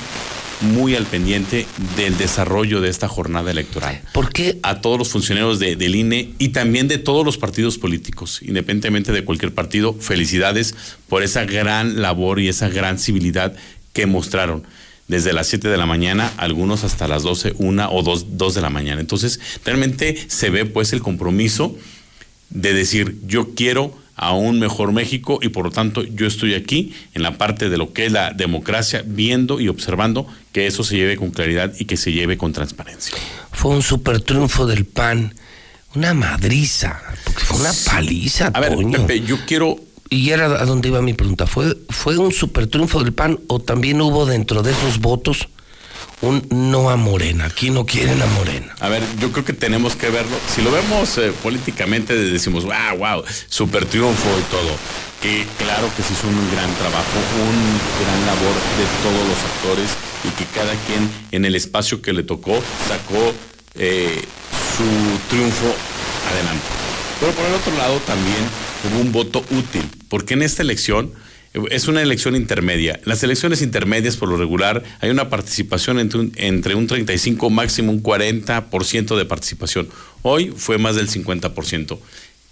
muy al pendiente del desarrollo de esta jornada electoral. ¿Por qué? A todos los funcionarios de, del INE y también de todos los partidos políticos, independientemente de cualquier partido, felicidades por esa gran labor y esa gran civilidad que mostraron desde las 7 de la mañana, algunos hasta las 12, 1 o 2, 2 de la mañana. Entonces, realmente se ve pues el compromiso de decir, yo quiero a un mejor México y por lo tanto yo estoy aquí en la parte de lo que es la democracia, viendo y observando que eso se lleve con claridad y que se lleve con transparencia. Fue un super triunfo del PAN, una madriza, porque fue una paliza. A ver, Pepe, yo quiero y era a donde iba mi pregunta. ¿Fue, ¿Fue un super triunfo del PAN o también hubo dentro de esos votos un no a Morena. Aquí no quieren a Morena. A ver, yo creo que tenemos que verlo. Si lo vemos eh, políticamente, decimos, wow, wow, super triunfo y todo. Que claro que se hizo un gran trabajo, un gran labor de todos los actores y que cada quien en el espacio que le tocó sacó eh, su triunfo adelante. Pero por el otro lado también hubo un voto útil, porque en esta elección es una elección intermedia. Las elecciones intermedias, por lo regular, hay una participación entre un, entre un 35, máximo un 40% de participación. Hoy fue más del 50%.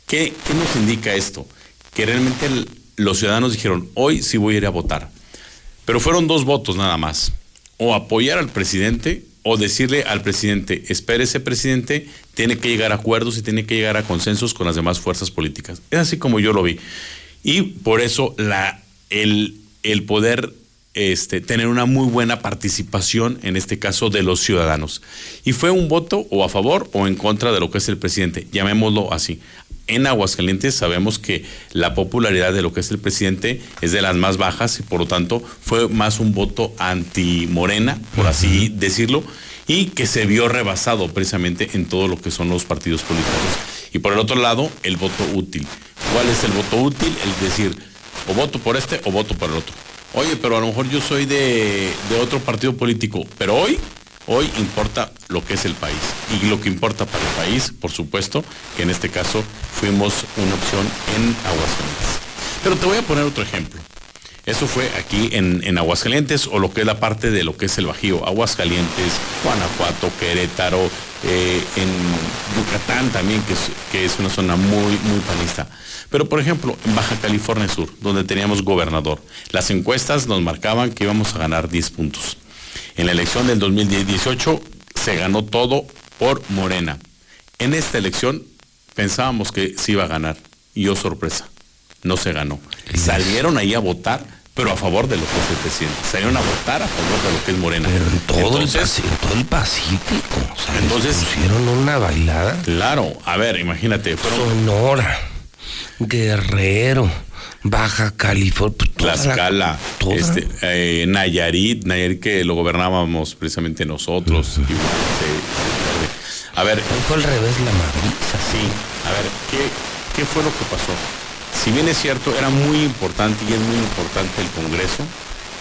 ¿Qué, ¿Qué nos indica esto? Que realmente los ciudadanos dijeron, hoy sí voy a ir a votar. Pero fueron dos votos nada más. O apoyar al presidente o decirle al presidente, espérese presidente, tiene que llegar a acuerdos y tiene que llegar a consensos con las demás fuerzas políticas. Es así como yo lo vi. Y por eso la el, el poder este, tener una muy buena participación, en este caso, de los ciudadanos. Y fue un voto o a favor o en contra de lo que es el presidente, llamémoslo así. En Aguascalientes sabemos que la popularidad de lo que es el presidente es de las más bajas y por lo tanto fue más un voto anti-morena, por así decirlo, y que se vio rebasado precisamente en todo lo que son los partidos políticos. Y por el otro lado, el voto útil. ¿Cuál es el voto útil? El decir, o voto por este o voto por el otro. Oye, pero a lo mejor yo soy de, otro partido político, pero hoy, hoy importa lo que es el país. Y lo que importa para el país, por supuesto, que en este caso fuimos una opción en Aguascalientes. Pero te voy a poner otro ejemplo. Eso fue aquí en, Aguascalientes o lo que es la parte de lo que es el Bajío. Aguascalientes, Guanajuato, Querétaro, eh, en Yucatán también, que es, que es una zona muy, muy panista. Pero, por ejemplo, en Baja California Sur, donde teníamos gobernador, las encuestas nos marcaban que íbamos a ganar 10 puntos. En la elección del 2018 se ganó todo por Morena. En esta elección pensábamos que se iba a ganar. Y oh sorpresa, no se ganó. Salieron ahí a votar, pero a favor de lo que es el presidente. Salieron a votar a favor de lo que es Morena. Pero en todo, el, todo el Pacífico. entonces pusieron una bailada. Claro, a ver, imagínate. Fueron, Sonora. Guerrero, Baja California, pues, Tlaxcala, este, eh, Nayarit, Nayarit que lo gobernábamos precisamente nosotros. a ver. Fue al revés la Madrid. Sí, a ver, ¿qué, ¿qué fue lo que pasó? Si bien es cierto, era muy importante y es muy importante el Congreso,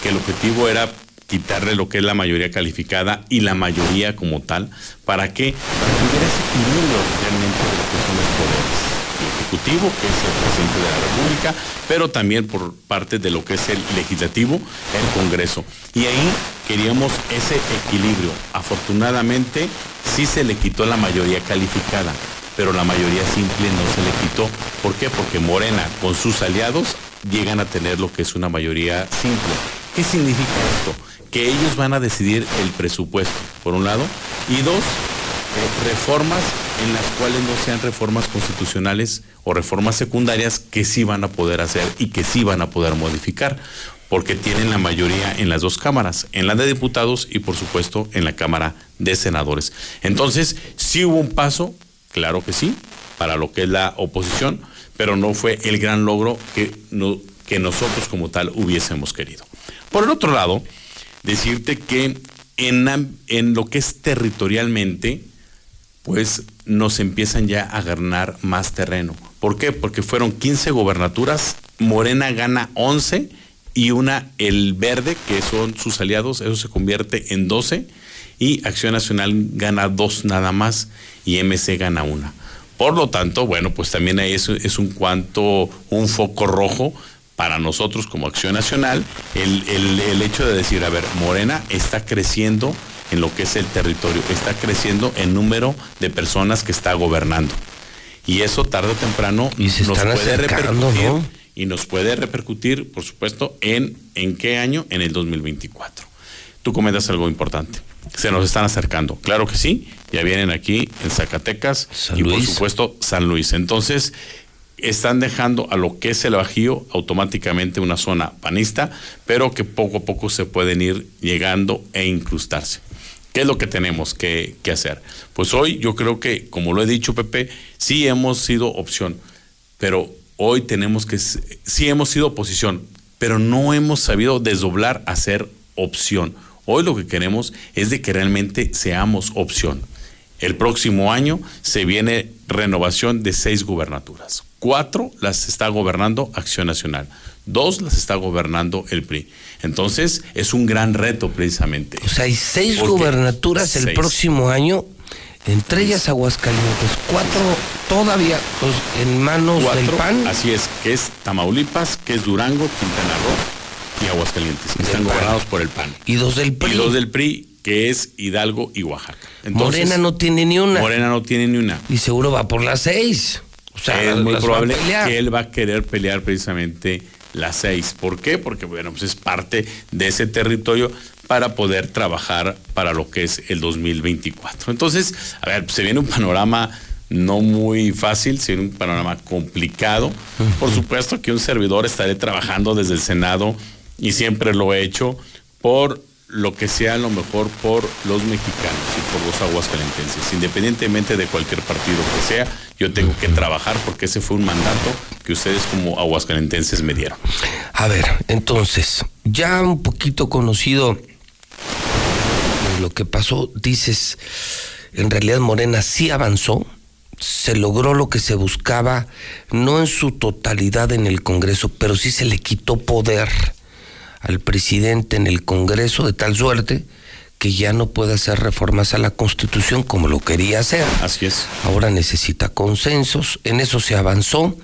que el objetivo era quitarle lo que es la mayoría calificada y la mayoría como tal, ¿para qué? Para que hubiera ese equilibrio realmente de lo que son los poderes Ejecutivo, que es el presidente de la República, pero también por parte de lo que es el Legislativo, el Congreso. Y ahí queríamos ese equilibrio. Afortunadamente, sí se le quitó la mayoría calificada, pero la mayoría simple no se le quitó. ¿Por qué? Porque Morena, con sus aliados, llegan a tener lo que es una mayoría simple. ¿Qué significa esto? Que ellos van a decidir el presupuesto, por un lado, y dos, eh, reformas en las cuales no sean reformas constitucionales o reformas secundarias que sí van a poder hacer y que sí van a poder modificar, porque tienen la mayoría en las dos cámaras, en la de diputados y por supuesto en la Cámara de Senadores. Entonces, sí hubo un paso, claro que sí, para lo que es la oposición, pero no fue el gran logro que, que nosotros como tal hubiésemos querido. Por el otro lado, decirte que en, en lo que es territorialmente, pues nos empiezan ya a ganar más terreno. ¿Por qué? Porque fueron 15 gobernaturas, Morena gana 11 y una el verde, que son sus aliados, eso se convierte en 12 y Acción Nacional gana dos nada más y MC gana una. Por lo tanto, bueno, pues también ahí es, es un cuanto, un foco rojo para nosotros como Acción Nacional, el, el, el hecho de decir, a ver, Morena está creciendo en lo que es el territorio, está creciendo en número de personas que está gobernando. Y eso tarde o temprano nos puede repercutir y nos puede repercutir, por supuesto, en en qué año, en el 2024. Tú comentas algo importante. Se nos están acercando. Claro que sí, ya vienen aquí en Zacatecas y por supuesto San Luis. Entonces, están dejando a lo que es el Bajío automáticamente una zona panista, pero que poco a poco se pueden ir llegando e incrustarse. ¿Qué es lo que tenemos que, que, hacer? Pues hoy yo creo que, como lo he dicho Pepe, sí hemos sido opción, pero hoy tenemos que, sí hemos sido oposición, pero no hemos sabido desdoblar a ser opción. Hoy lo que queremos es de que realmente seamos opción. El próximo año se viene renovación de seis gubernaturas. Cuatro las está gobernando Acción Nacional. Dos las está gobernando el PRI. Entonces es un gran reto precisamente. O sea, hay seis gubernaturas el próximo año, entre ellas Aguascalientes. Cuatro todavía pues, en manos del PAN. Así es, que es Tamaulipas, que es Durango, Quintana Roo y Aguascalientes, que están gobernados por el PAN. Y dos del PRI. Y dos del PRI, que es Hidalgo y Oaxaca. Morena no tiene ni una. Morena no tiene ni una. Y seguro va por las seis. O sea, es muy probable que él va a querer pelear precisamente las seis. ¿Por qué? Porque bueno, pues es parte de ese territorio para poder trabajar para lo que es el 2024. Entonces, a ver, se viene un panorama no muy fácil, se viene un panorama complicado. Por supuesto que un servidor estaré trabajando desde el Senado y siempre lo he hecho por lo que sea lo mejor por los mexicanos y por los aguascalentenses. Independientemente de cualquier partido que sea, yo tengo que trabajar porque ese fue un mandato que ustedes como aguascalentenses me dieron. A ver, entonces, ya un poquito conocido lo que pasó, dices, en realidad Morena sí avanzó, se logró lo que se buscaba, no en su totalidad en el Congreso, pero sí se le quitó poder al presidente en el Congreso de tal suerte que ya no puede hacer reformas a la Constitución como lo quería hacer. Así es. Ahora necesita consensos, en eso se avanzó,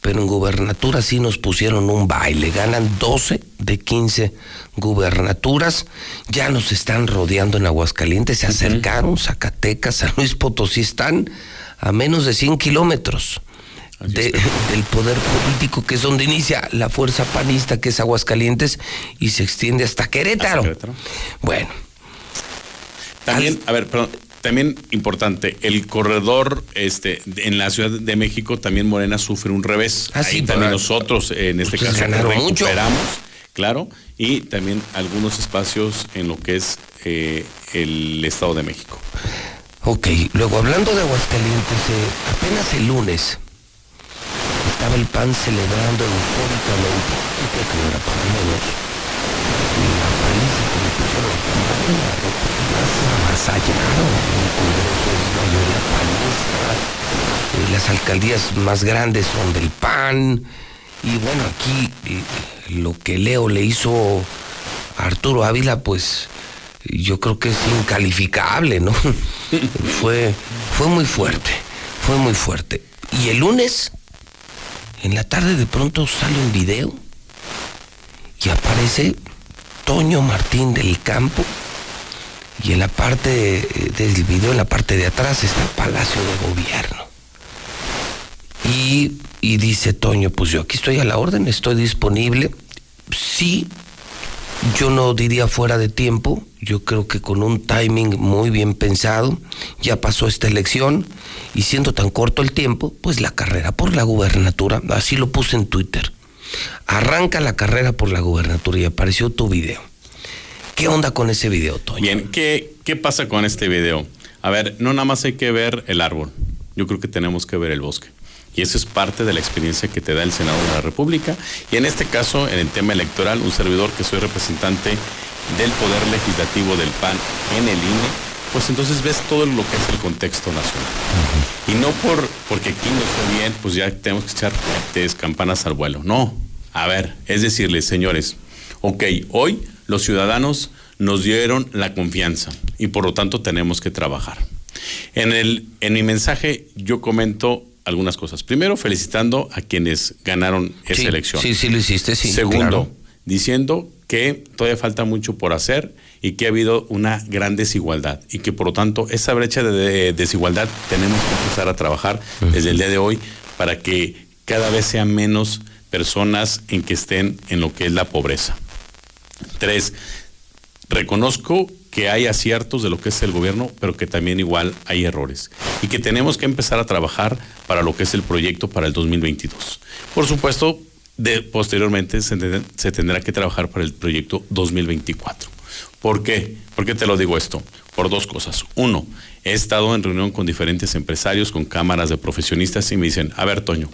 pero en gubernatura sí nos pusieron un baile, ganan 12 de 15 gubernaturas, ya nos están rodeando en Aguascalientes, se acercaron, Zacatecas, San Luis Potosí están a menos de 100 kilómetros del poder político, que es donde inicia la fuerza panista, que es Aguascalientes, y se extiende hasta Querétaro. Bueno. También, a ver, perdón, también importante, el corredor este en la Ciudad de México también Morena sufre un revés. Ah, Ahí también nosotros en este caso recuperamos, claro, y también algunos espacios en lo que es eh, el Estado de México. Ok, luego hablando de Aguascalientes, eh, apenas el lunes estaba el PAN celebrando eufóricamente, que no era para menos, la paliza que le pusieron la avasallaron, el Congreso es mayoría panista, eh, las alcaldías más grandes son del PAN, y bueno, aquí eh, lo que Leo le hizo a Arturo Ávila, pues yo creo que es incalificable, ¿no? fue, fue muy fuerte, fue muy fuerte. Y el lunes en la tarde de pronto sale un video y aparece Toño Martín del Campo y en la parte del video, en la parte de atrás está el Palacio de Gobierno. Y, y dice Toño, pues yo aquí estoy a la orden, estoy disponible. Sí, yo no diría fuera de tiempo, yo creo que con un timing muy bien pensado, ya pasó esta elección y siendo tan corto el tiempo, pues la carrera por la gubernatura, así lo puse en Twitter. Arranca la carrera por la gubernatura y apareció tu video. ¿Qué onda con ese video, Toño? Bien, ¿qué, ¿qué pasa con este video? A ver, no nada más hay que ver el árbol, yo creo que tenemos que ver el bosque. Y eso es parte de la experiencia que te da el Senado de la República. Y en este caso, en el tema electoral, un servidor que soy representante del Poder Legislativo del PAN en el INE, pues entonces ves todo lo que es el contexto nacional. Y no por porque aquí no está bien, pues ya tenemos que echar campanas al vuelo. No. A ver, es decirles, señores, ok, hoy los ciudadanos nos dieron la confianza y por lo tanto tenemos que trabajar. En, el, en mi mensaje yo comento algunas cosas. Primero, felicitando a quienes ganaron esa elección. Sí, sí, lo hiciste, sí. Segundo, diciendo que todavía falta mucho por hacer y que ha habido una gran desigualdad y que por lo tanto esa brecha de desigualdad tenemos que empezar a trabajar desde el día de hoy para que cada vez sean menos personas en que estén en lo que es la pobreza. Tres, reconozco que hay aciertos de lo que es el gobierno, pero que también igual hay errores y que tenemos que empezar a trabajar para lo que es el proyecto para el 2022. Por supuesto, de, posteriormente se, tendrá que trabajar para el proyecto 2024. ¿Por qué? ¿Por qué te lo digo esto? Por dos cosas. Uno, he estado en reunión con diferentes empresarios, con cámaras de profesionistas y me dicen, a ver, Toño,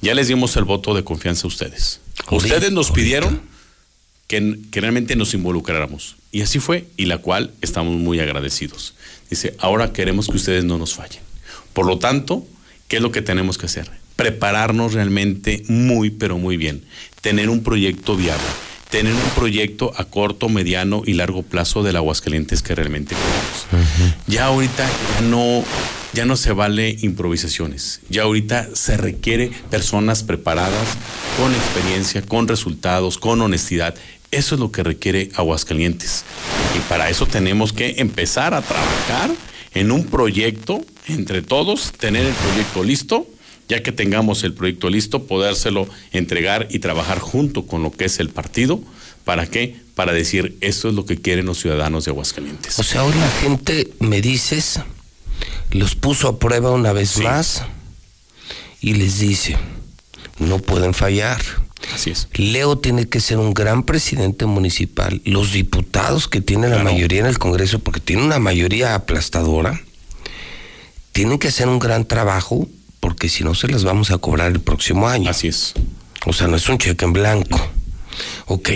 ya les dimos el voto de confianza a ustedes. ustedes nos pidieron que, que, realmente nos involucráramos. Y así fue, y la cual estamos muy agradecidos. Dice, ahora queremos que ustedes no nos fallen. Por lo tanto, ¿qué es lo que tenemos que hacer? prepararnos realmente muy, pero muy bien, tener un proyecto viable, tener un proyecto a corto, mediano y largo plazo del Aguascalientes que realmente queremos. Ya ahorita ya no, ya no se vale improvisaciones, ya ahorita se requiere personas preparadas, con experiencia, con resultados, con honestidad. Eso es lo que requiere Aguascalientes. Y para eso tenemos que empezar a trabajar en un proyecto entre todos, tener el proyecto listo ya que tengamos el proyecto listo, podérselo entregar y trabajar junto con lo que es el partido. ¿Para qué? Para decir, esto es lo que quieren los ciudadanos de Aguascalientes. O sea, hoy la gente, me dices, los puso a prueba una vez más y les dice, no pueden fallar. Así es. Leo tiene que ser un gran presidente municipal. Los diputados que tienen la mayoría en el Congreso, porque tiene una mayoría aplastadora, tienen que hacer un gran trabajo porque si no se las vamos a cobrar el próximo año. Así es. O sea, no es un cheque en blanco. Ok.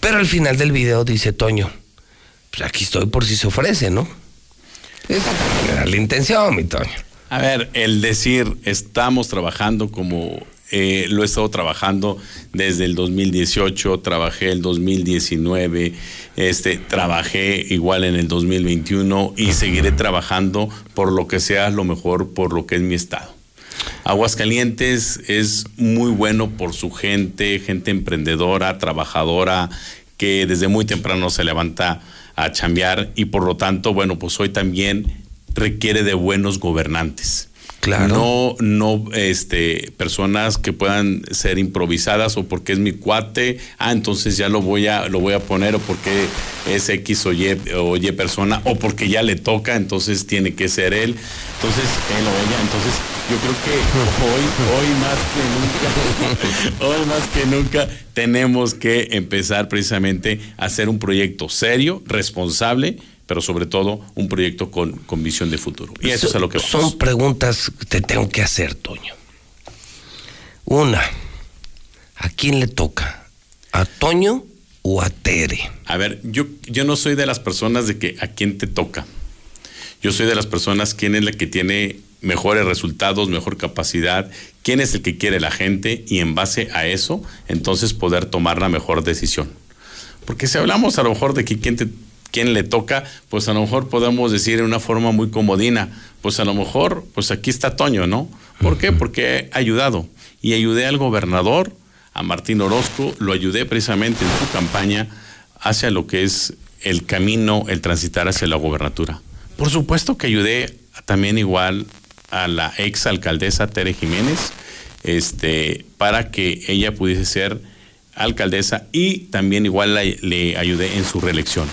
Pero al final del video dice Toño, pues aquí estoy por si se ofrece, ¿no? Esa era la intención, mi Toño. A ver, el decir estamos trabajando como eh, lo he estado trabajando desde el 2018, trabajé el 2019, este, trabajé igual en el 2021 y seguiré trabajando por lo que sea lo mejor, por lo que es mi estado. Aguascalientes es muy bueno por su gente, gente emprendedora, trabajadora, que desde muy temprano se levanta a chambear y por lo tanto, bueno, pues hoy también requiere de buenos gobernantes no, no este, personas que puedan ser improvisadas o porque es mi cuate, ah, entonces ya lo voy a, lo voy a poner, o porque es X o Y, o y persona, o porque ya le toca, entonces tiene que ser él. Entonces, él o ella, entonces yo creo que hoy, hoy más que nunca, hoy más que nunca tenemos que empezar precisamente a hacer un proyecto serio, responsable, pero sobre todo un proyecto con, con visión de futuro. Y eso es a lo que Son preguntas que te tengo que hacer, Toño. Una, ¿a quién le toca? ¿A Toño o a Tere? A ver, yo, yo no soy de las personas de que a quién te toca. Yo soy de las personas quién es la que tiene mejores resultados, mejor capacidad, quién es el que quiere la gente y en base a eso, entonces poder tomar la mejor decisión. Porque si hablamos a lo mejor de que quién te quién le toca, pues a lo mejor podemos decir en una forma muy comodina, pues a lo mejor, pues aquí está Toño, ¿no? ¿Por qué? Porque he ayudado y ayudé al gobernador, a Martín Orozco, lo ayudé precisamente en su campaña hacia lo que es el camino, el transitar hacia la gobernatura. Por supuesto que ayudé también igual a la ex alcaldesa Tere Jiménez, este, para que ella pudiese ser alcaldesa y también igual le ayudé en su reelección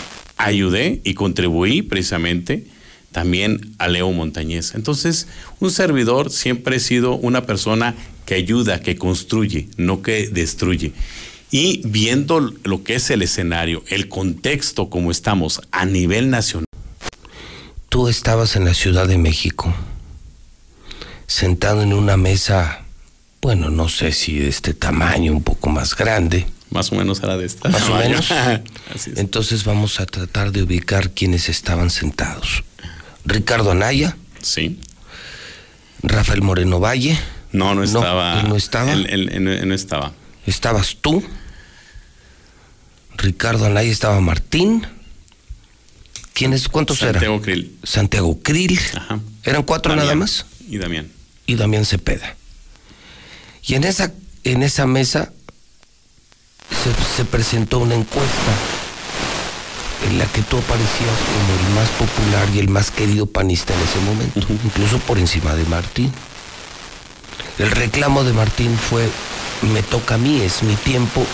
ayudé y contribuí precisamente también a Leo Montañez. Entonces, un servidor siempre ha sido una persona que ayuda, que construye, no que destruye. Y viendo lo que es el escenario, el contexto como estamos a nivel nacional. Tú estabas en la Ciudad de México, sentado en una mesa, bueno, no sé si de este tamaño, un poco más grande, Más o menos era de esta. Más o menos. Así es. Entonces vamos a tratar de ubicar quienes estaban sentados. Ricardo Anaya. Sí. Rafael Moreno Valle. No, no estaba. él no estaba. Él, él- él- él no estaba. Estabas tú. Ricardo Anaya estaba Martín. ¿Quiénes? ¿Cuántos Santiago eran? Krill. Santiago Krill. Ajá. ¿Eran cuatro Damián. nada más? Y Damián. y Damián Cepeda. Y en esa, en esa mesa se, se presentó una encuesta en la que tú aparecías como el más popular y el más querido panista en ese momento, incluso por encima de Martín. El reclamo de Martín fue, me toca a mí, es mi tiempo,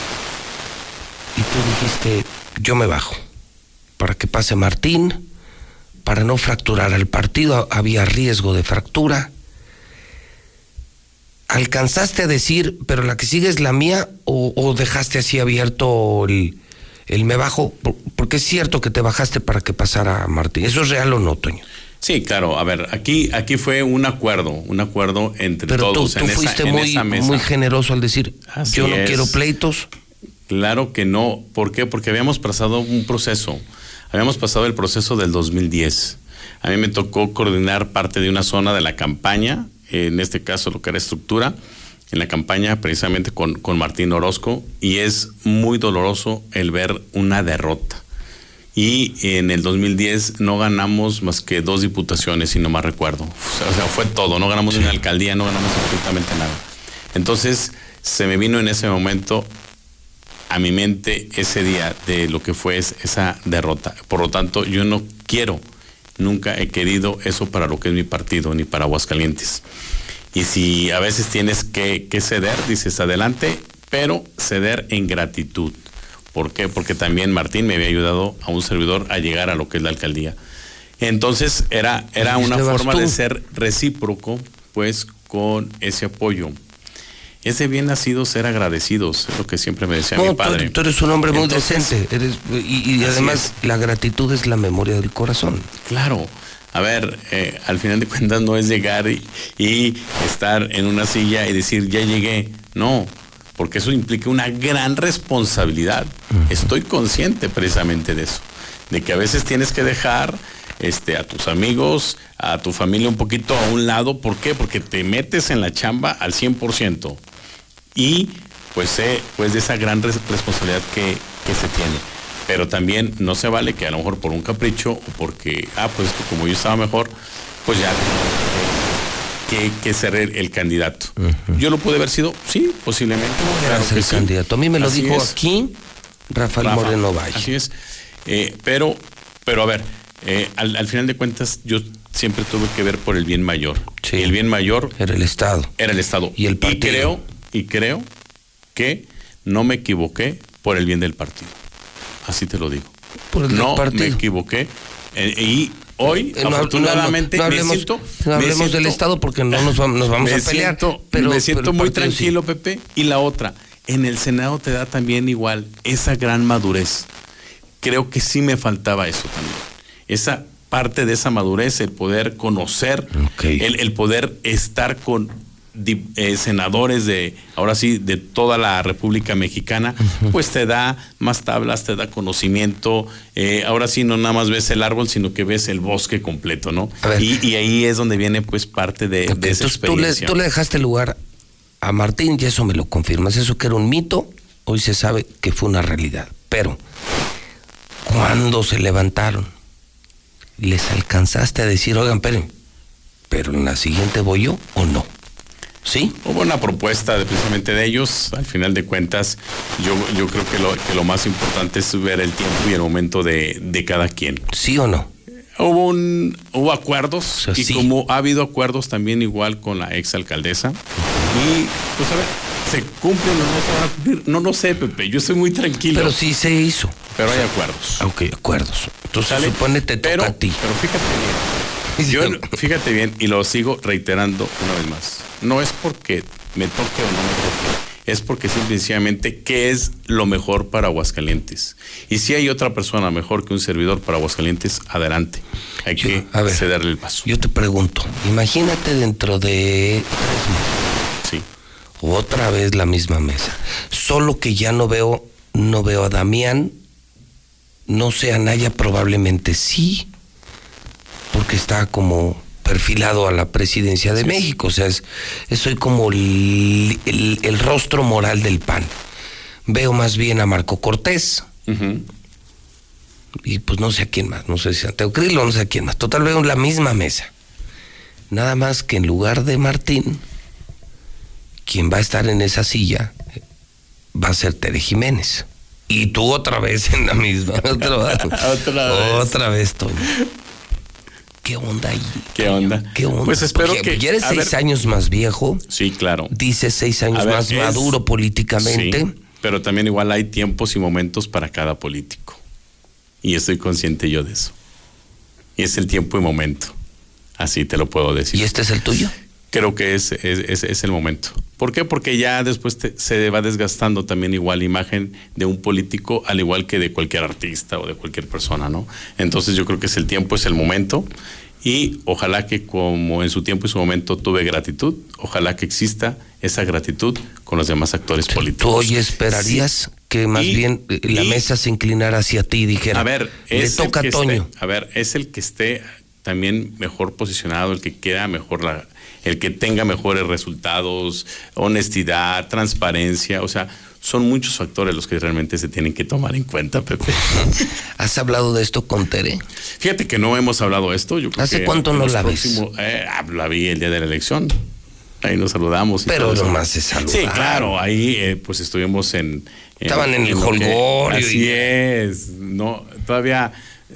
y tú dijiste, yo me bajo, para que pase Martín, para no fracturar al partido, había riesgo de fractura. ¿Alcanzaste a decir, pero la que sigue es la mía, o, o dejaste así abierto el, el me bajo? Por- Porque es cierto que te bajaste para que pasara Martín. ¿Eso es real o no, Toño? Sí, claro. A ver, aquí, aquí fue un acuerdo, un acuerdo entre Pero tú, todos tú en, esa, fuiste en muy, esa muy generoso al decir, Así yo no es. quiero pleitos. Claro que no. ¿Por qué? Porque habíamos pasado un proceso. Habíamos pasado el proceso del 2010. A mí me tocó coordinar parte de una zona de la campaña, en este caso lo que era estructura, en la campaña precisamente con, con Martín Orozco, y es muy doloroso el ver una derrota. Y en el 2010 no ganamos más que dos diputaciones, si no más recuerdo. O sea, o sea, fue todo, no ganamos una alcaldía, no ganamos absolutamente nada. Entonces se me vino en ese momento a mi mente ese día de lo que fue es- esa derrota. Por lo tanto, yo no quiero, nunca he querido eso para lo que es mi partido, ni para Aguascalientes. Y si a veces tienes que, que ceder, dices adelante, pero ceder en gratitud. ¿Por qué? Porque también Martín me había ayudado a un servidor a llegar a lo que es la alcaldía. Entonces era, era una "Vas forma tú". de ser recíproco, pues, con ese apoyo. Es de bien nacido ser agradecidos, es lo que siempre me decía No, mi tú, padre. tú eres un hombre muy Entonces, decente. Eres, y además la gratitud es la memoria del corazón. Claro. A ver, eh, al final de cuentas no es llegar y, y estar en una silla y decir, ya llegué. No, porque eso implica una gran responsabilidad. Estoy consciente precisamente de eso, de que a veces tienes que dejar este, a tus amigos, a tu familia un poquito a un lado. ¿Por qué? Porque te metes en la chamba al 100%. Y pues sé pues de esa gran res- responsabilidad que, que se tiene. Pero también no se vale que a lo mejor por un capricho o porque, ah, pues como yo estaba mejor, pues ya que, que, ser el, candidato. Yo lo pude haber sido, sí, posiblemente. claro que el sí. candidato. A mí me lo Así dijo es. aquí Rafael Rafa, Moreno Valle. Así es. Eh, pero, pero a ver, eh, al, al final de cuentas, yo siempre tuve que ver por el bien mayor. Y el bien mayor Era el Estado. era el Estado. Y el partido. creo, y creo que no me equivoqué por el bien del partido. Así te lo digo. Por el del no partido. me equivoqué. Eh, y hoy, Eh, afortunadamente, no, no hablemos, siento. no me hablemos del Estado porque no nos vamos, nos vamos me a pelear. Siento, pero, me siento pero muy partido sí. tranquilo, Pepe. Y la otra, en el Senado te da también igual esa gran madurez. Creo que sí me faltaba eso también. Esa parte de esa madurez, el poder conocer, el, el poder estar con eh, senadores de, ahora sí, de toda la República Mexicana, pues te da más tablas, te da conocimiento. eh, ahora sí, no nada más ves el árbol, sino que ves el bosque completo, ¿no? Y, y ahí es donde viene pues parte de, de esa Entonces tú le, experiencia. tú le dejaste lugar a Martín y eso me lo confirmas. Eso que era un mito, hoy se sabe que fue una realidad. Pero, cuando se levantaron, les alcanzaste a decir, oigan, esperen, pero en la siguiente voy yo o no. ¿Sí? Hubo una propuesta de, precisamente de ellos. Al final de cuentas, yo, yo creo que lo, que lo más importante es ver el tiempo y el momento de, de cada quien. ¿Sí o no? Hubo un hubo acuerdos sea, y sí. como ha habido acuerdos también igual con la ex alcaldesa y pues a ver se cumplen o no se van a cumplir no lo sé Pepe yo estoy muy tranquilo Pero sí se hizo. pero hay acuerdos Ok, acuerdos. Entonces ¿Sale? supone te toca pero, a ti. pero fíjate bien yo fíjate bien y lo sigo reiterando una vez más no es porque me toque o no me toque es porque simplemente qué es lo mejor para Aguascalientes. Y si hay otra persona mejor que un servidor para Aguascalientes, adelante. Hay que a ver. cederle el paso. Yo te pregunto, imagínate dentro de tres meses. Sí. Otra vez la misma mesa. Solo que ya no veo, no veo a Damián, no sé a Naya, probablemente sí, porque está como perfilado a la presidencia de México. O sea, es, soy como el, el, rostro moral del PAN. Veo más bien a Marco Cortés. Y pues no sé a quién más, no sé si Santiago Crilo, no sé a quién más. Total, veo la misma mesa. Nada más que en lugar de Martín, quien va a estar en esa silla va a ser Tere Jiménez. Y tú otra vez en la misma. otra, vez. Toño. ¿Qué onda ahí? ¿Qué onda? ¿Qué onda? Pues espero que. Ya eres seis años más viejo. Sí, claro. Dices seis años más maduro políticamente. Sí, pero también igual hay tiempos y momentos para cada político. Y estoy consciente yo de eso. Y es el tiempo y momento. Así te lo puedo decir. ¿Y este es el tuyo? Creo que es, es, es el momento. ¿Por qué? Porque ya después se va desgastando también igual la imagen de un político, al igual que de cualquier artista o de cualquier persona, ¿no? Entonces yo creo que es el tiempo, es el momento. Y ojalá que como en su tiempo y su momento tuve gratitud, ojalá que exista esa gratitud con los demás actores políticos. ¿Tú hoy esperarías que más bien la mesa se inclinara hacia ti y dijera, a ver, le toca a Toño? a ver, es el que esté también mejor posicionado, el que queda mejor la, el que tenga mejores resultados, honestidad, transparencia, o sea, son muchos factores los que realmente se tienen que tomar en cuenta, Pepe. ¿Has hablado de esto con Tere? Fíjate que no hemos hablado de esto. ¿Hace cuánto no la ves? Eh, ah, la vi el día de la elección. Ahí nos saludamos. Pero nomás se saluda. Sí, claro, ahí eh, pues estuvimos en... Estaban en, el holgorio. Así es. No, todavía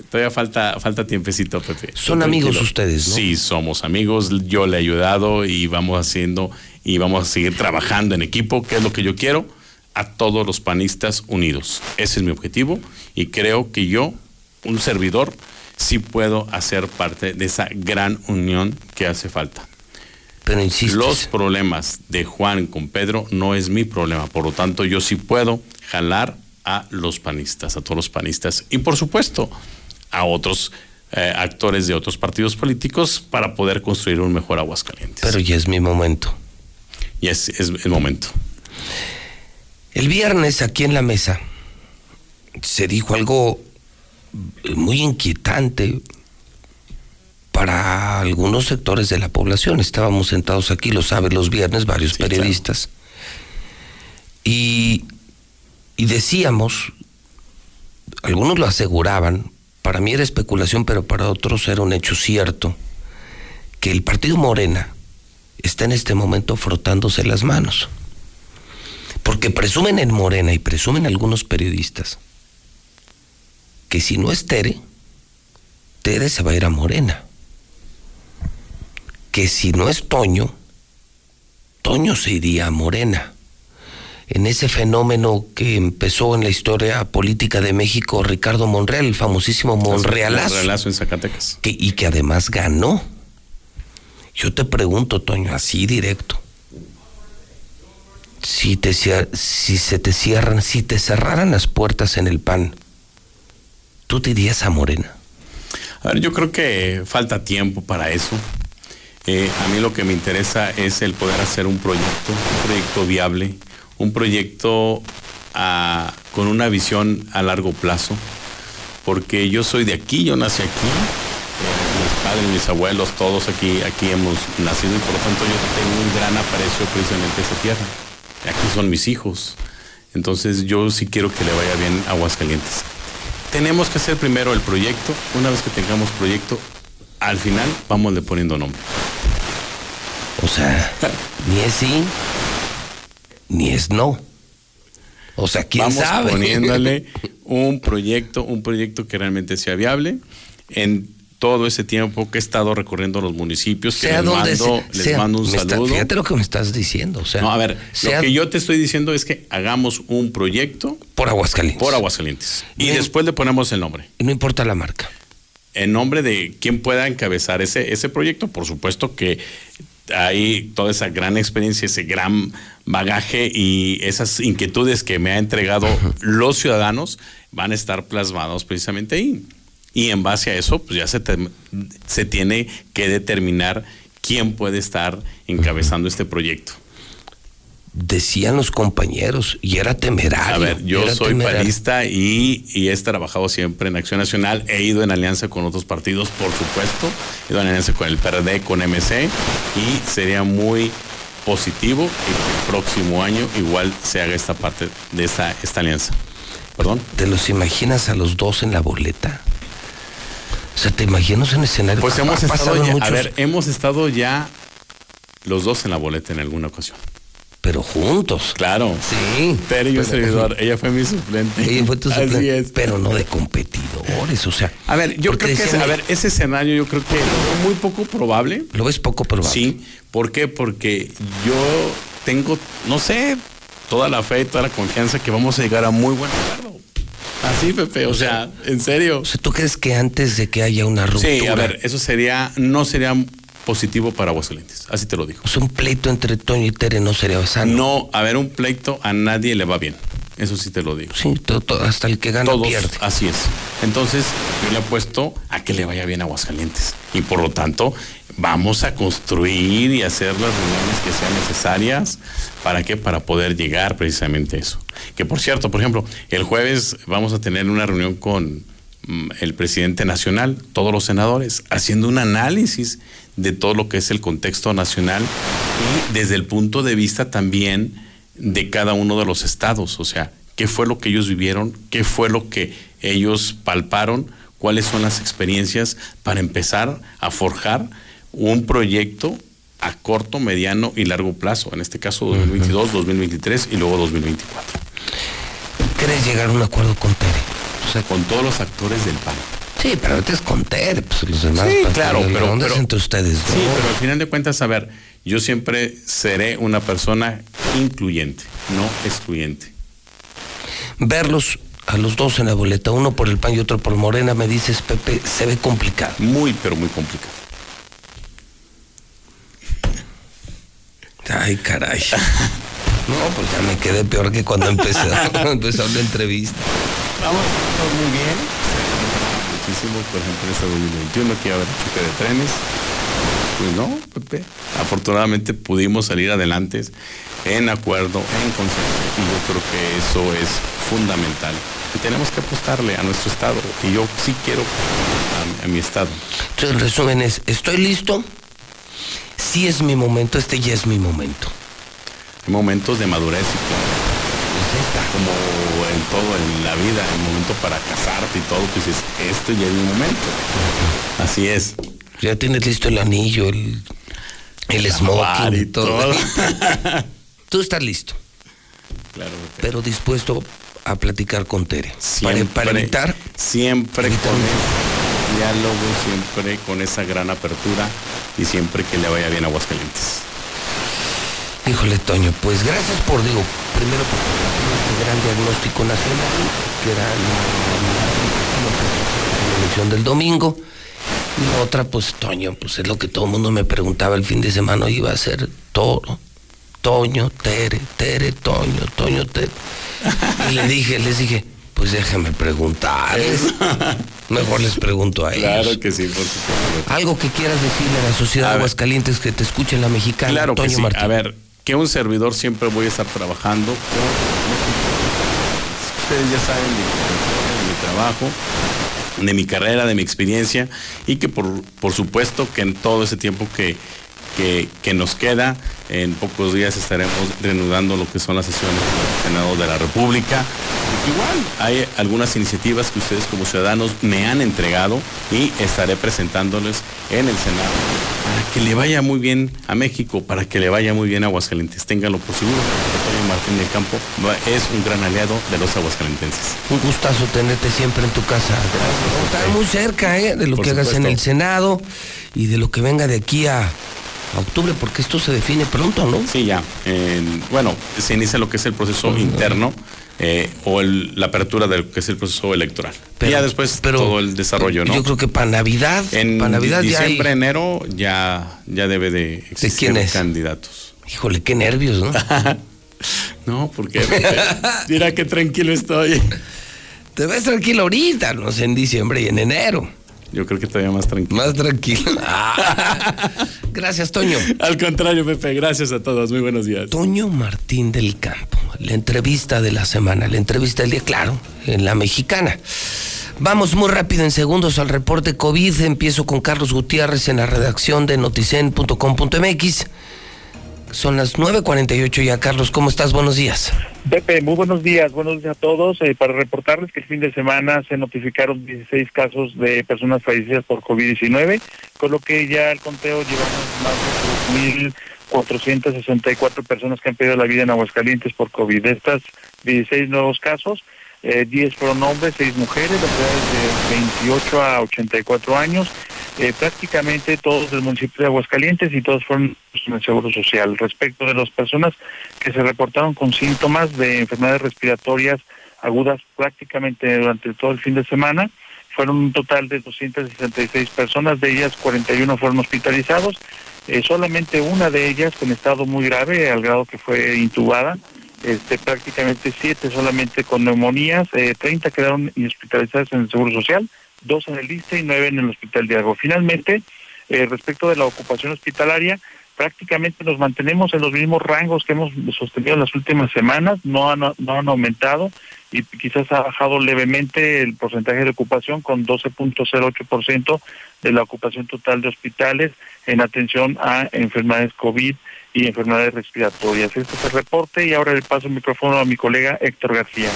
Todavía falta, falta tiempecito, Pepe. Son amigos ustedes, ¿no? Sí, somos amigos. Yo le he ayudado y vamos haciendo y vamos a seguir trabajando en equipo, que es lo que yo quiero, a todos los panistas unidos. Ese es mi objetivo y creo que yo, un servidor, sí puedo hacer parte de esa gran unión que hace falta. Pero insisto. Los problemas de Juan con Pedro no es mi problema, por lo tanto yo sí puedo jalar a los panistas, a todos los panistas. Y por supuesto, a otros eh, actores de otros partidos políticos para poder construir un mejor Aguascalientes. Pero ya es mi momento. Ya es, es el momento. El viernes aquí en la mesa se dijo algo muy inquietante para algunos sectores de la población. Estábamos sentados aquí, lo saben, los viernes, varios periodistas. Y, y decíamos, algunos lo aseguraban, para mí era especulación, pero para otros era un hecho cierto, que el partido Morena está en este momento frotándose las manos. Porque presumen en Morena y presumen algunos periodistas que si no es Tere, Tere se va a ir a Morena. Que si no es Toño, Toño se iría a Morena en ese fenómeno que empezó en la historia política de México Ricardo Monreal, el famosísimo Monrealazo. Monrealazo en Zacatecas. y que además ganó. Yo te pregunto, Toño, así directo. Si, te, si se te cierran, si te cerraran las puertas en el PAN, ¿tú te irías a Morena? A ver, yo creo que falta tiempo para eso. Eh, a mí lo que me interesa es el poder hacer un proyecto, un proyecto viable, un proyecto ah, con una visión a largo plazo, porque yo soy de aquí, yo nací aquí, eh, mis padres, mis abuelos, todos aquí, aquí hemos nacido y por lo tanto yo tengo un gran aprecio precisamente a esa tierra. Aquí son mis hijos. Entonces yo sí quiero que le vaya bien a Aguascalientes. Tenemos que hacer primero el proyecto. Una vez que tengamos proyecto, al final vamos le poniendo nombre. O sea, ni es sí, ni es no. O sea, quién Vamos sabe. poniéndole un proyecto, un proyecto que realmente sea viable en todo ese tiempo que he estado recorriendo los municipios, que les, mando, les mando un saludo. fíjate lo que me estás diciendo. O sea, no, a ver, lo que yo te estoy diciendo es que hagamos un proyecto. Por Aguascalientes. Por Aguascalientes. Y después le ponemos el nombre. Y no importa la marca. En nombre de quien pueda encabezar ese, ese proyecto, por supuesto que hay toda esa gran experiencia, ese gran bagaje y esas inquietudes que me ha entregado los ciudadanos van a estar plasmados precisamente ahí. Y en base a eso, pues ya se, se tiene que determinar quién puede estar encabezando este proyecto. Decían los compañeros, y era temerario. A ver, yo soy temerario. panista y, y he trabajado siempre en Acción Nacional. He ido en alianza con otros partidos, por supuesto. He ido en alianza con el PRD, con MC. Y sería muy positivo que el próximo año igual se haga esta parte de esta, esta alianza. Perdón. ¿Te los imaginas a los dos en la boleta? O sea, ¿te imaginas en escenario? Pues hemos estado a ver, hemos estado ya los dos en la boleta en alguna ocasión. Pero juntos. Claro. Sí. Pero yo servidor, ella fue mi suplente. Ella fue tu Así suplente, es. Pero no de competidores, o sea. A ver, yo creo que ese, a ver, ese escenario yo creo que lo veo muy poco probable. Lo ves poco probable. Sí. ¿Por qué? Porque yo tengo, no sé, toda la fe y toda la confianza que vamos a llegar a muy buen acuerdo. Así, Pepe, o sea, en serio. O sea, ¿tú crees que antes de que haya una ruptura, Sí, a ver, eso sería, no sería positivo para Aguascalientes, así te lo digo. sea, un pleito entre Toño y Tere no sería sano? No, a ver, un pleito a nadie le va bien. Eso sí te lo digo. Sí, to- to- hasta el que gana Todos, pierde. así es. Entonces, yo le apuesto a que le vaya bien a Aguascalientes. Y por lo tanto, vamos a construir y hacer las reuniones que sean necesarias. ¿Para qué? Para poder llegar precisamente a eso. Que por cierto, por ejemplo, el jueves vamos a tener una reunión con mm, el presidente nacional, todos los senadores, haciendo un análisis de todo lo que es el contexto nacional y desde el punto de vista también de cada uno de los estados, o sea, qué fue lo que ellos vivieron, qué fue lo que ellos palparon, cuáles son las experiencias para empezar a forjar un proyecto a corto, mediano y largo plazo, en este caso 2022, 2023 y luego 2024. ¿Crees llegar a un acuerdo con Tere? O sea, con todos los actores del PAN. Sí, pero ahorita es con Tere, pues los demás. Sí, pues, claro, la pero- es pero- entre ustedes dos. Sí, pero al final de cuentas, a ver, yo siempre seré una persona incluyente, no excluyente. Verlos a los dos en la boleta, uno por el PAN y otro por Morena, me dices, Pepe, se ve complicado. Muy, pero muy complicado. Ay, caray. No, pues ya me quedé peor que cuando empecé, cuando empezó la entrevista. Vamos, vamos muy bien. Muchísimo, por ejemplo, en este 2021 que iba a haber choque de trenes. Pues no, Pepe. Afortunadamente pudimos salir adelante en acuerdo, en consenso. Y yo creo que eso es fundamental. Y tenemos que apostarle a nuestro estado. Y yo sí quiero a, a mi estado. Entonces, el resumen es, estoy listo, sí es mi momento, este ya es mi momento. Hay momentos de madurez y claro, como en todo en la vida, el momento para casarte y todo, pues dices, esto ya es mi momento. Así es. Ya tienes listo el anillo, el, el smoking y todo. todo. Tú estás listo, Claro. pero dispuesto a platicar con Tere. Para, Siempre, para evitar siempre evitar con ese diálogo, siempre con esa gran apertura y siempre que le vaya bien a Aguascalientes. Híjole, Toño, pues gracias por, digo, primero por este gran diagnóstico nacional, que era la, elección del domingo. Y la otra, pues, Toño, pues es lo que todo el mundo me preguntaba el fin de semana, iba a ser Toro, Toño, Tere, Tere, Toño, Toño, Tere. Y le dije, les dije, pues déjenme preguntarles. Mejor les pregunto a ellos. Claro que sí, por supuesto. Algo que quieras decirle a la sociedad de. Aguascalientes que te escuche en la mexicana, Claro que Toño sí. Martín. A ver, que un servidor siempre voy a estar trabajando ustedes ya saben de de mi trabajo, de mi carrera, de mi experiencia y que por, por supuesto que en todo ese tiempo que, que, que nos queda, en pocos días estaremos reanudando lo que son las sesiones del Senado de la República. Igual hay algunas iniciativas que ustedes como ciudadanos me han entregado y estaré presentándoles en el Senado para que le vaya muy bien a México, para que le vaya muy bien a Aguascalientes. Ténganlo por seguro, que Antonio Martín del Campo es un gran aliado de los aguascalentenses. Un gustazo tenerte siempre en tu casa. Estar muy cerca ¿eh? de lo Por que hagas en el Senado y de lo que venga de aquí a, a octubre, porque esto se define pronto, ¿no? Sí, ya. En- bueno, se inicia lo que es el proceso interno eh, o el- la apertura de lo que es el proceso electoral. Pero- y ya después pero- todo el desarrollo, ¿no? Yo creo que para Navidad, en para Navidad ya hay... diciembre, enero ya, ya debe de existir es? candidatos. Híjole, qué nervios, ¿no? no, porque mira qué tranquilo estoy. Te ves tranquilo ahorita, no sé, en diciembre y en enero. Yo creo que todavía más tranquilo. Más tranquilo. Gracias, Toño. Al contrario, Pepe, gracias a todos. Muy buenos días. Toño Martín del Campo, la entrevista de la semana, la entrevista del día, claro, en la mexicana. Vamos muy rápido en segundos al reporte COVID. Empiezo con Carlos Gutiérrez en la redacción de noticen.com.mx. Son las 9.48 ya, Carlos. ¿Cómo estás? Buenos días. Pepe, muy buenos días. Buenos días a todos. Eh, para reportarles que el fin de semana se notificaron 16 casos de personas fallecidas por COVID-19, con lo que ya el conteo llevamos más de 2.464 personas que han perdido la vida en Aguascalientes por COVID. De estas 16 nuevos casos, eh, 10 fueron hombres, 6 mujeres, las edades de 28 a 84 años, eh, prácticamente todos del municipio de Aguascalientes y todos fueron en el Seguro Social. Respecto de las personas que se reportaron con síntomas de enfermedades respiratorias agudas prácticamente durante todo el fin de semana, fueron un total de 266 personas, de ellas 41 fueron hospitalizados, eh, solamente una de ellas con estado muy grave, al grado que fue intubada, este, prácticamente siete solamente con neumonías, eh, 30 quedaron hospitalizadas en el Seguro Social, dos en el ISTE y nueve en el Hospital de Argo. Finalmente, eh, respecto de la ocupación hospitalaria, prácticamente nos mantenemos en los mismos rangos que hemos sostenido en las últimas semanas, no han, no han aumentado y quizás ha bajado levemente el porcentaje de ocupación con 12.08% de la ocupación total de hospitales en atención a enfermedades COVID y enfermedades respiratorias. Este es el reporte y ahora le paso el micrófono a mi colega Héctor García.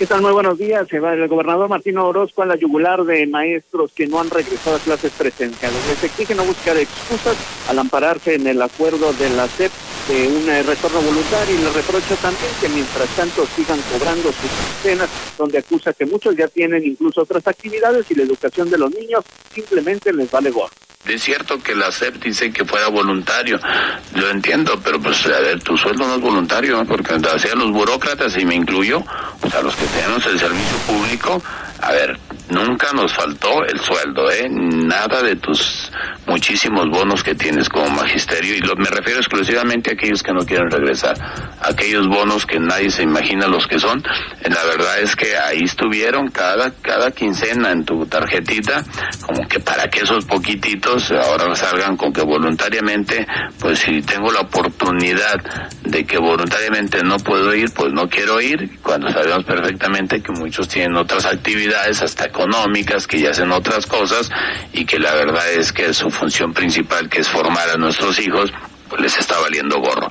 ¿Qué tal? Muy buenos días. El gobernador Martín Orozco a la yugular de maestros que no han regresado a clases presenciales. Les exige no buscar excusas al ampararse en el acuerdo de la SEP de un eh, retorno voluntario y le reprocha también que mientras tanto sigan cobrando sus cenas, donde acusa que muchos ya tienen incluso otras actividades y la educación de los niños simplemente les vale gorro. Es cierto que la SEP dice que fuera voluntario, yo entiendo, pero pues a ver, tu sueldo no es voluntario, ¿no? porque hacia los burócratas, y me incluyo, pues a los que tenemos el servicio público, a ver, nunca nos faltó el sueldo, ¿eh? Nada de tus muchísimos bonos que tienes como magisterio, y lo, me refiero exclusivamente a aquellos que no quieren regresar, aquellos bonos que nadie se imagina los que son. La verdad es que ahí estuvieron cada, cada quincena en tu tarjetita, como que para que esos poquititos ahora salgan con que voluntariamente, pues si tengo la oportunidad de que voluntariamente no puedo ir, pues no quiero ir, cuando sabemos perfectamente que muchos tienen otras actividades hasta económicas, que ya hacen otras cosas y que la verdad es que su función principal, que es formar a nuestros hijos, pues les está valiendo gorro.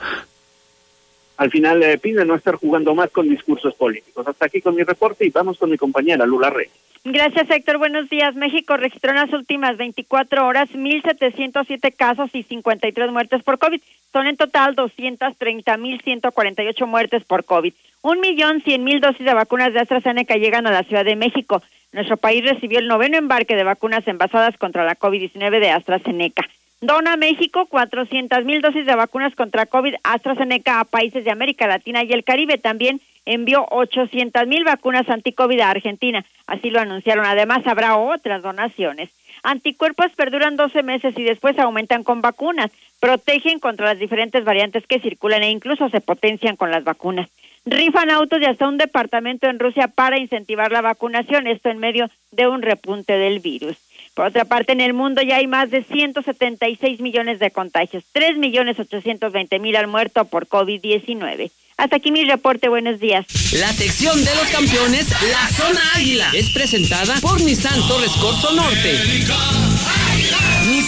Al final eh, pide no estar jugando más con discursos políticos. Hasta aquí con mi reporte y vamos con mi compañera Lula Rey. Gracias, Héctor. Buenos días. México registró en las últimas 24 horas 1.707 casos y 53 muertes por COVID. Son en total 230.148 muertes por COVID. Un millón cien mil dosis de vacunas de AstraZeneca llegan a la Ciudad de México. Nuestro país recibió el noveno embarque de vacunas envasadas contra la COVID-19 de AstraZeneca. Dona México 400 mil dosis de vacunas contra COVID AstraZeneca a países de América Latina y el Caribe. También envió 800 mil vacunas anti-COVID a Argentina. Así lo anunciaron. Además, habrá otras donaciones. Anticuerpos perduran 12 meses y después aumentan con vacunas. Protegen contra las diferentes variantes que circulan e incluso se potencian con las vacunas. Rifan autos y hasta un departamento en Rusia para incentivar la vacunación. Esto en medio de un repunte del virus. Por otra parte, en el mundo ya hay más de 176 millones de contagios, 3 millones 820 mil al muerto por COVID-19. Hasta aquí mi reporte, buenos días. La sección de los campeones, la zona águila, es presentada por Nissan Torres Corso Norte.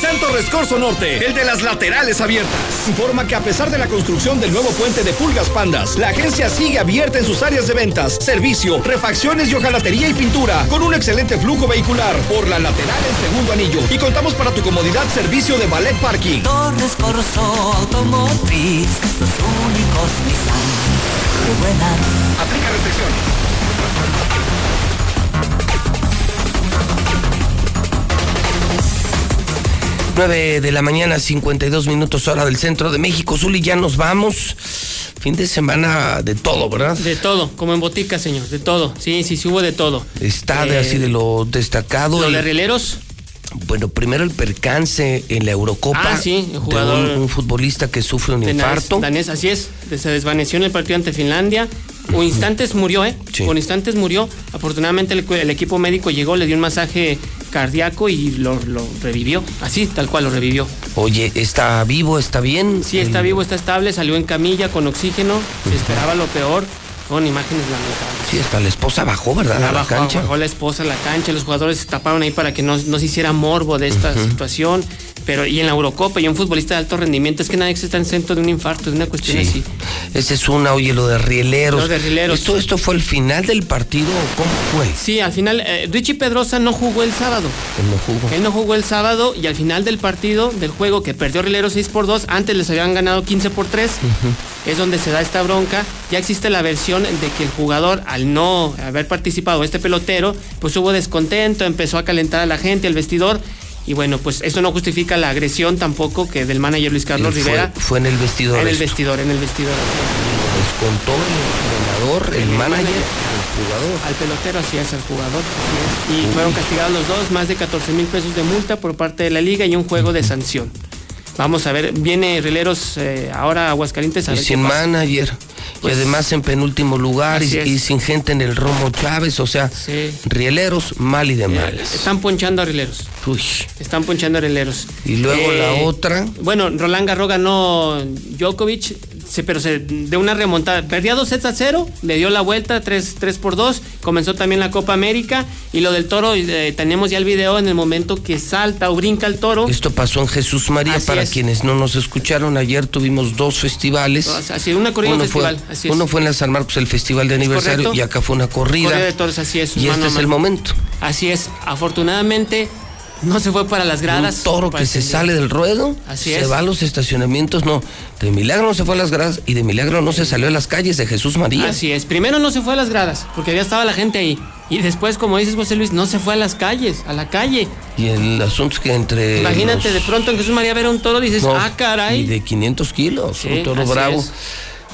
Nissan Torres Corso Norte, el de las laterales abiertas. Informa que a pesar de la construcción del nuevo puente de Pulgas Pandas, la agencia sigue abierta en sus áreas de ventas, servicio, refacciones y hojalatería y pintura, con un excelente flujo vehicular por la lateral en segundo anillo. Y contamos para tu comodidad servicio de ballet parking. Torres Corso Automotriz, los únicos Nissan Aplica restricciones. 9 de la mañana, 52 minutos hora del centro de México. Zuli, ya nos vamos. Fin de semana de todo, ¿verdad? De todo, como en botica, señor, de todo. Sí, sí, sí hubo de todo. Está de Eh, así de lo destacado. ¿Los el- de rieleros? Bueno, primero el percance en la Eurocopa. Ah, sí, el de jugador un, un futbolista que sufre un infarto. Danés, así es. Se desvaneció en el partido ante Finlandia. O instantes murió, ¿eh? Sí. Por instantes murió. Afortunadamente el, el equipo médico llegó, le dio un masaje cardíaco y lo, lo revivió, así, tal cual lo revivió. Oye, ¿está vivo? ¿Está bien? Sí, está El- vivo, está estable, salió en camilla con oxígeno, se esperaba lo peor, imágenes lamentables. Sí, hasta la esposa bajó, ¿verdad? La A la bajó, cancha. bajó la esposa a la cancha, los jugadores se taparon ahí para que no, no se hiciera morbo de esta situación. Pero, y en la Eurocopa, y un futbolista de alto rendimiento, es que nadie está en centro de un infarto, de una cuestión Sí. así. Esa es una, oye, lo de rieleros. Lo de rieleros. ¿Esto, ¿Esto fue el final del partido o cómo fue? Sí, al final, eh, Richie Pedrosa no jugó el sábado. Él no jugó. Él no jugó el sábado y al final del partido, del juego que perdió Rilero 6 por 2, antes les habían ganado 15 por 3, es donde se da esta bronca. Ya existe la versión de que el jugador, al no haber participado, este pelotero, pues hubo descontento, empezó a calentar a la gente, al vestidor. Y bueno, pues eso no justifica la agresión tampoco que del manager Luis Carlos Rivera. Fue, en el vestidor. En el esto. vestidor, en el vestidor. Descontó el entrenador, el, El manager, el jugador. Al pelotero, así es, al jugador. Y fueron castigados los dos, más de 14 mil pesos de multa por parte de la liga y un juego de sanción. Vamos a ver, viene Rileros eh, ahora a Aguascalientes a Y ver sin manager. Pues- y además en penúltimo lugar y, sin gente en el Romo Chávez. O sea, Sí. rieleros mal y de malas. Están ponchando a Rileros. Uy. Están ponchando a Rileros. Y luego Eh, la otra. Bueno, Roland Garros ganó Djokovic, se- pero se, de una remontada. Perdía dos sets a cero, le dio la vuelta 3, por 2. Comenzó también la Copa América. Y lo del toro, eh, tenemos ya el video en el momento que salta o brinca el toro. Esto pasó en Jesús María. Así Para es. quienes no nos escucharon, ayer tuvimos dos festivales. Así, una corrida uno festival. Fue, así es. uno fue en la San Marcos, el festival de aniversario, correcto. y acá fue una corrida. Corrida de toros, así es. y este es el momento. Así es. Afortunadamente, no se fue para las gradas. Un toro que se sale del ruedo, Así se es. va a los estacionamientos, no. De milagro no se fue a las gradas y de milagro no se salió a las calles de Jesús María. Así es. Primero no se fue a las gradas, porque ya estaba la gente ahí. Y después, como dices José Luis, no se fue a las calles, a la calle. Y el asunto es que entre. Imagínate, los- de pronto en Jesús María ver a un toro dices, no, ah, caray. Y de 500 kilos, Sí, un toro bravo. es.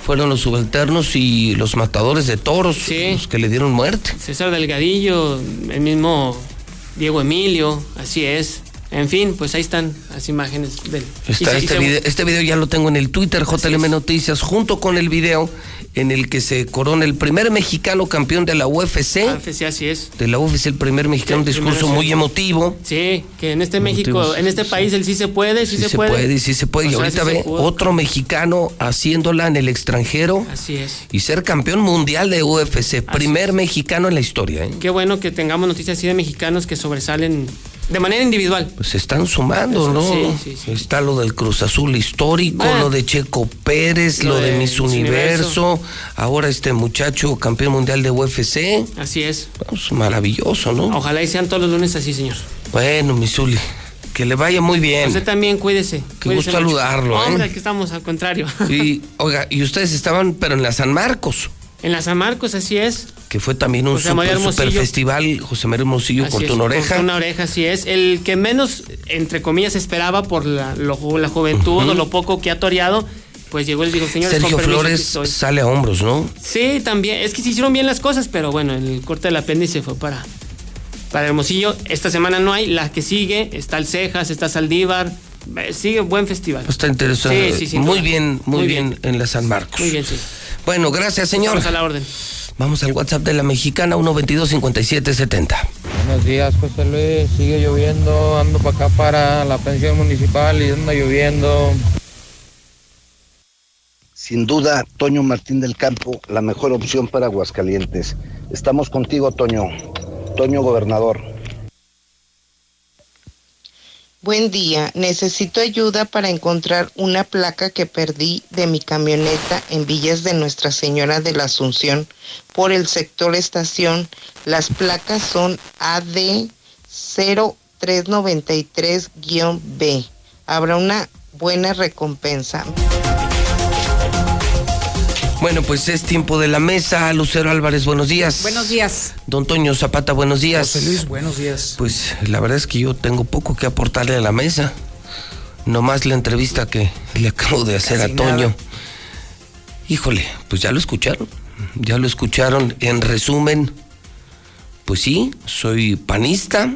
Fueron los subalternos y los matadores de toros los que le dieron muerte. César Delgadillo, el mismo Diego Emilio, así es. En fin, pues ahí están las imágenes del. y Está se- y este, se- video, este video ya lo tengo en el Twitter JLM Noticias, junto con el video en el que se corona el primer mexicano campeón de la UFC. Ah, sí, así es. De la UFC, el primer mexicano, un discurso muy emotivo. Sí, que en este México, en este país el sí se puede, sí, Sí se, se puede. puede, sí se puede. O y sea, ahorita ve otro mexicano haciéndola en el extranjero Así es. y ser campeón mundial de UFC. primer mexicano en la historia. ¿eh? Qué bueno que tengamos noticias así de mexicanos que sobresalen de manera individual. Pues se están sumando, Eso, ¿no? sí, sí, Está lo del Cruz Azul histórico, Ah. lo de Checo Pérez, Lo lo, de, de Miss Universo, ahora este muchacho campeón mundial de UFC. Así es. Pues maravilloso, ¿no? Ojalá y sean todos los lunes así, señor. Bueno, Misuli, que le vaya muy bien. Usted también cuídese. Qué cuídese gusto mucho. saludarlo, ¿eh? Hombre, aquí estamos, al contrario. Y, oiga, y ustedes estaban, pero en la San Marcos, En la San Marcos, así es. Que fue también un super, festival, José María Hermosillo, Así cortó es, una oreja. cortó una oreja, así es. El que menos, entre comillas, esperaba por la, lo la juventud Ujú. o lo poco que ha toreado, pues llegó el dijo, señores, Sergio Flores estoy". sale a hombros, ¿no? Sí, también. Es que se hicieron bien las cosas, pero bueno, el corte del apéndice fue para, para Hermosillo. Esta semana no hay. La que sigue, está el Cejas, está Saldívar. Eh, Sigue buen festival. Está interesante. Sí, sí, sin muy bien, muy, Muy bien, en la San Marcos. Muy bien, sí. Bueno, gracias, señor. Estamos a la orden. Vamos al WhatsApp de la mexicana 122-5770. Buenos días, José Luis. Sigue lloviendo, ando para acá para la pensión municipal y anda lloviendo. Sin duda, Toño Martín del Campo, la mejor opción para Aguascalientes. Estamos contigo, Toño. Toño Gobernador. Buen día, necesito ayuda para encontrar una placa que perdí de mi camioneta en Villas de Nuestra Señora de la Asunción por el sector estación. Las placas son AD 0393-B. Habrá una buena recompensa. Bueno, pues es tiempo de la mesa. Lucero Álvarez, buenos días. Buenos días. Don Toño Zapata, buenos días. José Luis, buenos días. Pues la verdad es que yo tengo poco que aportarle a la mesa. Nomás la entrevista que le acabo de hacer Casi a Toño. nada. Híjole, pues ya lo escucharon. Ya lo escucharon. En resumen, pues sí, soy panista.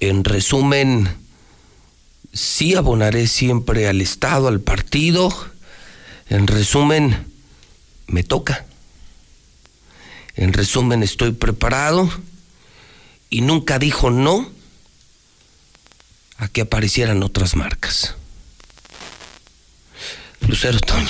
En resumen, sí abonaré siempre al Estado, al partido. En resumen, me toca. En resumen, estoy preparado y nunca dijo no a que aparecieran otras marcas. Lucero Toño.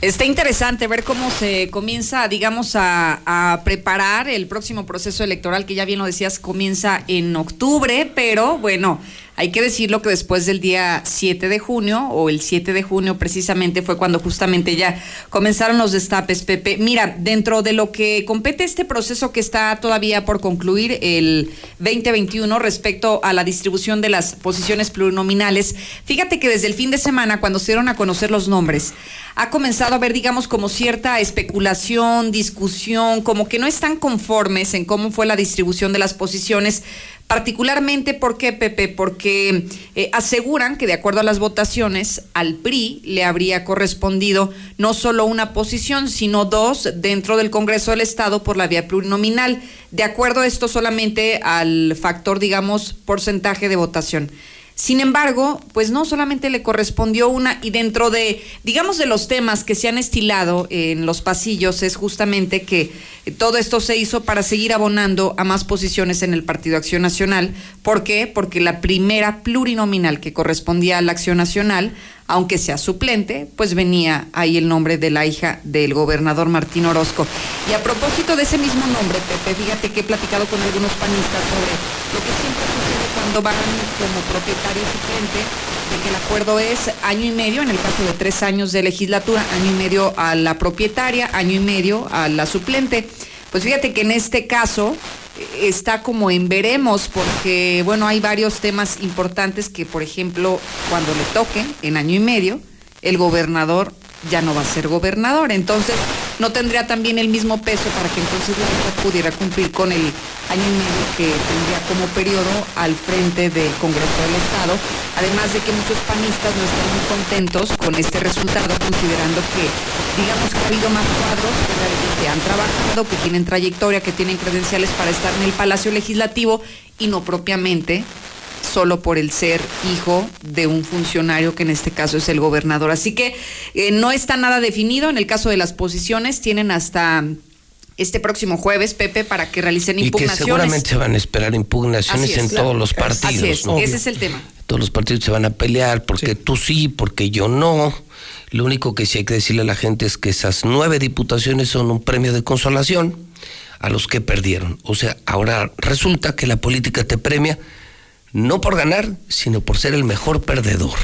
Está interesante ver cómo se comienza, digamos, a, a, preparar el próximo proceso electoral, que ya bien lo decías, comienza en octubre, pero bueno, hay que decirlo que después del día 7 de junio, o el 7 de junio precisamente, fue cuando justamente ya comenzaron los destapes, Pepe. Mira, dentro de lo que compete este proceso que está todavía por concluir, el 2021, respecto a la distribución de las posiciones plurinominales, fíjate que desde el fin de semana, cuando se dieron a conocer los nombres, ha comenzado a haber, digamos, como cierta especulación, discusión, como que no están conformes en cómo fue la distribución de las posiciones, particularmente, ¿por qué, Pepe? Porque eh, aseguran que de acuerdo a las votaciones, al PRI le habría correspondido no solo una posición, sino dos dentro del Congreso del Estado por la vía plurinominal, de acuerdo a esto solamente al factor, digamos, porcentaje de votación. Sin embargo, pues no solamente le correspondió una, y dentro de, digamos, de los temas que se han estilado en los pasillos, es justamente que todo esto se hizo para seguir abonando a más posiciones en el Partido Acción Nacional. ¿Por qué? Porque la primera plurinominal que correspondía a la Acción Nacional, aunque sea suplente, pues venía ahí el nombre de la hija del gobernador Martín Orozco. Y a propósito de ese mismo nombre, Pepe, fíjate que he platicado con algunos panistas sobre lo que siempre van como propietario suplente, de que el acuerdo es año y medio, en el caso de tres años de legislatura, año y medio a la propietaria, año y medio a la suplente. Pues fíjate que en este caso está como en veremos, porque bueno, hay varios temas importantes que, por ejemplo, cuando le toque en año y medio, el gobernador ya no va a ser gobernador. Entonces, no tendría también el mismo peso para que entonces la pudiera cumplir con el año y medio que tendría como periodo al frente del Congreso del Estado. Además de que muchos panistas no están muy contentos con este resultado, considerando que, digamos que ha habido más cuadros que han trabajado, que tienen trayectoria, que tienen credenciales para estar en el Palacio Legislativo y no propiamente solo por el ser hijo de un funcionario que en este caso es el gobernador. Así que eh, no está nada definido. En el caso de las posiciones, tienen hasta este próximo jueves, Pepe, para que realicen impugnaciones. Y que seguramente se van a esperar impugnaciones en todos los partidos. Así es, ese es el tema. Todos los partidos se van a pelear porque tú sí, porque yo no. Lo único que sí hay que decirle a la gente es que esas nueve diputaciones son un premio de consolación a los que perdieron. O sea, ahora resulta que la política te premia no por ganar, sino por ser el mejor perdedor.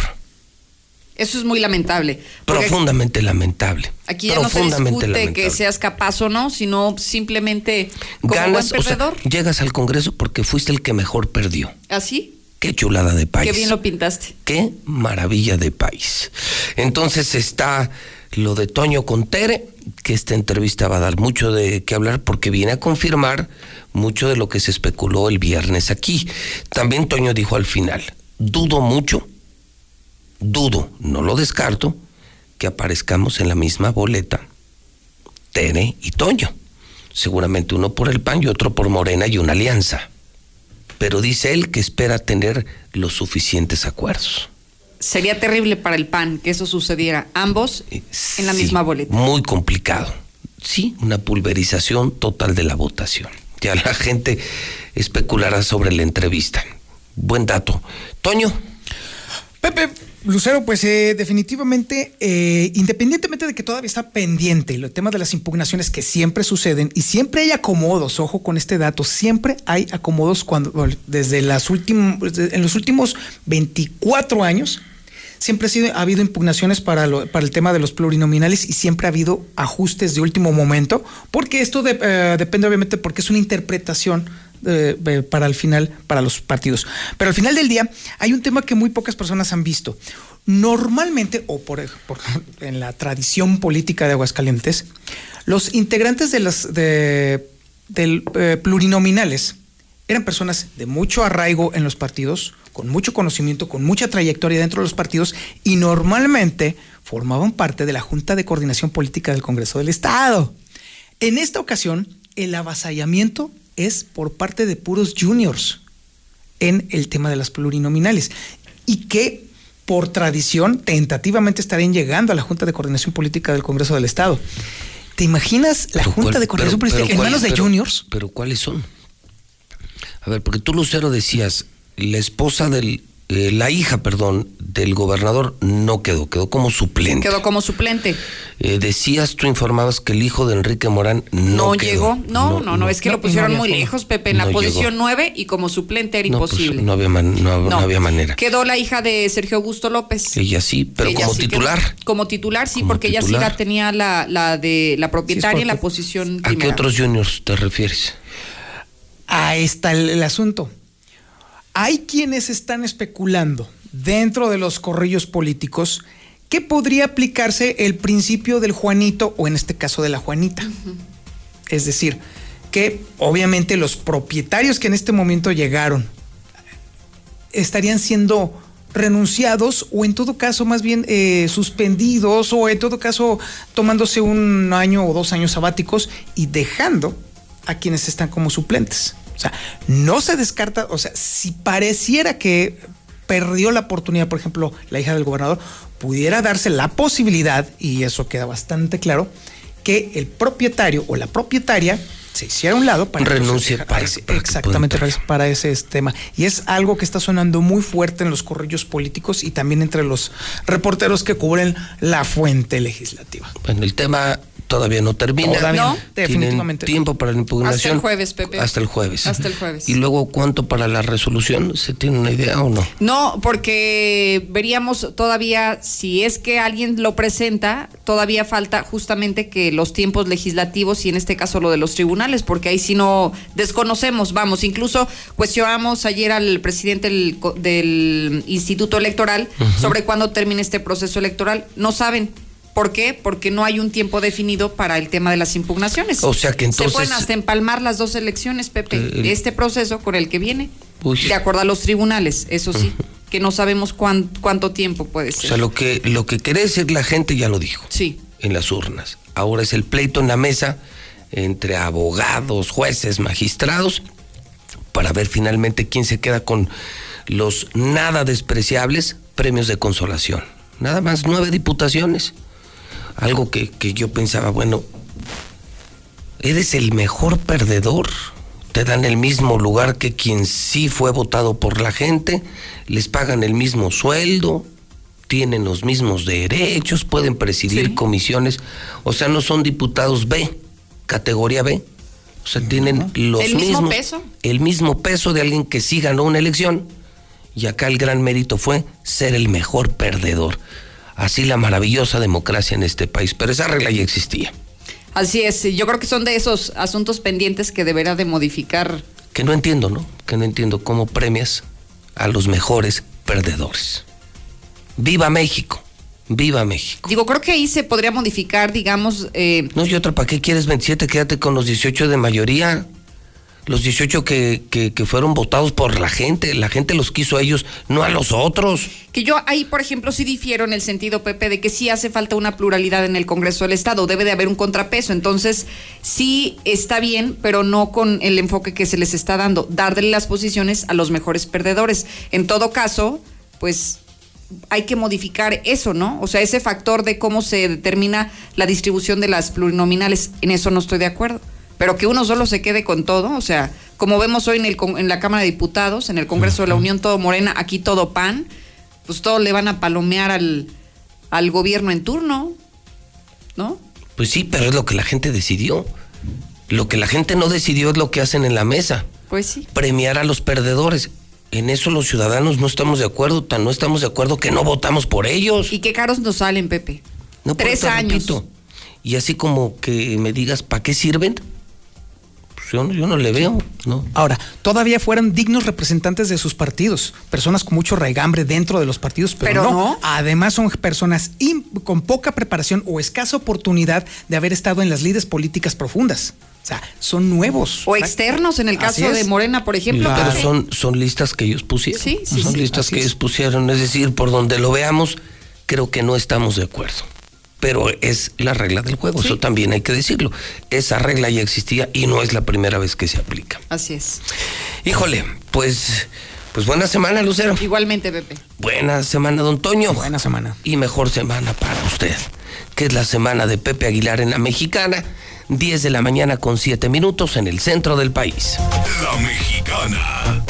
Eso es muy lamentable. Profundamente lamentable. Aquí ya no se discute que seas capaz o no, sino simplemente como Ganas, buen perdedor. llegas al Congreso porque fuiste el que mejor perdió. ¿Así? Qué chulada de país. Qué bien lo pintaste. Qué maravilla de país. Entonces está lo de Toño Contere, que esta entrevista va a dar mucho de qué hablar porque viene a confirmar mucho de lo que se especuló el viernes aquí. También Toño dijo al final, dudo mucho, dudo, no lo descarto, que aparezcamos en la misma boleta, Tere y Toño. Seguramente uno por el PAN y otro por Morena y una alianza. Pero dice él que espera tener los suficientes acuerdos. Sería terrible para el PAN que eso sucediera, ambos en la misma boleta. Muy complicado. Sí, una pulverización total de la votación ya la gente especulará sobre la entrevista. Buen dato. Toño. Pepe, Lucero, pues eh, definitivamente, eh, independientemente de que todavía está pendiente el tema de las impugnaciones que siempre suceden y siempre hay acomodos, ojo con este dato, siempre hay acomodos cuando desde las últimos, en los últimos 24 años siempre ha, sido, ha habido impugnaciones para, el tema de los plurinominales y siempre ha habido ajustes de último momento, porque esto eh, depende obviamente porque es una interpretación eh, eh, para el final, para los partidos. Pero al final del día hay un tema que muy pocas personas han visto. Normalmente, o por, en la tradición política de Aguascalientes, los integrantes de las de, del, plurinominales eran personas de mucho arraigo en los partidos, con mucho conocimiento, con mucha trayectoria dentro de los partidos y normalmente formaban parte de la Junta de Coordinación Política del Congreso del Estado. En esta ocasión, el avasallamiento es por parte de puros juniors en el tema de las plurinominales y que por tradición tentativamente estarían llegando a la Junta de Coordinación Política del Congreso del Estado. ¿Te imaginas la Junta de Coordinación Política en manos de juniors? Pero ¿cuáles son? A ver, porque tú, Lucero, decías, la esposa del, eh, la hija, perdón, del gobernador no quedó, quedó como suplente. Quedó como suplente. Eh, decías, tú informabas que el hijo de Enrique Morán no, No, quedó. llegó. No, no, no, es que no, lo pusieron no muy lejos. Pepe, en la posición llegó. 9 y como suplente era No, pues, imposible. no había, man- no, no No. había manera. Quedó la hija de Sergio Augusto López. Ella sí, pero Ella como sí quedó- titular. como titular, sí, Como porque ella sí la tenía la, la de la propietaria en la posición ¿A qué otros juniors te refieres? Ahí está el, el asunto. Hay quienes están especulando dentro de los corrillos políticos que podría aplicarse el principio del Juanito o en este caso de la Juanita. Es decir, que obviamente los propietarios que en este momento llegaron estarían siendo renunciados o en todo caso más bien eh, suspendidos o en todo caso tomándose un año o dos años sabáticos y dejando a quienes están como suplentes. O sea, no se descarta, o sea, si pareciera que perdió la oportunidad, por ejemplo, la hija del gobernador, pudiera darse la posibilidad, y eso queda bastante claro, que el propietario o la propietaria se hiciera a un lado para Renuncie para para exactamente para, ese- tema y es algo que está sonando muy fuerte en los corrillos políticos y también entre los reporteros que cubren la fuente legislativa. Bueno, el tema todavía no termina. Todavía no, Tienen definitivamente no. tiempo para la impugnación. Hasta el jueves, Pepe. Hasta el jueves. Hasta el jueves. ¿Y luego cuánto para la resolución? ¿Se tiene una idea o no? No, porque veríamos todavía, si es que alguien lo presenta, todavía falta justamente que los tiempos legislativos y en este caso lo de los tribunales, porque ahí sí no desconocemos, vamos, incluso cuestionamos ayer al presidente del, co- del Instituto Electoral sobre cuándo termina este proceso electoral. No saben. ¿Por qué? Porque no hay un tiempo definido para el tema de las impugnaciones. O sea que entonces- Se pueden hasta empalmar las dos elecciones, Pepe, El- este proceso con el que viene. Uy. De acuerdo a los tribunales, eso sí, que no sabemos cuán- cuánto tiempo puede O ser. sea, lo que, lo que quería decir la gente ya lo dijo. Sí. En las urnas. Ahora es el pleito en la mesa entre abogados, jueces, magistrados, para ver finalmente quién se queda con los nada despreciables premios de consolación. Nada más nueve diputaciones. Algo que, que yo pensaba, bueno, eres el mejor perdedor. Te dan el mismo lugar que quien sí fue votado por la gente, les pagan el mismo sueldo, tienen los mismos derechos, pueden presidir comisiones, o sea, no son diputados B, categoría B. O sea, tienen los ¿El mismo mismos peso? el mismo peso de alguien que sí ganó una elección. Y acá el gran mérito fue ser el mejor perdedor. Así la maravillosa democracia en este país. Pero esa regla ya existía. Así es, yo creo que son de esos asuntos pendientes que deberá de modificar. Que no entiendo, ¿no? Que no entiendo cómo premias a los mejores perdedores. ¡Viva México! ¡Viva México! Digo, creo que ahí se podría modificar, digamos, eh, No, y otra, ¿para qué quieres 27? Quédate con los 18 de mayoría. Los 18 que, que, que fueron votados por la gente. La gente los quiso a ellos, no a los otros. que yo ahí, por ejemplo, sí difiero en el sentido, Pepe, de que sí hace falta una pluralidad en el Congreso del Estado, debe de haber un contrapeso, entonces sí está bien, pero no con el enfoque que se les está dando, darle las posiciones a los mejores perdedores. En todo caso, pues hay que modificar eso, ¿no? O sea, ese factor de cómo se determina la distribución de las plurinominales, en eso no estoy de acuerdo. Pero que uno solo se quede con todo, o sea, como vemos hoy en, el, en la Cámara de Diputados, en el Congreso de la Unión, todo morena, aquí todo pan, pues todos le van a palomear al, al gobierno en turno, ¿no? Pues sí, pero es lo que la gente decidió. Lo que la gente no decidió es lo que hacen en la mesa. Pues sí. Premiar a los perdedores. En eso los ciudadanos no estamos de acuerdo, tan no estamos de acuerdo que no votamos por ellos. Y qué caros nos salen, Pepe. No, por Tres eso años. repito. Y así como que me digas, ¿para qué sirven? Yo, no- yo no le veo, ¿no? Ahora, todavía fueran dignos representantes de sus partidos, personas con mucho raigambre dentro de los partidos, pero, Pero no. no. Además son personas con poca preparación o escasa oportunidad de haber estado en las lides políticas profundas. O sea, son nuevos. O externos, en el caso de Morena, por ejemplo. Pero son, son listas que ellos pusieron. Sí, sí, son sí, listas que es. ellos pusieron. Es decir, por donde lo veamos, creo que no estamos de acuerdo. Pero es la regla del juego, eso también hay que decirlo. Esa regla ya existía y no es la primera vez que se aplica. Así es. Híjole, pues Pues buena semana, Lucero. Igualmente, Pepe. Buena semana, don Toño. Buena semana. Y mejor semana para usted, que es la semana de Pepe Aguilar en la Mexicana. 10 de la mañana con 7 minutos en el centro del país. La mexicana.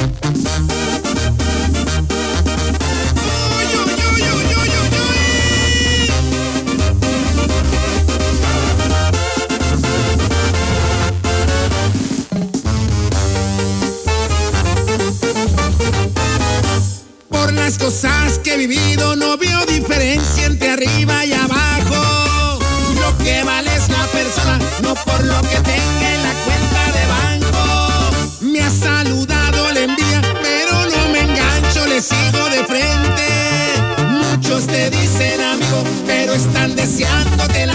Las cosas que he vivido no veo diferencia entre arriba y abajo. Lo que vale es la persona, no por lo que tenga en la cuenta de banco. Me ha saludado la envía, pero no me engancho, le sigo de frente. Muchos te dicen amigo, pero están deseándote la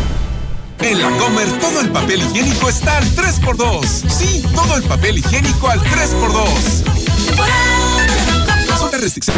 En la Comer todo el papel higiénico está al 3x2. Sí, todo el papel higiénico al 3x2. Consulta restricciones.